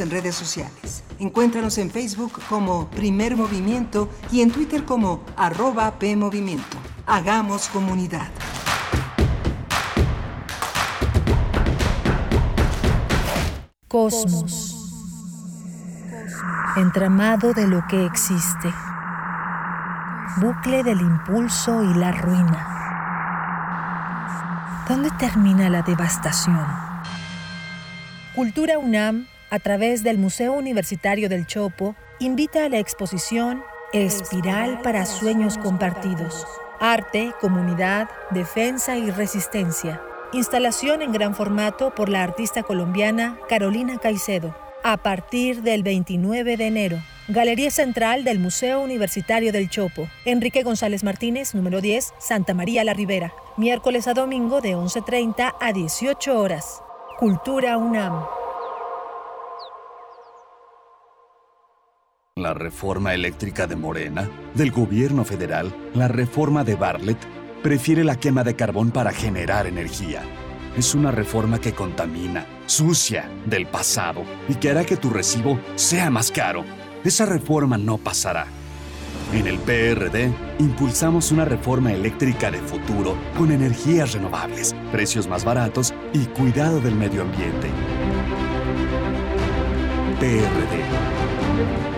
En redes sociales. Encuéntranos en Facebook como Primer Movimiento y en Twitter como arroba PMovimiento. Hagamos comunidad. Cosmos. Entramado de lo que existe. Bucle del impulso y la ruina. ¿Dónde termina la devastación? Cultura UNAM, a través del Museo Universitario del Chopo, invita a la exposición Espiral para Sueños Compartidos. Arte, comunidad, defensa y resistencia. Instalación en gran formato por la artista colombiana Carolina Caicedo. A partir del 29 de enero. Galería Central del Museo Universitario del Chopo. Enrique González Martínez, número 10, Santa María la Ribera. Miércoles a domingo de 11.30 a 18 horas. Cultura UNAM. La reforma eléctrica de Morena, del gobierno federal, la reforma de Bartlett, prefiere la quema de carbón para generar energía. Es una reforma que contamina, sucia, del pasado y que hará que tu recibo sea más caro. Esa reforma no pasará. En el PRD impulsamos una reforma eléctrica de futuro con energías renovables, precios más baratos y cuidado del medio ambiente. PRD.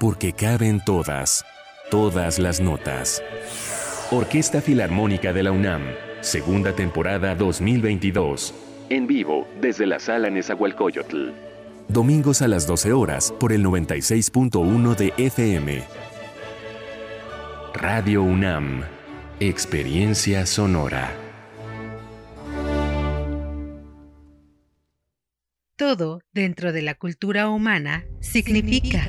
porque caben todas, todas las notas. Orquesta Filarmónica de la UNAM, segunda temporada 2022. En vivo desde la sala Nezahualcóyotl. Domingos a las 12 horas por el 96.1 de FM. Radio UNAM. Experiencia sonora. Todo dentro de la cultura humana significa.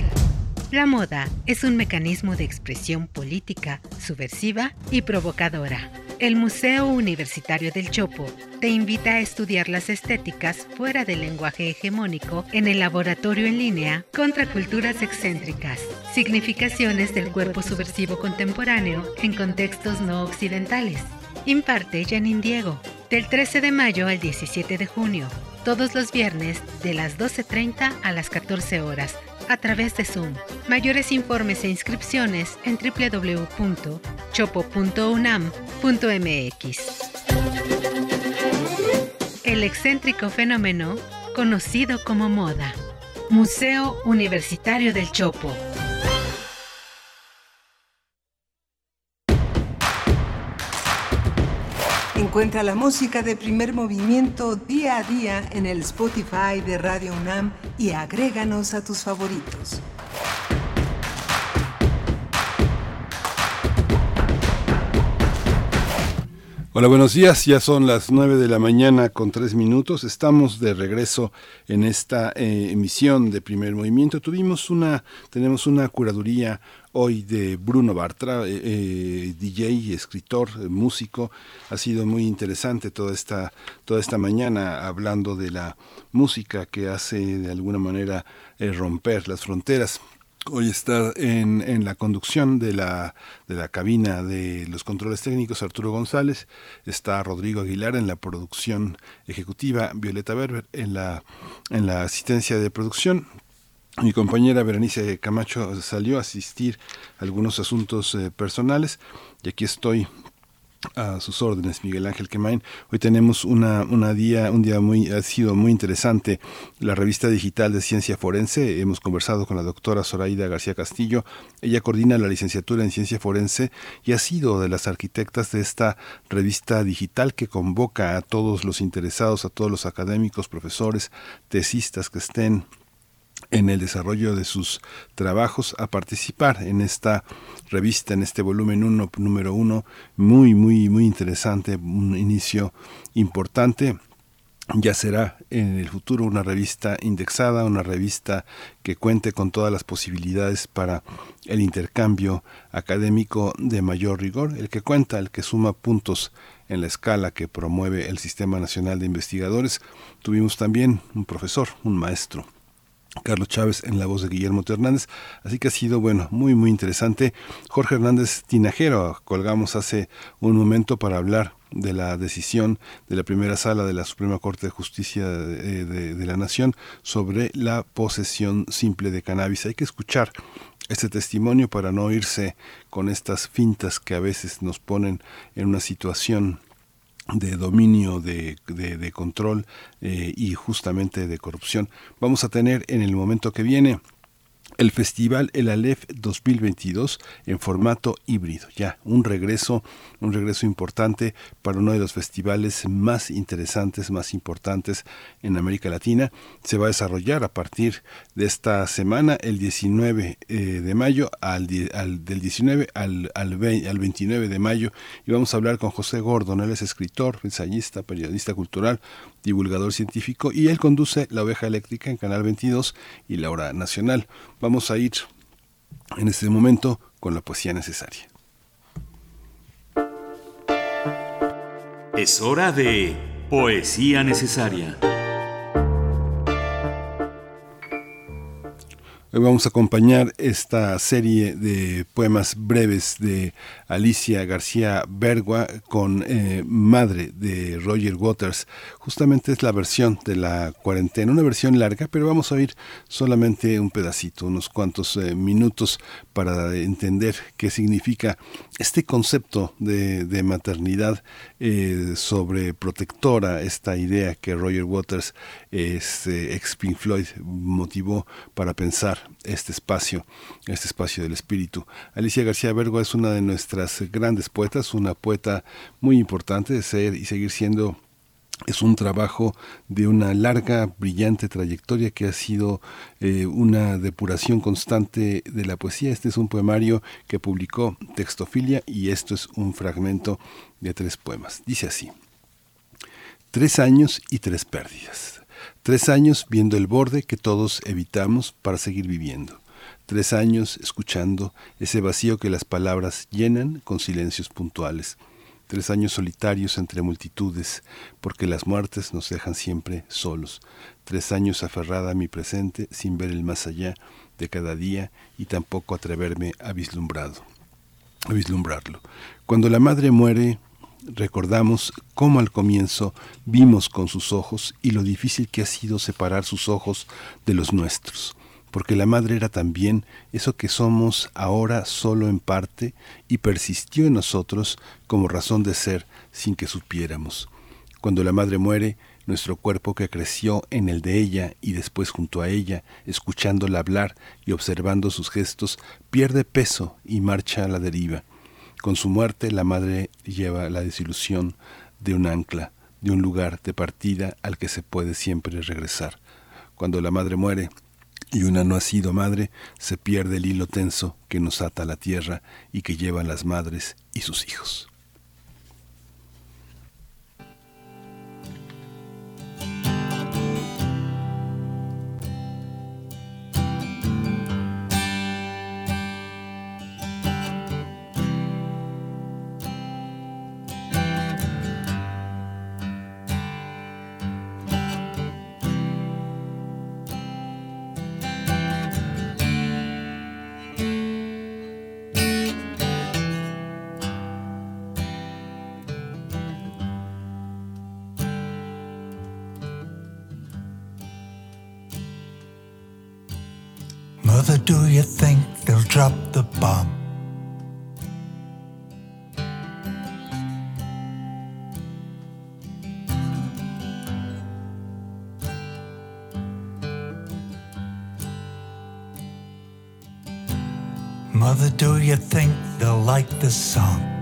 La moda es un mecanismo de expresión política, subversiva y provocadora. El Museo Universitario del Chopo te invita a estudiar las estéticas fuera del lenguaje hegemónico en el laboratorio en línea contra culturas excéntricas, significaciones del cuerpo subversivo contemporáneo en contextos no occidentales. Imparte Janine Diego, del 13 de mayo al 17 de junio, todos los viernes de las 12.30 a las 14 horas a través de Zoom. Mayores informes e inscripciones en www.chopo.unam.mx. El excéntrico fenómeno conocido como moda. Museo Universitario del Chopo. Encuentra la música de primer movimiento día a día en el Spotify de Radio UNAM y agréganos a tus favoritos. Hola, buenos días. Ya son las 9 de la mañana con tres minutos. Estamos de regreso en esta eh, emisión de Primer Movimiento. Tuvimos una, tenemos una curaduría hoy de Bruno Bartra, eh, eh, DJ, escritor, músico. Ha sido muy interesante toda esta, toda esta mañana hablando de la música que hace de alguna manera romper las fronteras. Hoy está en, en, la conducción de la, de la cabina de los controles técnicos Arturo González, está Rodrigo Aguilar en la producción ejecutiva, Violeta Berber en la, en la asistencia de producción. Mi compañera Berenice Camacho salió a asistir a algunos asuntos eh, personales y aquí estoy a sus órdenes, Miguel Ángel Quemain. Hoy tenemos una, una día, un día muy, ha sido muy interesante. La revista digital de ciencia forense. Hemos conversado con la doctora Zoraida García Castillo. Ella coordina la licenciatura en ciencia forense y ha sido de las arquitectas de esta revista digital que convoca a todos los interesados, a todos los académicos, profesores, tesistas que estén en el desarrollo de sus trabajos a participar en esta revista, en este volumen uno, número uno, muy, muy, muy interesante, un inicio importante ya será en el futuro una revista indexada, una revista que cuente con todas las posibilidades para el intercambio académico de mayor rigor, el que cuenta, el que suma puntos en la escala que promueve el Sistema Nacional de Investigadores. Tuvimos también un profesor, un maestro, Carlos Chávez en la voz de Guillermo Hernández. Así que ha sido, bueno, muy, muy interesante. Jorge Hernández Tinajero, colgamos hace un momento para hablar de la decisión de la primera sala de la Suprema Corte de Justicia de, de, la Nación sobre la posesión simple de cannabis. Hay que escuchar este testimonio para no irse con estas fintas que a veces nos ponen en una situación de dominio, de, de, control eh, y justamente de corrupción. Vamos a tener en el momento que viene el festival El Aleph 2022 en formato híbrido. Ya, un regreso, un regreso importante para uno de los festivales más interesantes, más importantes en América Latina. Se va a desarrollar a partir de esta semana, el 19 eh, de mayo, al, del 19 al, al, 29 de mayo. Y vamos a hablar con José Gordon, él es escritor, ensayista, periodista cultural, divulgador científico, y él conduce La Oveja Eléctrica en Canal 22 y La Hora Nacional. Vamos a ir en este momento con la poesía necesaria. Es hora de poesía necesaria. Hoy vamos a acompañar esta serie de poemas breves de Alicia García Bergua con eh, Madre de Roger Waters. Justamente es la versión de la cuarentena, una versión larga, pero vamos a oír solamente un pedacito, unos cuantos eh, minutos para entender qué significa este concepto de, maternidad eh, sobre esta idea que Roger Waters, este, ex Pink Floyd, motivó para pensar este espacio, este espacio del espíritu. Alicia García Bergua es una de nuestras grandes poetas, una poeta muy importante de ser y seguir siendo es un trabajo de una larga, brillante trayectoria que ha sido eh, una depuración constante de la poesía. Este es un poemario que publicó Textofilia y esto es un fragmento de tres poemas. Dice así, Tres años y tres pérdidas. Tres años viendo el borde que todos evitamos para seguir viviendo. Tres años escuchando ese vacío que las palabras llenan con silencios puntuales tres años solitarios entre multitudes, porque las muertes nos dejan siempre solos, tres años aferrada a mi presente sin ver el más allá de cada día y tampoco atreverme a a vislumbrarlo. Cuando la madre muere, recordamos cómo al comienzo vimos con sus ojos y lo difícil que ha sido separar sus ojos de los nuestros porque la madre era también eso que somos ahora solo en parte y persistió en nosotros como razón de ser sin que supiéramos. Cuando la madre muere, nuestro cuerpo que creció en el de ella y después junto a ella, escuchándola hablar y observando sus gestos, pierde peso y marcha a la deriva. Con su muerte la madre lleva la desilusión de un ancla, de un lugar de partida al que se puede siempre regresar. Cuando la madre muere, y una no ha sido madre, se pierde el hilo tenso que nos ata a la tierra y que llevan las madres y sus hijos. Do you think they'll like this song?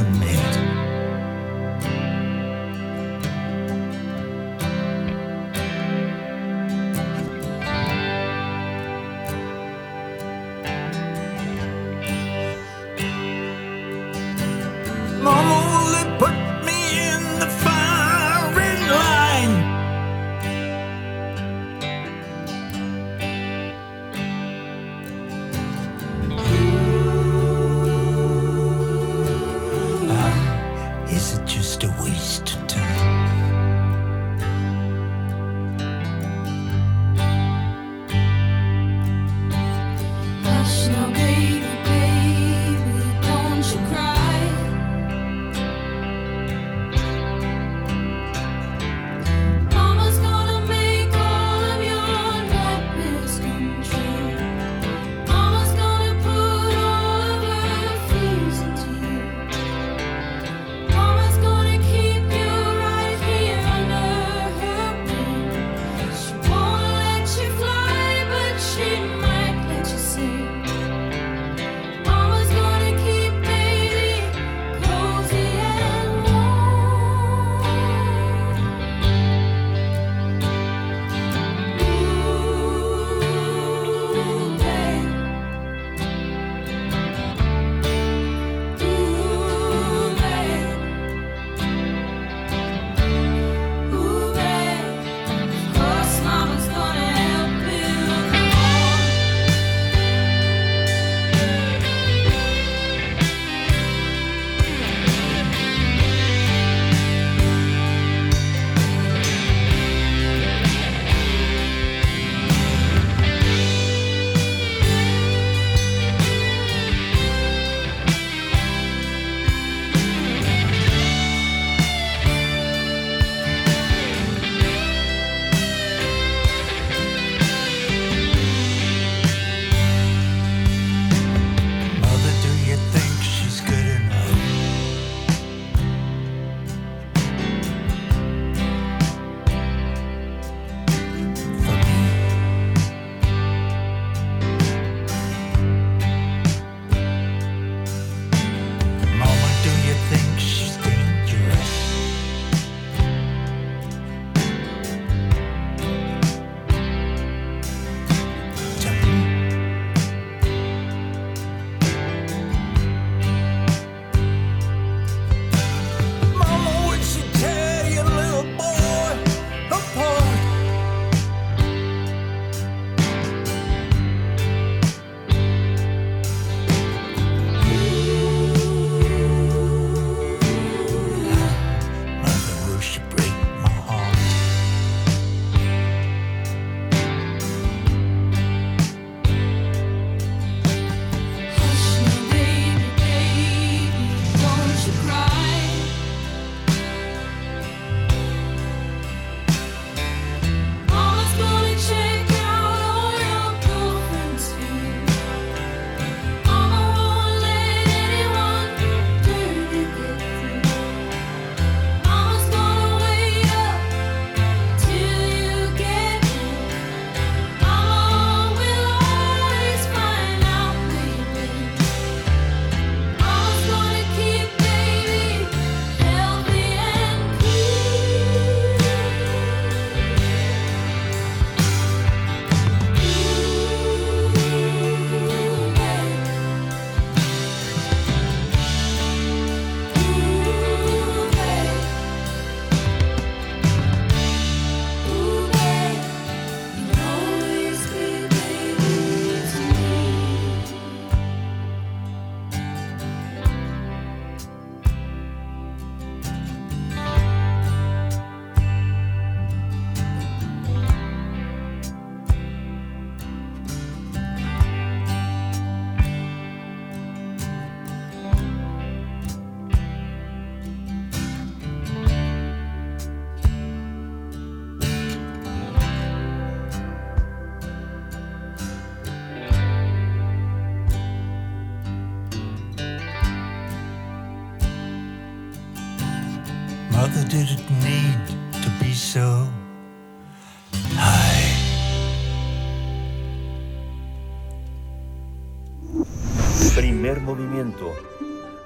the man.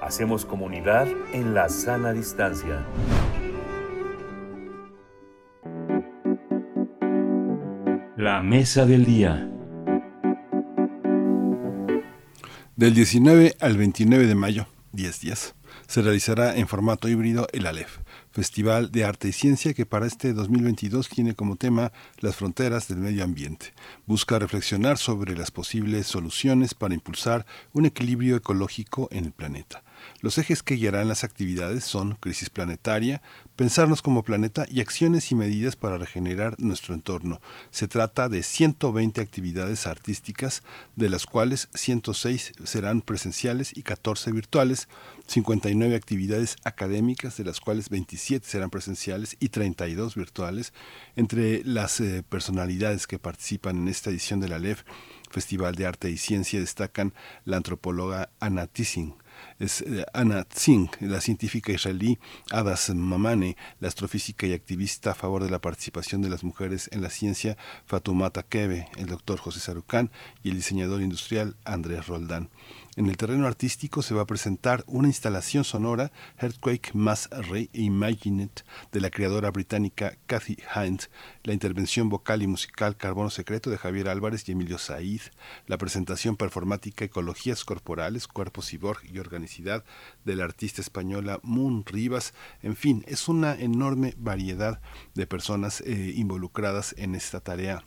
Hacemos comunidad en la sana distancia. La mesa del día. Del 19 al 29 de mayo, 10 días, se realizará en formato híbrido el ALEF, Festival de Arte y Ciencia que para este 2022 tiene como tema las fronteras del medio ambiente. Busca reflexionar sobre las posibles soluciones para impulsar un equilibrio ecológico en el planeta. Los ejes que guiarán las actividades son crisis planetaria, pensarnos como planeta y acciones y medidas para regenerar nuestro entorno. Se trata de 120 actividades artísticas, de las cuales 106 serán presenciales y 14 virtuales, 59 actividades académicas, de las cuales 27 serán presenciales y 32 virtuales. Entre las eh, personalidades que participan en esta edición de la LEF, Festival de Arte y Ciencia, destacan la antropóloga Anna Tissing, es eh, Anna Tsing, la científica israelí Adas Mamane, la astrofísica y activista a favor de la participación de las mujeres en la ciencia Fatumata Kebe, el doctor José Sarucán y el diseñador industrial Andrés Roldán. En el terreno artístico se va a presentar una instalación sonora, Earthquake Mass Reimagined, de la creadora británica Kathy Hind, la intervención vocal y musical Carbono Secreto de Javier Álvarez y Emilio Said, la presentación performática Ecologías Corporales, Cuerpos y Borg y Organicidad de la artista española Moon Rivas. En fin, es una enorme variedad de personas eh, involucradas en esta tarea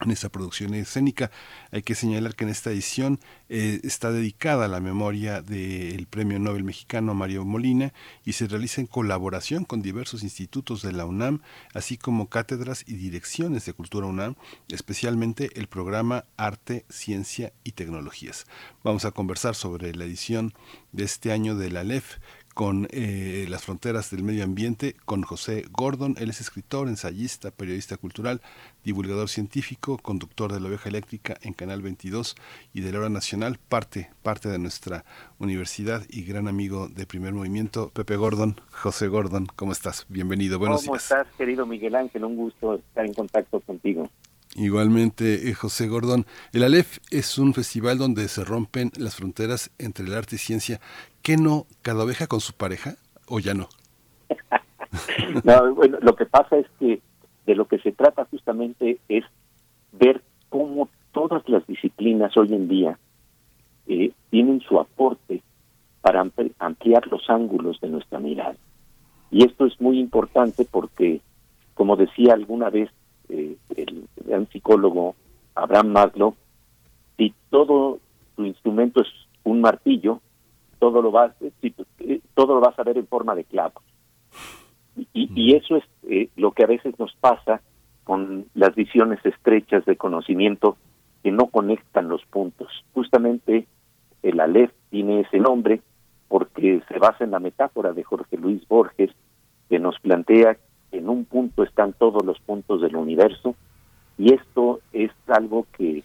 en esta producción escénica. Hay que señalar que en esta edición eh, está dedicada a la memoria del Premio Nobel mexicano Mario Molina y se realiza en colaboración con diversos institutos de la UNAM, así como cátedras y direcciones de Cultura UNAM, especialmente el programa Arte, Ciencia y Tecnologías. Vamos a conversar sobre la edición de este año de la LEF con eh, las fronteras del medio ambiente, con José Gordon. Él es escritor, ensayista, periodista cultural, divulgador científico, conductor de la oveja eléctrica en Canal 22 y de la hora nacional, parte, parte de nuestra universidad y gran amigo de primer movimiento, Pepe Gordon. José Gordon, ¿cómo estás? Bienvenido, buenos días. ¿Cómo estás, querido Miguel Ángel? Un gusto estar en contacto contigo. Igualmente, eh, José Gordón. El Aleph es un festival donde se rompen las fronteras entre el arte y ciencia. ¿Qué no? ¿Cada oveja con su pareja o ya no? *laughs* no bueno, lo que pasa es que de lo que se trata justamente es ver cómo todas las disciplinas hoy en día eh, tienen su aporte para ampliar los ángulos de nuestra mirada. Y esto es muy importante porque, como decía alguna vez eh, el gran psicólogo Abraham Maslow, si todo tu instrumento es un martillo, todo lo vas, eh, todo lo vas a ver en forma de clavos. Y, y eso es eh, lo que a veces nos pasa con las visiones estrechas de conocimiento que no conectan los puntos. Justamente el Aleph tiene ese nombre porque se basa en la metáfora de Jorge Luis Borges, que nos plantea en un punto están todos los puntos del universo y esto es algo que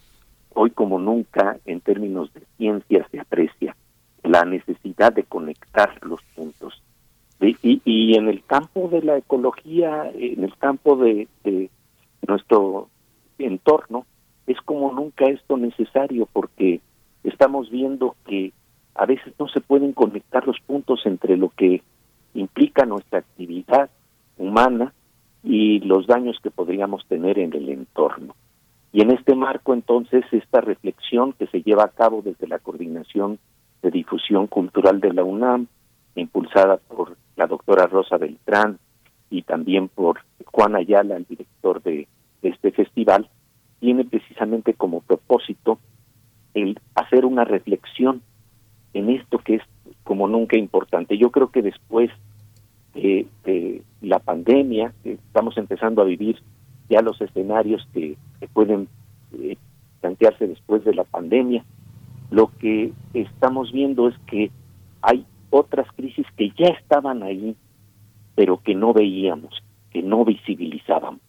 hoy como nunca en términos de ciencia se aprecia, la necesidad de conectar los puntos. Y, y en el campo de la ecología, en el campo de, de nuestro entorno, es como nunca esto necesario porque estamos viendo que a veces no se pueden conectar los puntos entre lo que implica nuestra actividad humana y los daños que podríamos tener en el entorno. Y en este marco, entonces, esta reflexión que se lleva a cabo desde la Coordinación de Difusión Cultural de la UNAM, impulsada por la doctora Rosa Beltrán y también por Juan Ayala, el director de, este festival, tiene precisamente como propósito el hacer una reflexión en esto que es como nunca importante. Yo creo que después de, la pandemia, estamos empezando a vivir ya los escenarios que, pueden eh, plantearse después de la pandemia, lo que estamos viendo es que hay otras crisis que ya estaban ahí, pero que no veíamos, que no visibilizábamos.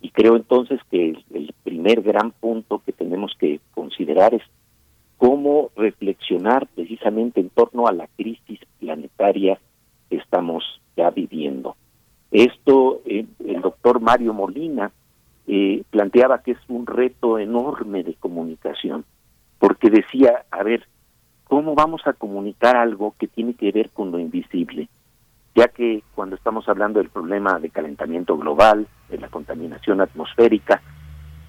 Y creo entonces que el primer gran punto que tenemos que considerar es cómo reflexionar precisamente en torno a la crisis planetaria que estamos ya viviendo. Esto eh, el doctor Mario Molina eh, planteaba que es un reto enorme de comunicación, porque decía, a ver, ¿cómo vamos a comunicar algo que tiene que ver con lo invisible? Ya que cuando estamos hablando del problema de calentamiento global, de la contaminación atmosférica,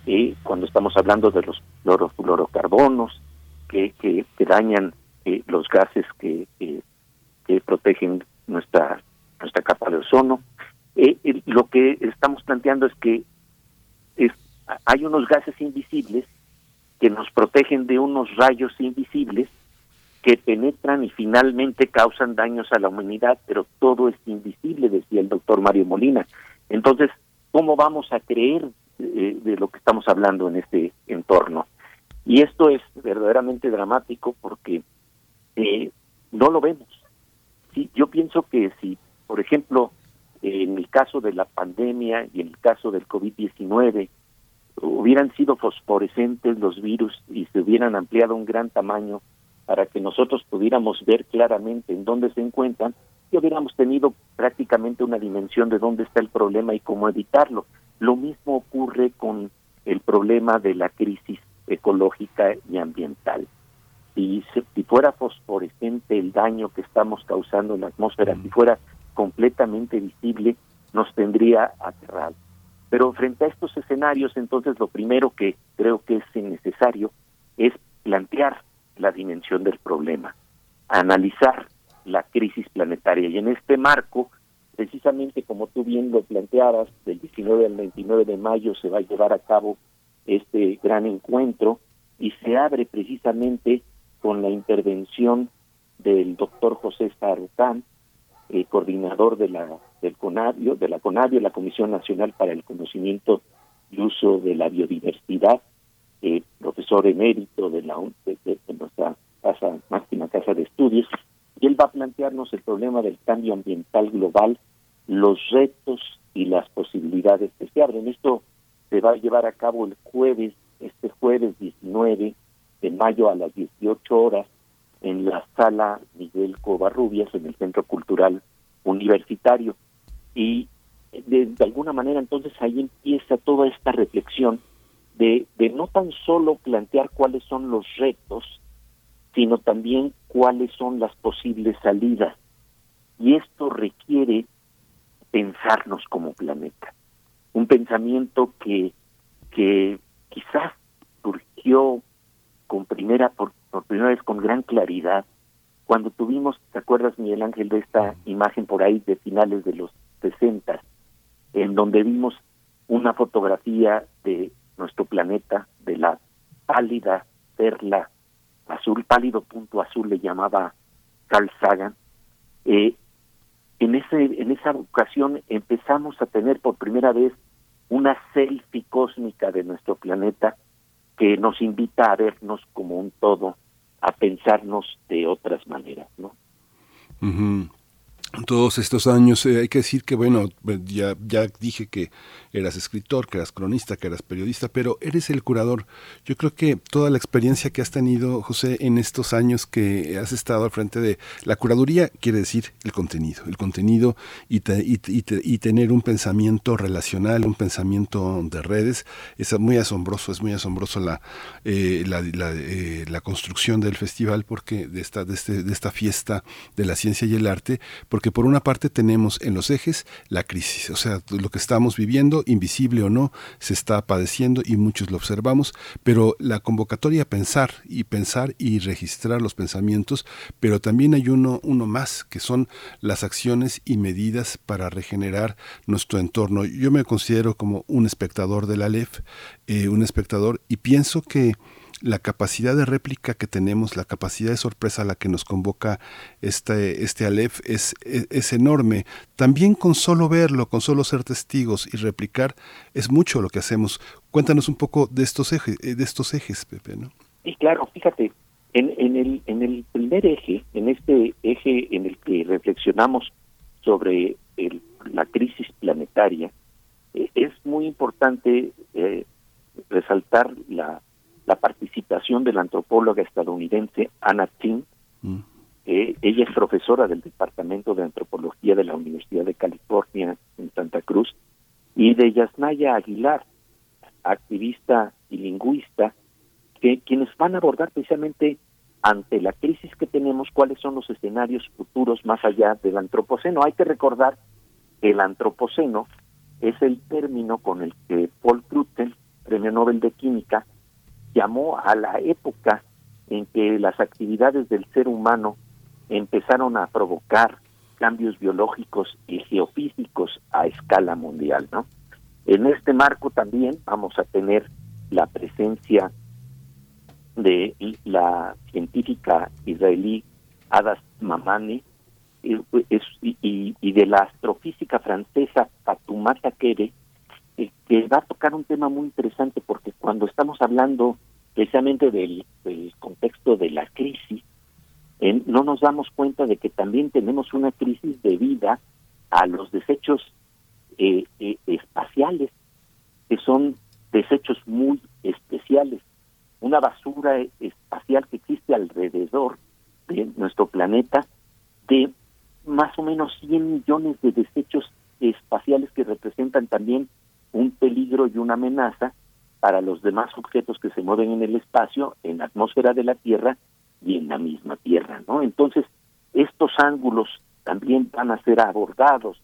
eh, cuando estamos hablando de los fluorofluorocarbonos que, que, dañan eh, los gases que, que protegen nuestra nuestra capa de ozono, eh, lo que estamos planteando es que es, hay unos gases invisibles que nos protegen de unos rayos invisibles que penetran y finalmente causan daños a la humanidad, pero todo es invisible, decía el doctor Mario Molina. Entonces, ¿cómo vamos a creer eh, de lo que estamos hablando en este entorno? Y esto es verdaderamente dramático porque eh, no lo vemos. Sí, yo pienso que si, por ejemplo, en el caso de la pandemia y en el caso del COVID-19, hubieran sido fosforescentes los virus y se hubieran ampliado un gran tamaño para que nosotros pudiéramos ver claramente en dónde se encuentran y hubiéramos tenido prácticamente una dimensión de dónde está el problema y cómo evitarlo. Lo mismo ocurre con el problema de la crisis ecológica y ambiental. Si, si fuera fosforescente el daño que estamos causando en la atmósfera, si fuera completamente visible, nos tendría aterrado. Pero frente a estos escenarios, entonces lo primero que creo que es necesario es plantear la dimensión del problema, analizar la crisis planetaria. Y en este marco, precisamente como tú bien lo planteabas, del 19 al 29 de mayo se va a llevar a cabo este gran encuentro y se abre precisamente con la intervención del doctor José Sarucán, eh, coordinador de la del CONABIO, de la CONABIO, la Comisión Nacional para el Conocimiento y Uso de la Biodiversidad, eh, profesor emérito de la de, de, nuestra casa, máxima casa de estudios, y él va a plantearnos el problema del cambio ambiental global, los retos y las posibilidades que se abren. Esto se va a llevar a cabo el jueves, este jueves 19 de mayo a las 18 horas en la sala Miguel Covarrubias, en el Centro Cultural Universitario. Y de, alguna manera entonces ahí empieza toda esta reflexión de, de no tan solo plantear cuáles son los retos, sino también cuáles son las posibles salidas. Y esto requiere pensarnos como planeta. Un pensamiento que, que quizás surgió con primera por, primera vez con gran claridad cuando tuvimos, ¿te acuerdas Miguel Ángel de esta imagen por ahí de finales de los 60 en donde vimos una fotografía de nuestro planeta de la pálida perla azul, pálido punto azul le llamaba Carl Sagan. Eh, en ese en esa ocasión empezamos a tener por primera vez una selfie cósmica de nuestro planeta que nos invita a vernos como un todo, a pensarnos de otras maneras, ¿no? Todos estos años. Eh, hay que decir que, bueno, ya, ya dije que eras escritor, que eras cronista, que eras periodista, pero eres el curador. Yo creo que toda la experiencia que has tenido, José, en estos años que has estado al frente de la curaduría, quiere decir el contenido, el contenido y, y, tener un pensamiento relacional, un pensamiento de redes, es muy asombroso, es muy asombroso la, eh, la, eh, la, construcción del festival porque de esta, de, este, de esta fiesta de la ciencia y el arte, porque por una parte tenemos en los ejes la crisis, o sea, lo que estamos viviendo, invisible o no, se está padeciendo y muchos lo observamos, pero la convocatoria a pensar y pensar y registrar los pensamientos, pero también hay uno, uno más, que son las acciones y medidas para regenerar nuestro entorno. Yo me considero como un espectador de la LEF, eh, un espectador, y pienso que la capacidad de réplica que tenemos, la capacidad de sorpresa a la que nos convoca este, este Aleph es, es, enorme. También con solo verlo, con solo ser testigos y replicar, es mucho lo que hacemos. Cuéntanos un poco de estos ejes, de estos ejes Pepe. ¿no? Sí, claro, fíjate, en, en, el, en el primer eje, en este eje en el que reflexionamos sobre la crisis planetaria, eh, es muy importante eh, resaltar la la participación de la antropóloga estadounidense Anna Ting, mm. Eh, ella es profesora del Departamento de Antropología de la Universidad de California en Santa Cruz y de Yasnaya Aguilar, activista y lingüista, que quienes van a abordar precisamente ante la crisis que tenemos cuáles son los escenarios futuros más allá del antropoceno. Hay que recordar que el antropoceno es el término con el que Paul Crutzen, Premio Nobel de Química, llamó a la época en que las actividades del ser humano empezaron a provocar cambios biológicos y geofísicos a escala mundial, ¿no? En este marco también vamos a tener la presencia de la científica israelí Adas Mamani y, y, de la astrofísica francesa Fatoumata Kere, eh, que va a tocar un tema muy interesante porque cuando estamos hablando precisamente del, contexto de la crisis, no nos damos cuenta de que también tenemos una crisis debida a los desechos eh, eh, espaciales, que son desechos muy especiales, una basura espacial que existe alrededor de nuestro planeta de más o menos 100 millones de desechos espaciales que representan también un peligro y una amenaza para los demás objetos que se mueven en el espacio, en la atmósfera de la Tierra y en la misma Tierra, ¿no? Entonces, estos ángulos también van a ser abordados.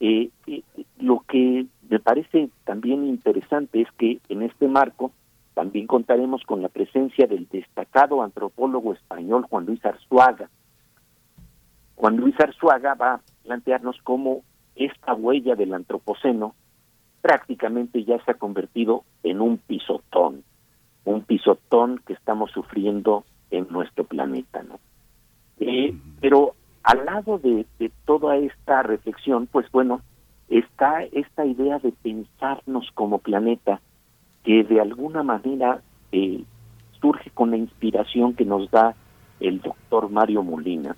Eh, eh, lo que me parece también interesante es que en este marco también contaremos con la presencia del destacado antropólogo español Juan Luis Arzuaga. Juan Luis Arzuaga va a plantearnos cómo esta huella del antropoceno prácticamente ya se ha convertido en un pisotón, un pisotón que estamos sufriendo en nuestro planeta, ¿no? Eh, pero al lado de, toda esta reflexión, pues bueno, está esta idea de pensarnos como planeta que de alguna manera eh, surge con la inspiración que nos da el doctor Mario Molina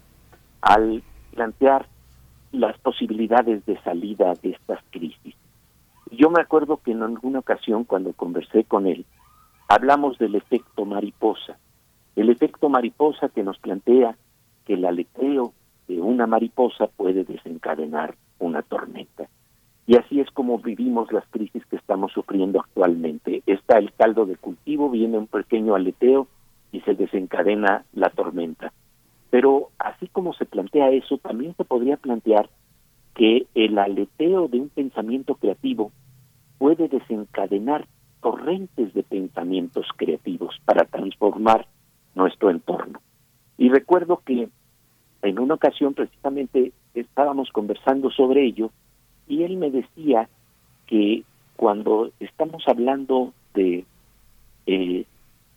al plantear las posibilidades de salida de estas crisis. Yo me acuerdo que en alguna ocasión cuando conversé con él, hablamos del efecto mariposa, el efecto mariposa que nos plantea que el aleteo de una mariposa puede desencadenar una tormenta. Y así es como vivimos las crisis que estamos sufriendo actualmente. Está el caldo de cultivo, viene un pequeño aleteo y se desencadena la tormenta. Pero así como se plantea eso, también se podría plantear que el aleteo de un pensamiento creativo puede desencadenar torrentes de pensamientos creativos para transformar nuestro entorno. Y recuerdo que en una ocasión precisamente estábamos conversando sobre ello y él me decía que cuando estamos hablando de eh,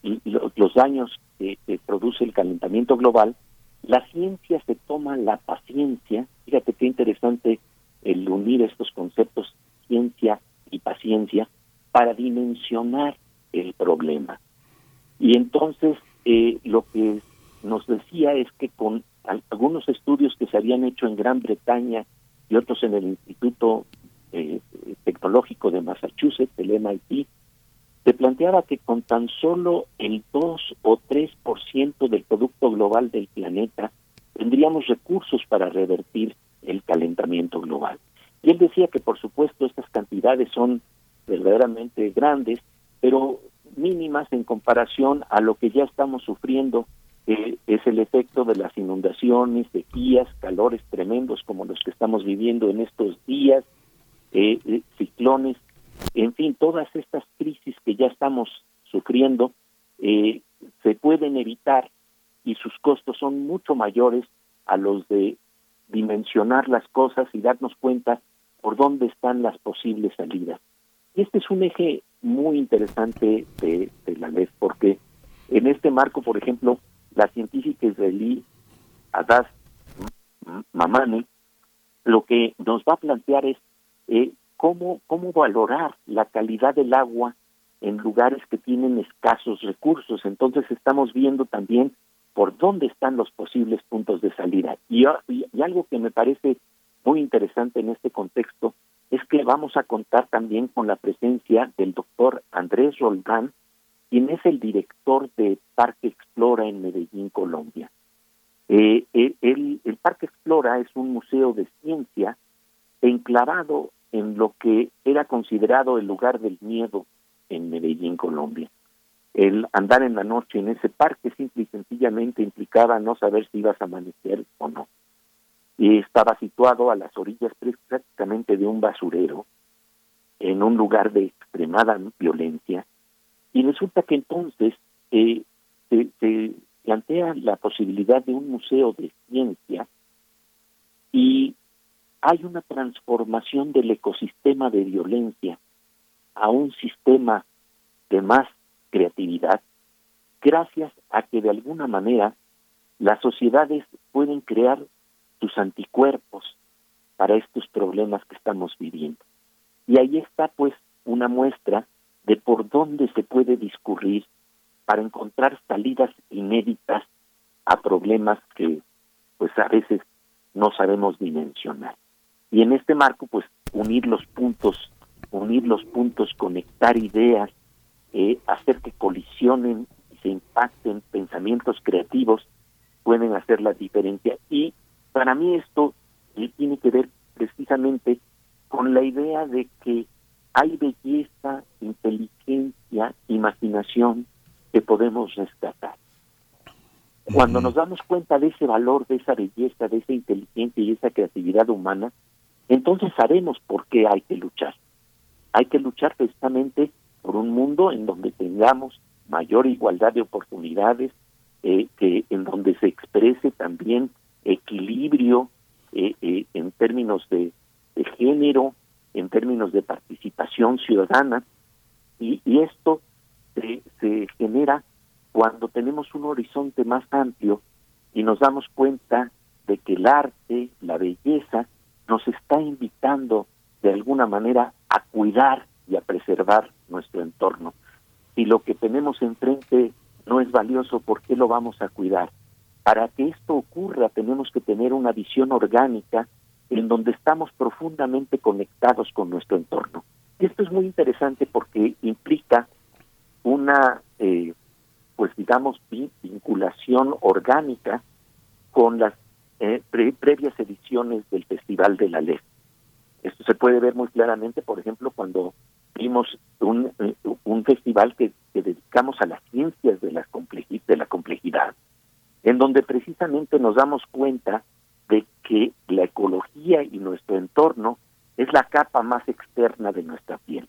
los daños que produce el calentamiento global, la ciencia se toma la paciencia, fíjate qué interesante el unir estos conceptos, ciencia y paciencia, para dimensionar el problema. Y entonces eh, lo que nos decía es que con algunos estudios que se habían hecho en Gran Bretaña y otros en el Instituto eh, Tecnológico de Massachusetts, el MIT, se planteaba que con tan solo el 2 o 3% del producto global del planeta tendríamos recursos para revertir el calentamiento global. Y él decía que por supuesto estas cantidades son verdaderamente grandes, pero mínimas en comparación a lo que ya estamos sufriendo, eh, es el efecto de las inundaciones, sequías, calores tremendos como los que estamos viviendo en estos días, eh, eh, ciclones, en fin, todas estas crisis que ya estamos sufriendo se pueden evitar y sus costos son mucho mayores a los de dimensionar las cosas y darnos cuenta por dónde están las posibles salidas. Y este es un eje muy interesante de, la ley, porque en este marco, por ejemplo, la científica israelí Adas Mamani lo que nos va a plantear es eh, cómo, cómo valorar la calidad del agua en lugares que tienen escasos recursos. Entonces estamos viendo también por dónde están los posibles puntos de salida. y algo que me parece muy interesante en este contexto es que vamos a contar también con la presencia del doctor Andrés Roldán, quien es el director de Parque Explora en Medellín, Colombia. Eh, el, el Parque Explora es un museo de ciencia enclavado en lo que era considerado el lugar del miedo en Medellín, Colombia. El andar en la noche en ese parque simple y sencillamente implicaba no saber si ibas a amanecer o no. Y estaba situado a las orillas prácticamente de un basurero, en un lugar de extremada violencia. Y resulta que entonces eh, se plantea la posibilidad de un museo de ciencia y hay una transformación del ecosistema de violencia a un sistema de más creatividad gracias a que de alguna manera las sociedades pueden crear sus anticuerpos para estos problemas que estamos viviendo. Y ahí está pues una muestra de por dónde se puede discurrir para encontrar salidas inéditas a problemas que pues a veces no sabemos dimensionar. Y en este marco, pues unir los puntos, unir los puntos, conectar ideas, eh, hacer que colisionen y se impacten pensamientos creativos, pueden hacer la diferencia. Y para mí esto eh, tiene que ver precisamente con la idea de que hay belleza, inteligencia, imaginación que podemos rescatar. Cuando nos damos cuenta de ese valor, de esa belleza, de esa inteligencia y esa creatividad humana, entonces sabemos por qué hay que luchar. Hay que luchar precisamente por un mundo en donde tengamos mayor igualdad de oportunidades, eh, que en donde se exprese también equilibrio eh, eh, en términos de, género, en términos de participación ciudadana, y, y esto se, se genera cuando tenemos un horizonte más amplio y nos damos cuenta de que el arte, la belleza, nos está invitando de alguna manera a cuidar y a preservar nuestro entorno. Si lo que tenemos enfrente no es valioso, ¿por qué lo vamos a cuidar? Para que esto ocurra tenemos que tener una visión orgánica en donde estamos profundamente conectados con nuestro entorno. Y esto es muy interesante porque implica una, eh, pues digamos, vinculación orgánica con las eh, previas ediciones del Festival de la Ley. Esto se puede ver muy claramente, por ejemplo, cuando vimos un, eh, un festival que, dedicamos a las ciencias de la, de la complejidad, en donde precisamente nos damos cuenta de que la ecología y nuestro entorno es la capa más externa de nuestra piel.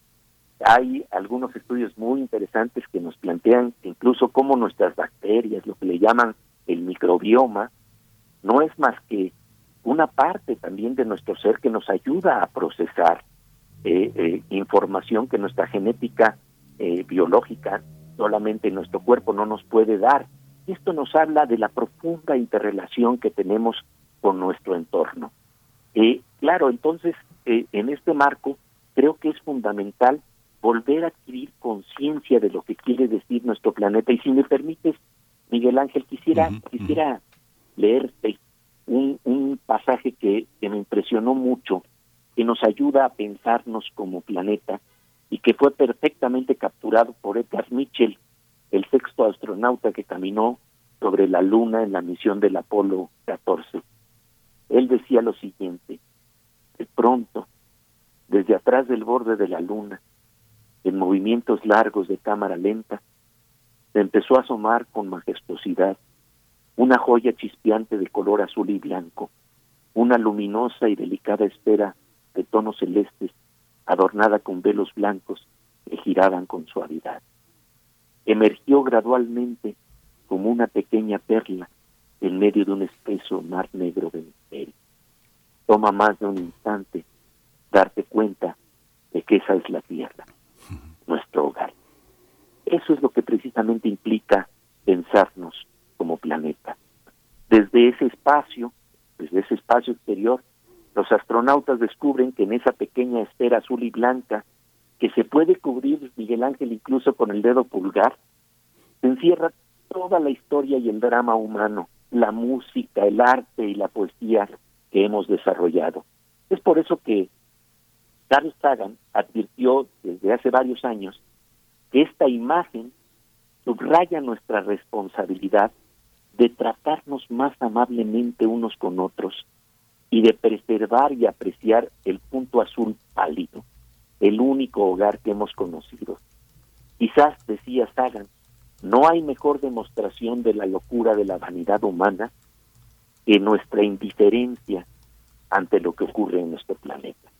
Hay algunos estudios muy interesantes que nos plantean incluso cómo nuestras bacterias, lo que le llaman el microbioma, no es más que una parte también de nuestro ser que nos ayuda a procesar eh, eh, información que nuestra genética eh, biológica solamente nuestro cuerpo no nos puede dar. Esto nos habla de la profunda interrelación que tenemos con nuestro entorno. claro, entonces, en este marco, creo que es fundamental volver a adquirir conciencia de lo que quiere decir nuestro planeta. Y si me permites, Miguel Ángel, quisiera, quisiera leerte un, un pasaje que, me impresionó mucho, que nos ayuda a pensarnos como planeta y que fue perfectamente capturado por Edgar Mitchell, el sexto astronauta que caminó sobre la Luna en la misión del Apolo 14. Él decía lo siguiente, de pronto, desde atrás del borde de la Luna, en movimientos largos de cámara lenta, se empezó a asomar con majestuosidad una joya chispeante de color azul y blanco, una luminosa y delicada esfera de tonos celestes adornada con velos blancos que giraban con suavidad. Emergió gradualmente como una pequeña perla en medio de un espeso mar negro de misterio. Toma más de un instante darte cuenta de que esa es la tierra, nuestro hogar. Eso es lo que precisamente implica pensarnos como planeta. Desde ese espacio, desde ese espacio exterior, los astronautas descubren que en esa pequeña esfera azul y blanca, que se puede cubrir Miguel Ángel incluso con el dedo pulgar, se encierra toda la historia y el drama humano, la música, el arte y la poesía que hemos desarrollado. Es por eso que Carl Sagan advirtió desde hace varios años que esta imagen subraya nuestra responsabilidad de tratarnos más amablemente unos con otros y de preservar y apreciar el punto azul pálido, el único hogar que hemos conocido. Quizás, decía Sagan, no hay mejor demostración de la locura de la vanidad humana que nuestra indiferencia ante lo que ocurre en nuestro planeta.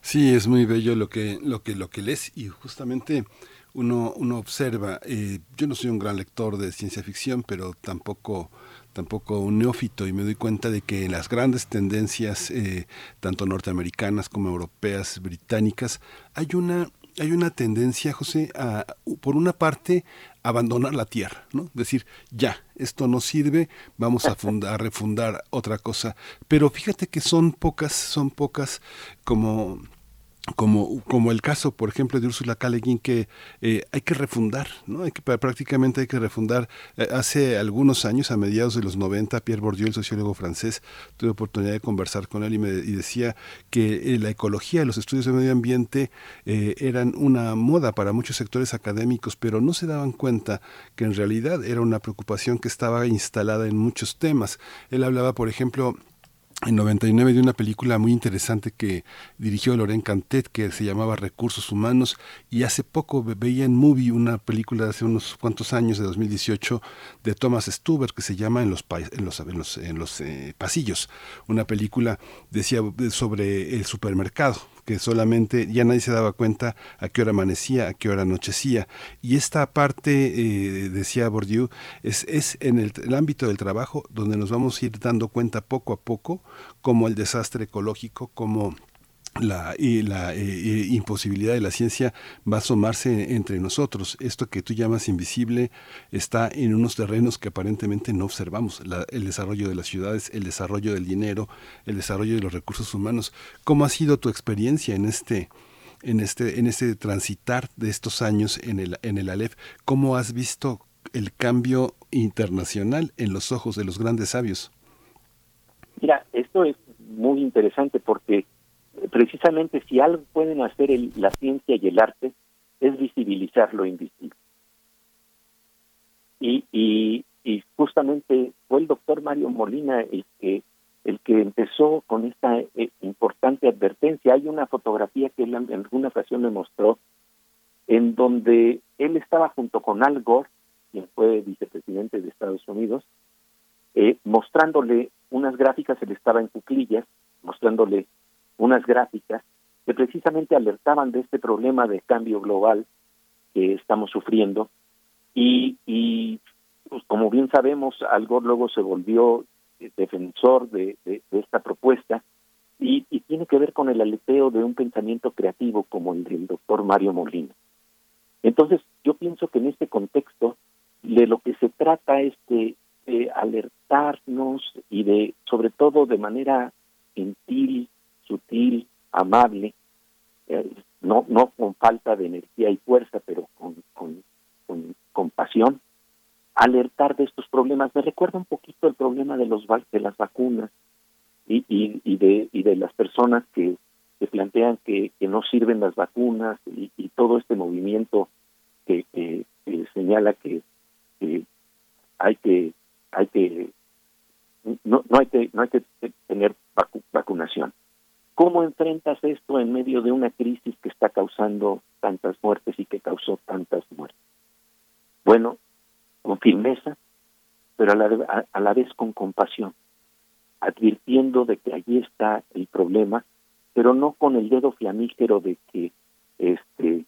Sí, es muy bello lo que lo que lo que lees y justamente uno uno observa. Eh, yo no soy un gran lector de ciencia ficción, pero tampoco tampoco un neófito y me doy cuenta de que las grandes tendencias eh, tanto norteamericanas como europeas, británicas, hay una hay una tendencia, José, a, por una parte, abandonar la tierra, ¿no? Decir, ya, esto no sirve, vamos a, fundar, a refundar otra cosa. Pero fíjate que son pocas, son pocas como como, como el caso, por ejemplo, de Úrsula K. que eh, hay que refundar, ¿no? Hay que, prácticamente hay que refundar. Eh, hace algunos años, a mediados de los 90, Pierre Bourdieu, el sociólogo francés, tuve oportunidad de conversar con él y, me, y decía que eh, la ecología los estudios de medio ambiente eran una moda para muchos sectores académicos, pero no se daban cuenta que en realidad era una preocupación que estaba instalada en muchos temas. Él hablaba, por ejemplo, en 99 de una película muy interesante que dirigió Loren Cantet que se llamaba Recursos Humanos y hace poco veía en Movie una película de hace unos cuantos años de 2018 de Thomas Stuber que se llama En los los, en los eh, pasillos. Una película decía sobre el supermercado que solamente ya nadie se daba cuenta a qué hora amanecía, a qué hora anochecía. Y esta parte, eh, decía Bourdieu, es, es en el, ámbito del trabajo donde nos vamos a ir dando cuenta poco a poco como el desastre ecológico, como la, y la eh, imposibilidad de la ciencia va a asomarse entre nosotros. Esto que tú llamas invisible está en unos terrenos que aparentemente no observamos. el desarrollo de las ciudades, el desarrollo del dinero, el desarrollo de los recursos humanos. ¿Cómo ha sido tu experiencia en este, en este, en este transitar de estos años en el, en el Aleph? ¿Cómo has visto el cambio internacional en los ojos de los grandes sabios? Mira, esto es muy interesante porque precisamente si algo pueden hacer la ciencia y el arte es visibilizar lo invisible. Y, y, justamente fue el doctor Mario Molina el que el que empezó con esta eh, importante advertencia. Hay una fotografía que él en alguna ocasión me mostró en donde él estaba junto con Al Gore, quien fue vicepresidente de Estados Unidos, eh, mostrándole unas gráficas, él estaba en cuclillas, mostrándole unas gráficas que precisamente alertaban de este problema de cambio global que estamos sufriendo y, y pues, como bien sabemos, Al Gore luego se volvió defensor de, esta propuesta y, y, tiene que ver con el aleteo de un pensamiento creativo como el del doctor Mario Molina. Entonces, yo pienso que en este contexto de lo que se trata es de, de alertarnos y de, sobre todo de manera gentil, sutil, amable, eh, no, no con falta de energía y fuerza, pero con, con, con compasión, alertar de estos problemas. Me recuerda un poquito el problema de los de las vacunas y, y, y de y de las personas que, que plantean que, que no sirven las vacunas y, y todo este movimiento que, que, señala que, hay que hay que no, no hay que no hay que tener vacunación ¿Cómo enfrentas esto en medio de una crisis que está causando tantas muertes y que causó tantas muertes? Bueno, con firmeza, pero a la, a, la vez con compasión, advirtiendo de que allí está el problema, pero no con el dedo flamígero de que este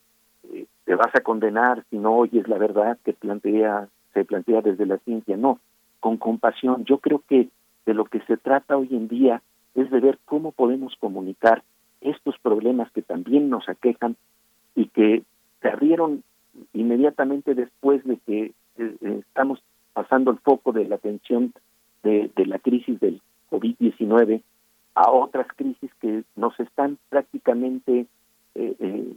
eh, te vas a condenar si no oyes la verdad que plantea se plantea desde la ciencia, no, con compasión. Yo creo que de lo que se trata hoy en día es de ver cómo podemos comunicar estos problemas que también nos aquejan y que se abrieron inmediatamente después de que eh, eh, estamos pasando el foco de la atención de, la crisis del COVID-19 a otras crisis que nos están prácticamente eh,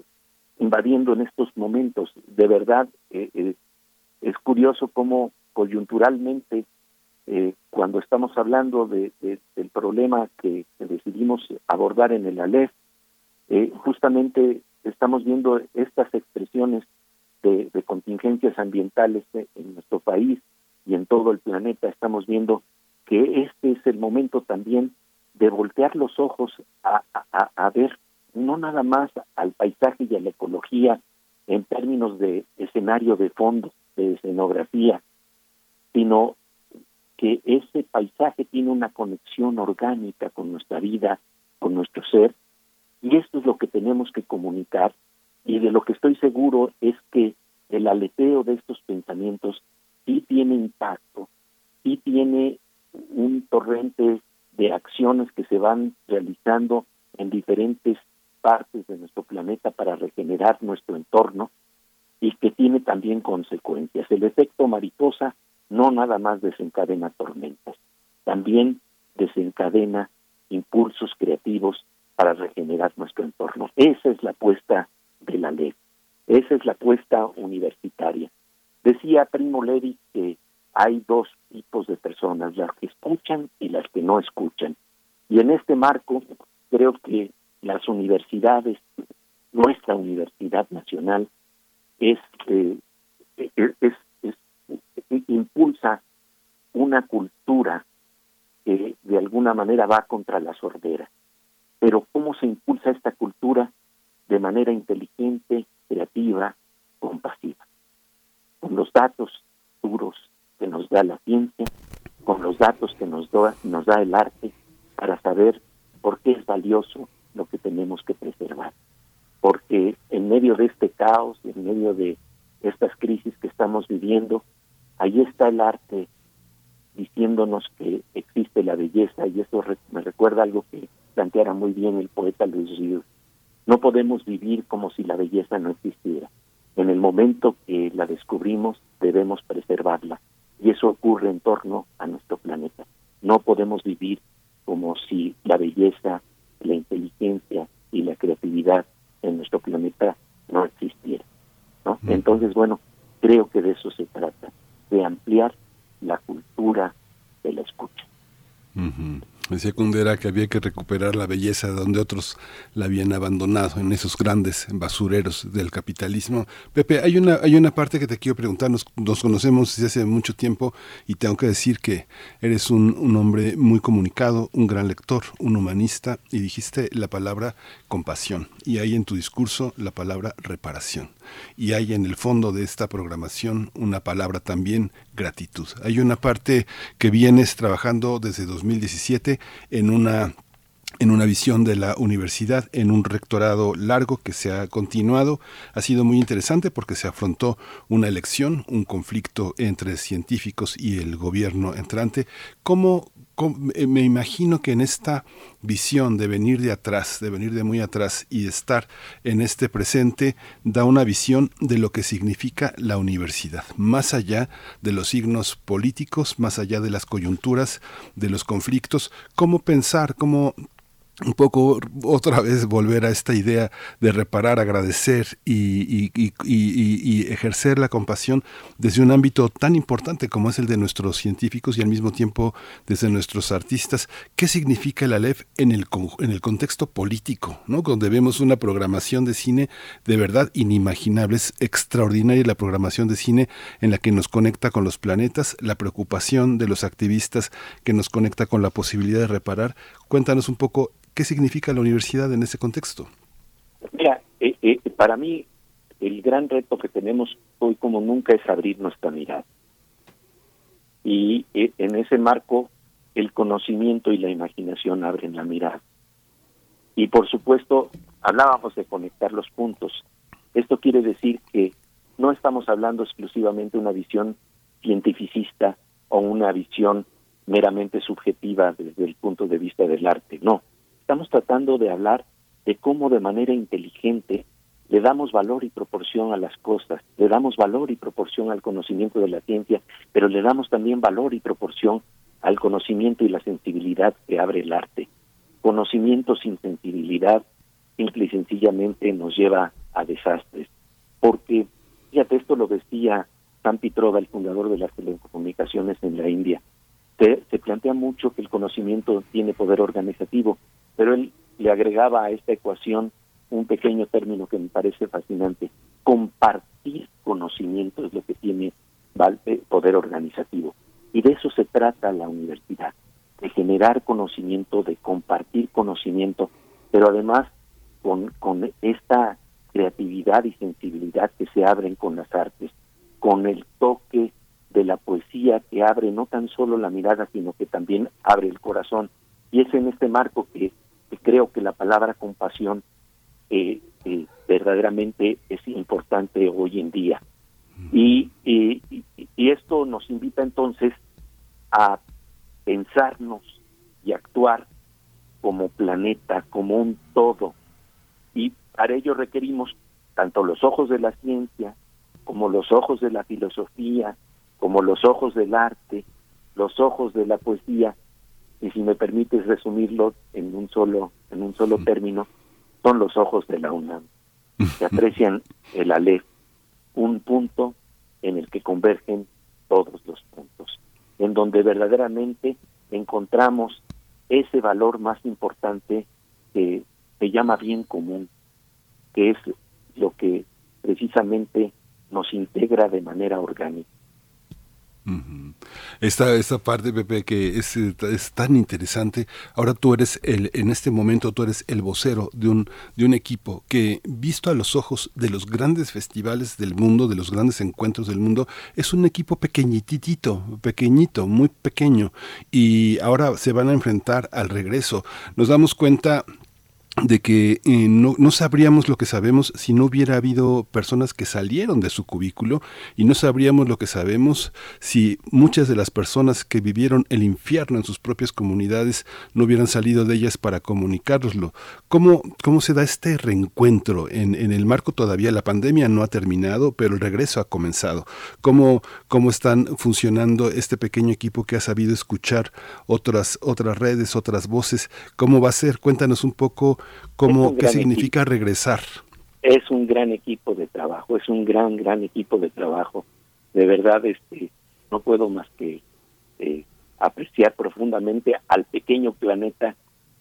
invadiendo en estos momentos. De verdad, es curioso cómo coyunturalmente eh, cuando estamos hablando de, del problema que, decidimos abordar en el ALEF, eh, justamente estamos viendo estas expresiones de, contingencias ambientales en nuestro país, y en todo el planeta. Estamos viendo que este es el momento también de voltear los ojos a, ver no nada más al paisaje y a la ecología en términos de escenario de fondo, de escenografía, sino que ese paisaje tiene una conexión orgánica con nuestra vida, con nuestro ser, y esto es lo que tenemos que comunicar, y de lo que estoy seguro es que el aleteo de estos pensamientos sí tiene impacto, sí tiene un torrente de acciones que se van realizando en diferentes partes de nuestro planeta para regenerar nuestro entorno y que tiene también consecuencias. El efecto mariposa no nada más desencadena tormentas, también desencadena impulsos creativos para regenerar nuestro entorno. Esa es la apuesta de la ley, esa es la apuesta universitaria. Decía Primo Levi que hay dos tipos de personas, las que escuchan y las que no escuchan. Y en este marco creo que las universidades, nuestra Universidad Nacional, es, eh, impulsa una cultura que de alguna manera va contra la sordera. Pero ¿cómo se impulsa esta cultura? De manera inteligente, creativa, compasiva. Con los datos duros que nos da la ciencia, con los datos que nos da, nos da el arte, para saber por qué es valioso lo que tenemos que preservar. Porque en medio de este caos, en medio de estas crisis que estamos viviendo, ahí está el arte diciéndonos que existe la belleza y eso me recuerda algo que planteara muy bien el poeta Luis Ríos. No podemos vivir como si la belleza no existiera. En el momento que la descubrimos debemos preservarla y eso ocurre en torno a nuestro planeta. No podemos vivir como si la belleza, la inteligencia y la creatividad en nuestro planeta no existieran. ¿no? Entonces, bueno, creo que de eso se trata, de ampliar la cultura de la escucha. Decía Kundera que había que recuperar la belleza de donde otros la habían abandonado, en esos grandes basureros del capitalismo. Pepe, hay una, hay una parte que te quiero preguntar. Nos, conocemos desde hace mucho tiempo y tengo que decir que eres un hombre muy comunicado, un gran lector, un humanista, y dijiste la palabra compasión. Y hay en tu discurso la palabra reparación y hay en el fondo de esta programación una palabra también, gratitud. Hay una parte que vienes trabajando desde 2017 en una en una visión de la universidad, en un rectorado largo que se ha continuado. Ha sido muy interesante porque se afrontó una elección, un conflicto entre científicos y el gobierno entrante. ¿Cómo, me imagino que en esta visión de venir de atrás, de venir de muy atrás y estar en este presente, da una visión de lo que significa la universidad, más allá de los signos políticos, más allá de las coyunturas, de los conflictos, cómo pensar, cómo un poco otra vez volver a esta idea de reparar, agradecer y, ejercer la compasión desde un ámbito tan importante como es el de nuestros científicos y al mismo tiempo desde nuestros artistas. ¿Qué significa el Aleph en el, contexto político? ¿no? Donde vemos una programación de cine de verdad inimaginable. Es extraordinaria la programación de cine en la que nos conecta con los planetas, la preocupación de los activistas que nos conecta con la posibilidad de reparar. Cuéntanos un poco ¿Qué significa la universidad en ese contexto? Mira, eh, eh, para mí el gran reto que tenemos hoy como nunca es abrir nuestra mirada. Y eh, en ese marco el conocimiento y la imaginación abren la mirada. Y por supuesto, hablábamos de conectar los puntos. Esto quiere decir que no estamos hablando exclusivamente de una visión cientificista o una visión meramente subjetiva desde el punto de vista del arte, no estamos tratando de hablar de cómo de manera inteligente le damos valor y proporción a las cosas, le damos valor y proporción al conocimiento de la ciencia, pero le damos también valor y proporción al conocimiento y la sensibilidad que abre el arte. Conocimiento sin sensibilidad simple y sencillamente nos lleva a desastres, porque, fíjate, esto lo decía Sam Pitrova, el fundador de las telecomunicaciones en la India, se, plantea mucho que el conocimiento tiene poder organizativo, pero él le agregaba a esta ecuación un pequeño término que me parece fascinante. Compartir conocimiento es lo que tiene poder organizativo. Y de eso se trata la universidad, de generar conocimiento, de compartir conocimiento, pero además con, con esta creatividad y sensibilidad que se abren con las artes, con el toque de la poesía que abre no tan solo la mirada, sino que también abre el corazón. Y es en este marco que, creo que la palabra compasión eh, eh, verdaderamente es importante hoy en día. Y, y, y esto nos invita entonces a pensarnos y actuar como planeta, como un todo. Y para ello requerimos tanto los ojos de la ciencia, como los ojos de la filosofía, como los ojos del arte, los ojos de la poesía, y si me permites resumirlo en un solo, en un solo término, son los ojos de la UNAM, que *laughs* aprecian el Aleph, un punto en el que convergen todos los puntos, en donde verdaderamente encontramos ese valor más importante que se llama bien común, que es lo que precisamente nos integra de manera orgánica. Esta, esta parte, Pepe, que es, tan interesante. Ahora tú eres el, en este momento tú eres el vocero de un, de un equipo que, visto a los ojos de los grandes festivales del mundo, de los grandes encuentros del mundo, es un equipo pequeñitito, pequeñito, muy pequeño. Y ahora se van a enfrentar al regreso. Nos damos cuenta de que eh, no, no, sabríamos lo que sabemos si no hubiera habido personas que salieron de su cubículo y no sabríamos lo que sabemos si muchas de las personas que vivieron el infierno en sus propias comunidades no hubieran salido de ellas para comunicárnoslo. ¿Cómo, cómo se da este reencuentro? En, en el marco todavía la pandemia no ha terminado, pero el regreso ha comenzado. ¿Cómo, cómo están funcionando este pequeño equipo que ha sabido escuchar otras, otras redes, otras voces? ¿Cómo va a ser? Cuéntanos un poco ¿Cómo, ¿Qué significa regresar? Es un gran equipo de trabajo, es un gran, gran equipo de trabajo. De verdad, este, no puedo más que eh, apreciar profundamente al pequeño planeta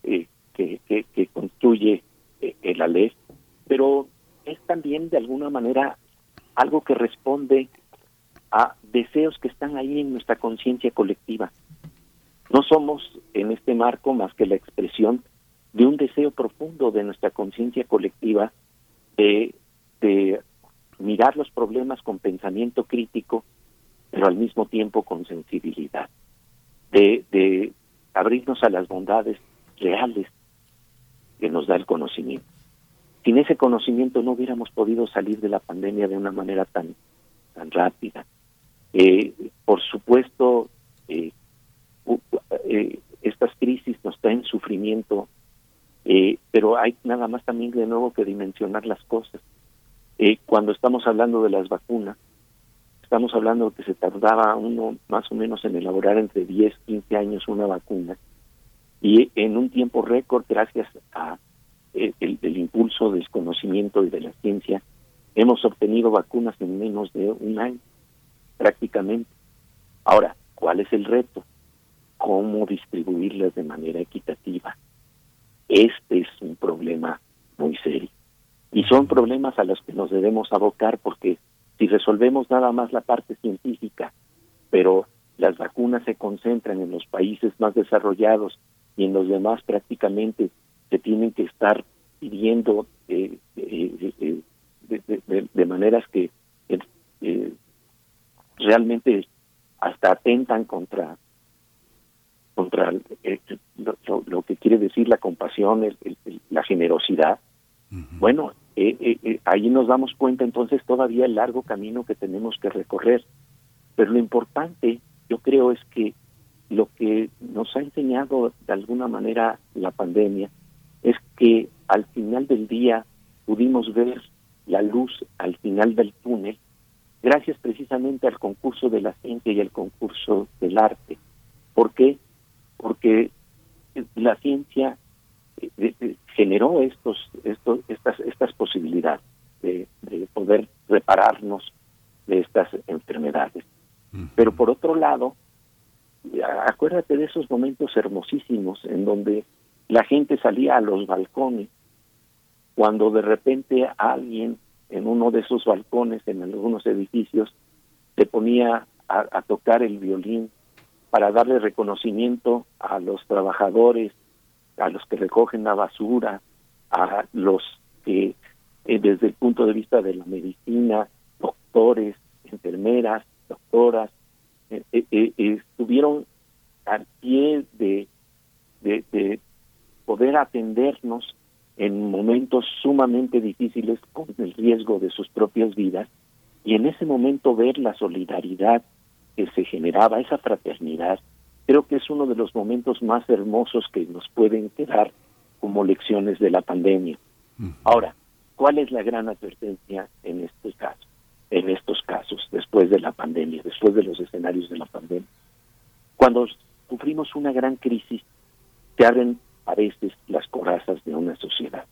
eh, que, que, construye eh, el pero es también de alguna manera algo que responde a deseos que están ahí en nuestra conciencia colectiva. No somos en este marco más que la expresión de un deseo profundo de nuestra conciencia colectiva de, de mirar los problemas con pensamiento crítico, pero al mismo tiempo con sensibilidad, de, de abrirnos a las bondades reales que nos da el conocimiento. Sin ese conocimiento no hubiéramos podido salir de la pandemia de una manera tan, tan rápida. Eh, por supuesto, eh, eh, estas crisis nos traen sufrimiento eh, pero hay nada más también de nuevo que dimensionar las cosas. Eh, cuando estamos hablando de las vacunas, estamos hablando de que se tardaba uno más o menos en elaborar entre 10, 15 años una vacuna y en un tiempo récord, gracias a eh, el, el, impulso del conocimiento y de la ciencia, hemos obtenido vacunas en menos de un año, prácticamente. Ahora, ¿cuál es el reto? ¿Cómo distribuirlas de manera equitativa? Este es un problema muy serio. Y son problemas a los que nos debemos abocar porque si resolvemos nada más la parte científica, pero las vacunas se concentran en los países más desarrollados y en los demás prácticamente se tienen que estar pidiendo eh, eh, eh, de, maneras que realmente hasta atentan contra contra eh, lo, que quiere decir la compasión, la generosidad. Bueno, eh, eh, ahí nos damos cuenta entonces todavía el largo camino que tenemos que recorrer. Pero lo importante, yo creo, es que lo que nos ha enseñado de alguna manera la pandemia es que al final del día pudimos ver la luz al final del túnel gracias precisamente al concurso de la ciencia y al concurso del arte. ¿Por qué? Porque la ciencia eh, eh, generó estos, estos, estas, estas posibilidades de, poder repararnos de estas enfermedades. Pero por otro lado, acuérdate de esos momentos hermosísimos en donde la gente salía a los balcones, cuando de repente alguien en uno de esos balcones, en algunos edificios, se ponía a, tocar el violín para darle reconocimiento a los trabajadores, a los que recogen la basura, a los que eh, desde el punto de vista de la medicina, doctores, enfermeras, doctoras, eh, eh, estuvieron al pie de, de poder atendernos en momentos sumamente difíciles con el riesgo de sus propias vidas y en ese momento ver la solidaridad que se generaba, esa fraternidad, creo que es uno de los momentos más hermosos que nos pueden quedar como lecciones de la pandemia. Ahora, ¿cuál es la gran advertencia en este caso? En estos casos, después de la pandemia, después de los escenarios de la pandemia. Cuando sufrimos una gran crisis, se abren a veces las corazas de una sociedad.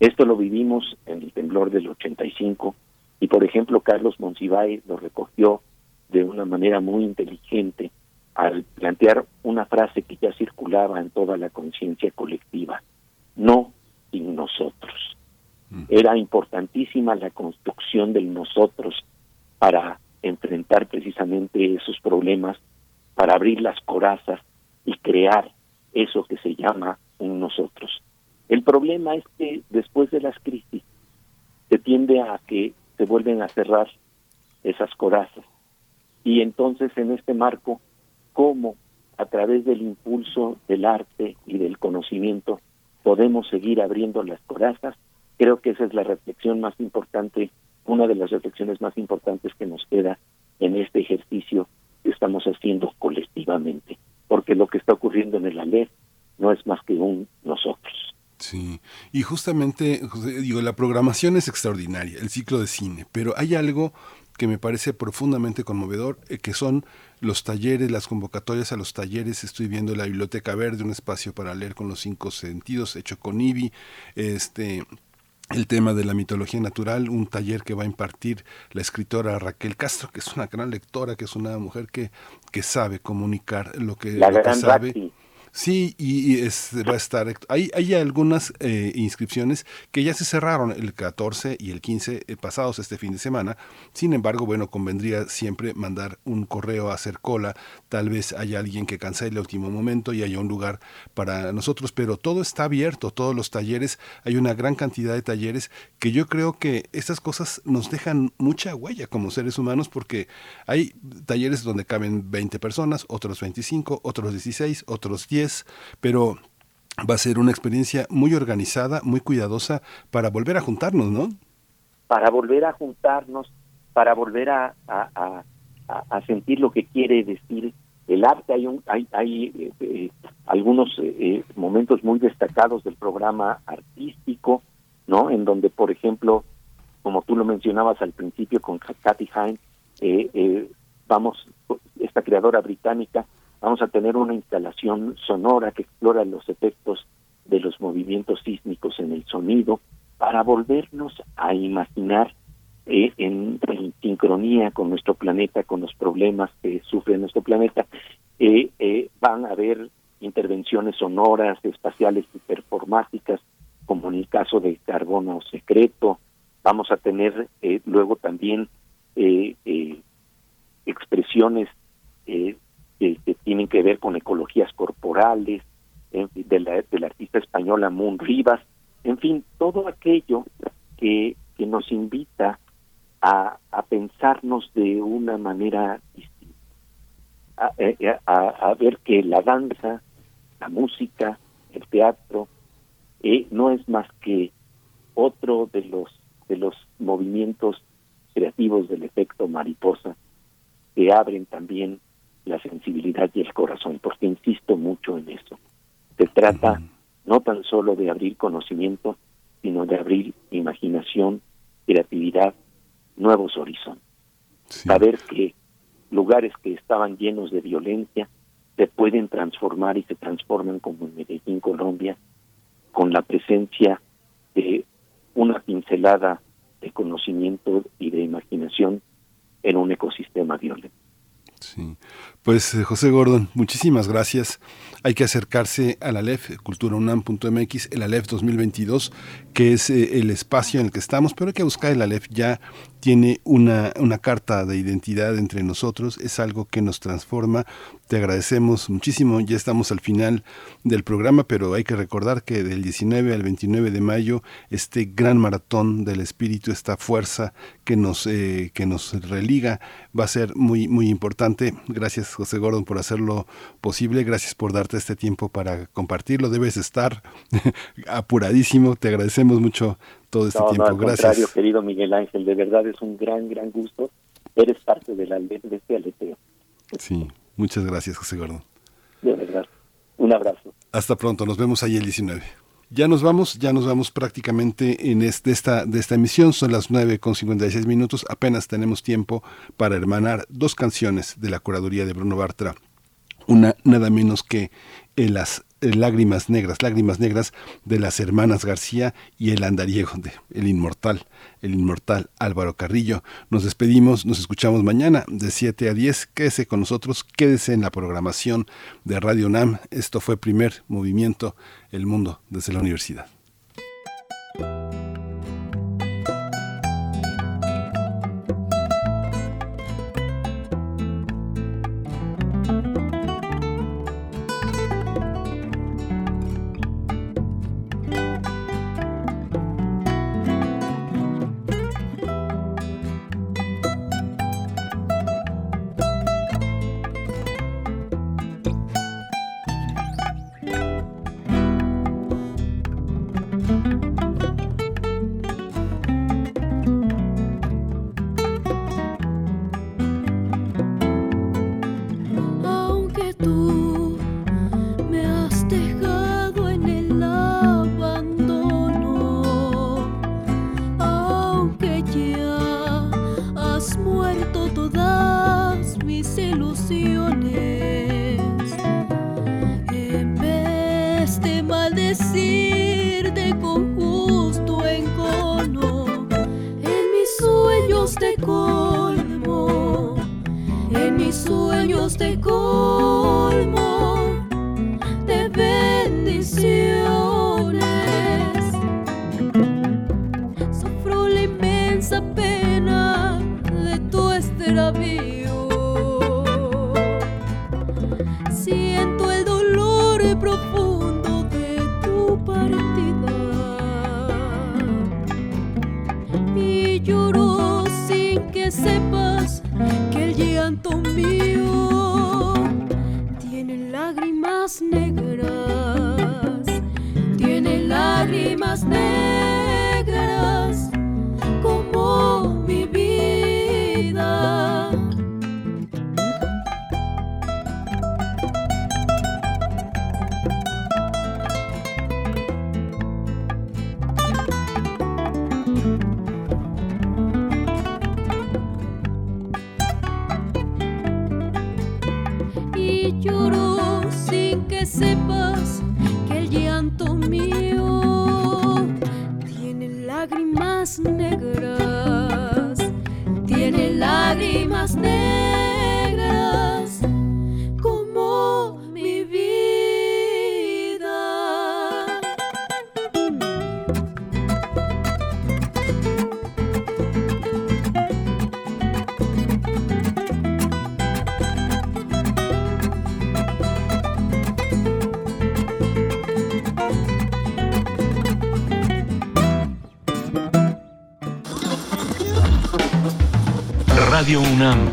Esto lo vivimos en el temblor del 85 y, por ejemplo, Carlos Monsiváis lo recogió de una manera muy inteligente al plantear una frase que ya circulaba en toda la conciencia colectiva, no sin nosotros. Mm. Era importantísima la construcción del nosotros para enfrentar precisamente esos problemas, para abrir las corazas y crear eso que se llama nosotros. El problema es que después de las crisis se tiende a que se vuelven a cerrar esas corazas. Y entonces en este marco, ¿cómo a través del impulso del arte y del conocimiento podemos seguir abriendo las corazas? Creo que esa es la reflexión más importante, una de las reflexiones más importantes que nos queda en este ejercicio que estamos haciendo colectivamente. Porque lo que está ocurriendo en el ALER no es más que un nosotros. Sí, y justamente, digo, la programación es extraordinaria, el ciclo de cine, pero hay algo que me parece profundamente conmovedor, eh, que son los talleres, las convocatorias a los talleres. Estoy viendo la Biblioteca Verde, un espacio para leer con los cinco sentidos, hecho con IBI. Este, el tema de la mitología natural, un taller que va a impartir la escritora Raquel Castro, que es una gran lectora, que es una mujer que, que sabe comunicar lo que, lo que sabe. Sí, y, va a estar. Hay, hay algunas eh, inscripciones que ya se cerraron el 14 y el 15 eh, pasados este fin de semana. Sin embargo, bueno, convendría siempre mandar un correo a hacer cola. Tal vez haya alguien que cancele el último momento y haya un lugar para nosotros, pero todo está abierto, todos los talleres. Hay una gran cantidad de talleres que yo creo que estas cosas nos dejan mucha huella como seres humanos porque hay talleres donde caben 20 personas, otros 25, otros 16, otros 10 pero va a ser una experiencia muy organizada, muy cuidadosa para volver a juntarnos, ¿no? Para volver a juntarnos, para volver a, sentir lo que quiere decir el arte. Hay, un, hay, hay eh, eh, algunos eh, momentos muy destacados del programa artístico, ¿no? En donde, por ejemplo, como tú lo mencionabas al principio con Kathy Hine, vamos, esta creadora británica Vamos a tener una instalación sonora que explora los efectos de los movimientos sísmicos en el sonido para volvernos a imaginar eh, en, sincronía con nuestro planeta, con los problemas que sufre nuestro planeta. Eh, eh, van a haber intervenciones sonoras, espaciales y performáticas, como en el caso de Carbono Secreto. Vamos a tener luego también expresiones que, tienen que ver con ecologías corporales, de, la, de artista española Moon Rivas, en fin, todo aquello que, que nos invita a, a pensarnos de una manera distinta, a, eh, eh, a, ver que la danza, la música, el teatro, eh, no es más que otro de los de los movimientos creativos del efecto mariposa que abren también la sensibilidad y el corazón, porque insisto mucho en eso. Se trata no tan solo de abrir conocimiento, sino de abrir imaginación, creatividad, nuevos horizontes. Saber que lugares que estaban llenos de violencia se pueden transformar y se transforman como en Medellín, Colombia, con la presencia de una pincelada de conocimiento y de imaginación en un ecosistema violento. Sí. Pues eh, José Gordon, muchísimas gracias hay que acercarse a la LEF, culturaunam.mx, el ALEF 2022, que es eh, el espacio en el que estamos, pero hay que buscar el ALEF ya tiene una, una carta de identidad entre nosotros, es algo que nos transforma. Te agradecemos muchísimo, ya estamos al final del programa, pero hay que recordar que del 19 al 29 de mayo, este gran maratón del espíritu, esta fuerza que nos, eh, que nos religa, va a ser muy, muy importante. Gracias José Gordon por hacerlo posible, gracias por darte este tiempo para compartirlo, debes estar *laughs* apuradísimo, te agradecemos mucho todo este tiempo. No, al Gracias. contrario, querido Miguel Ángel, de verdad es un gran, gran gusto. Eres parte de, la, de este aleteo. Sí, muchas gracias, José Gordon. De verdad. Un abrazo. Hasta pronto, nos vemos ahí el 19. Ya nos vamos, ya nos vamos prácticamente en este, esta, de esta emisión, son las 9 con 56 minutos, apenas tenemos tiempo para hermanar dos canciones de la curaduría de Bruno Bartra, una nada menos que en las Lágrimas Negras, Lágrimas Negras de las hermanas García y el andariego el inmortal, el inmortal Álvaro Carrillo. Nos despedimos, nos escuchamos mañana de 7 a 10. Quédese con nosotros, quédese en la programación de Radio NAM. Esto fue Primer Movimiento, El Mundo desde la Universidad.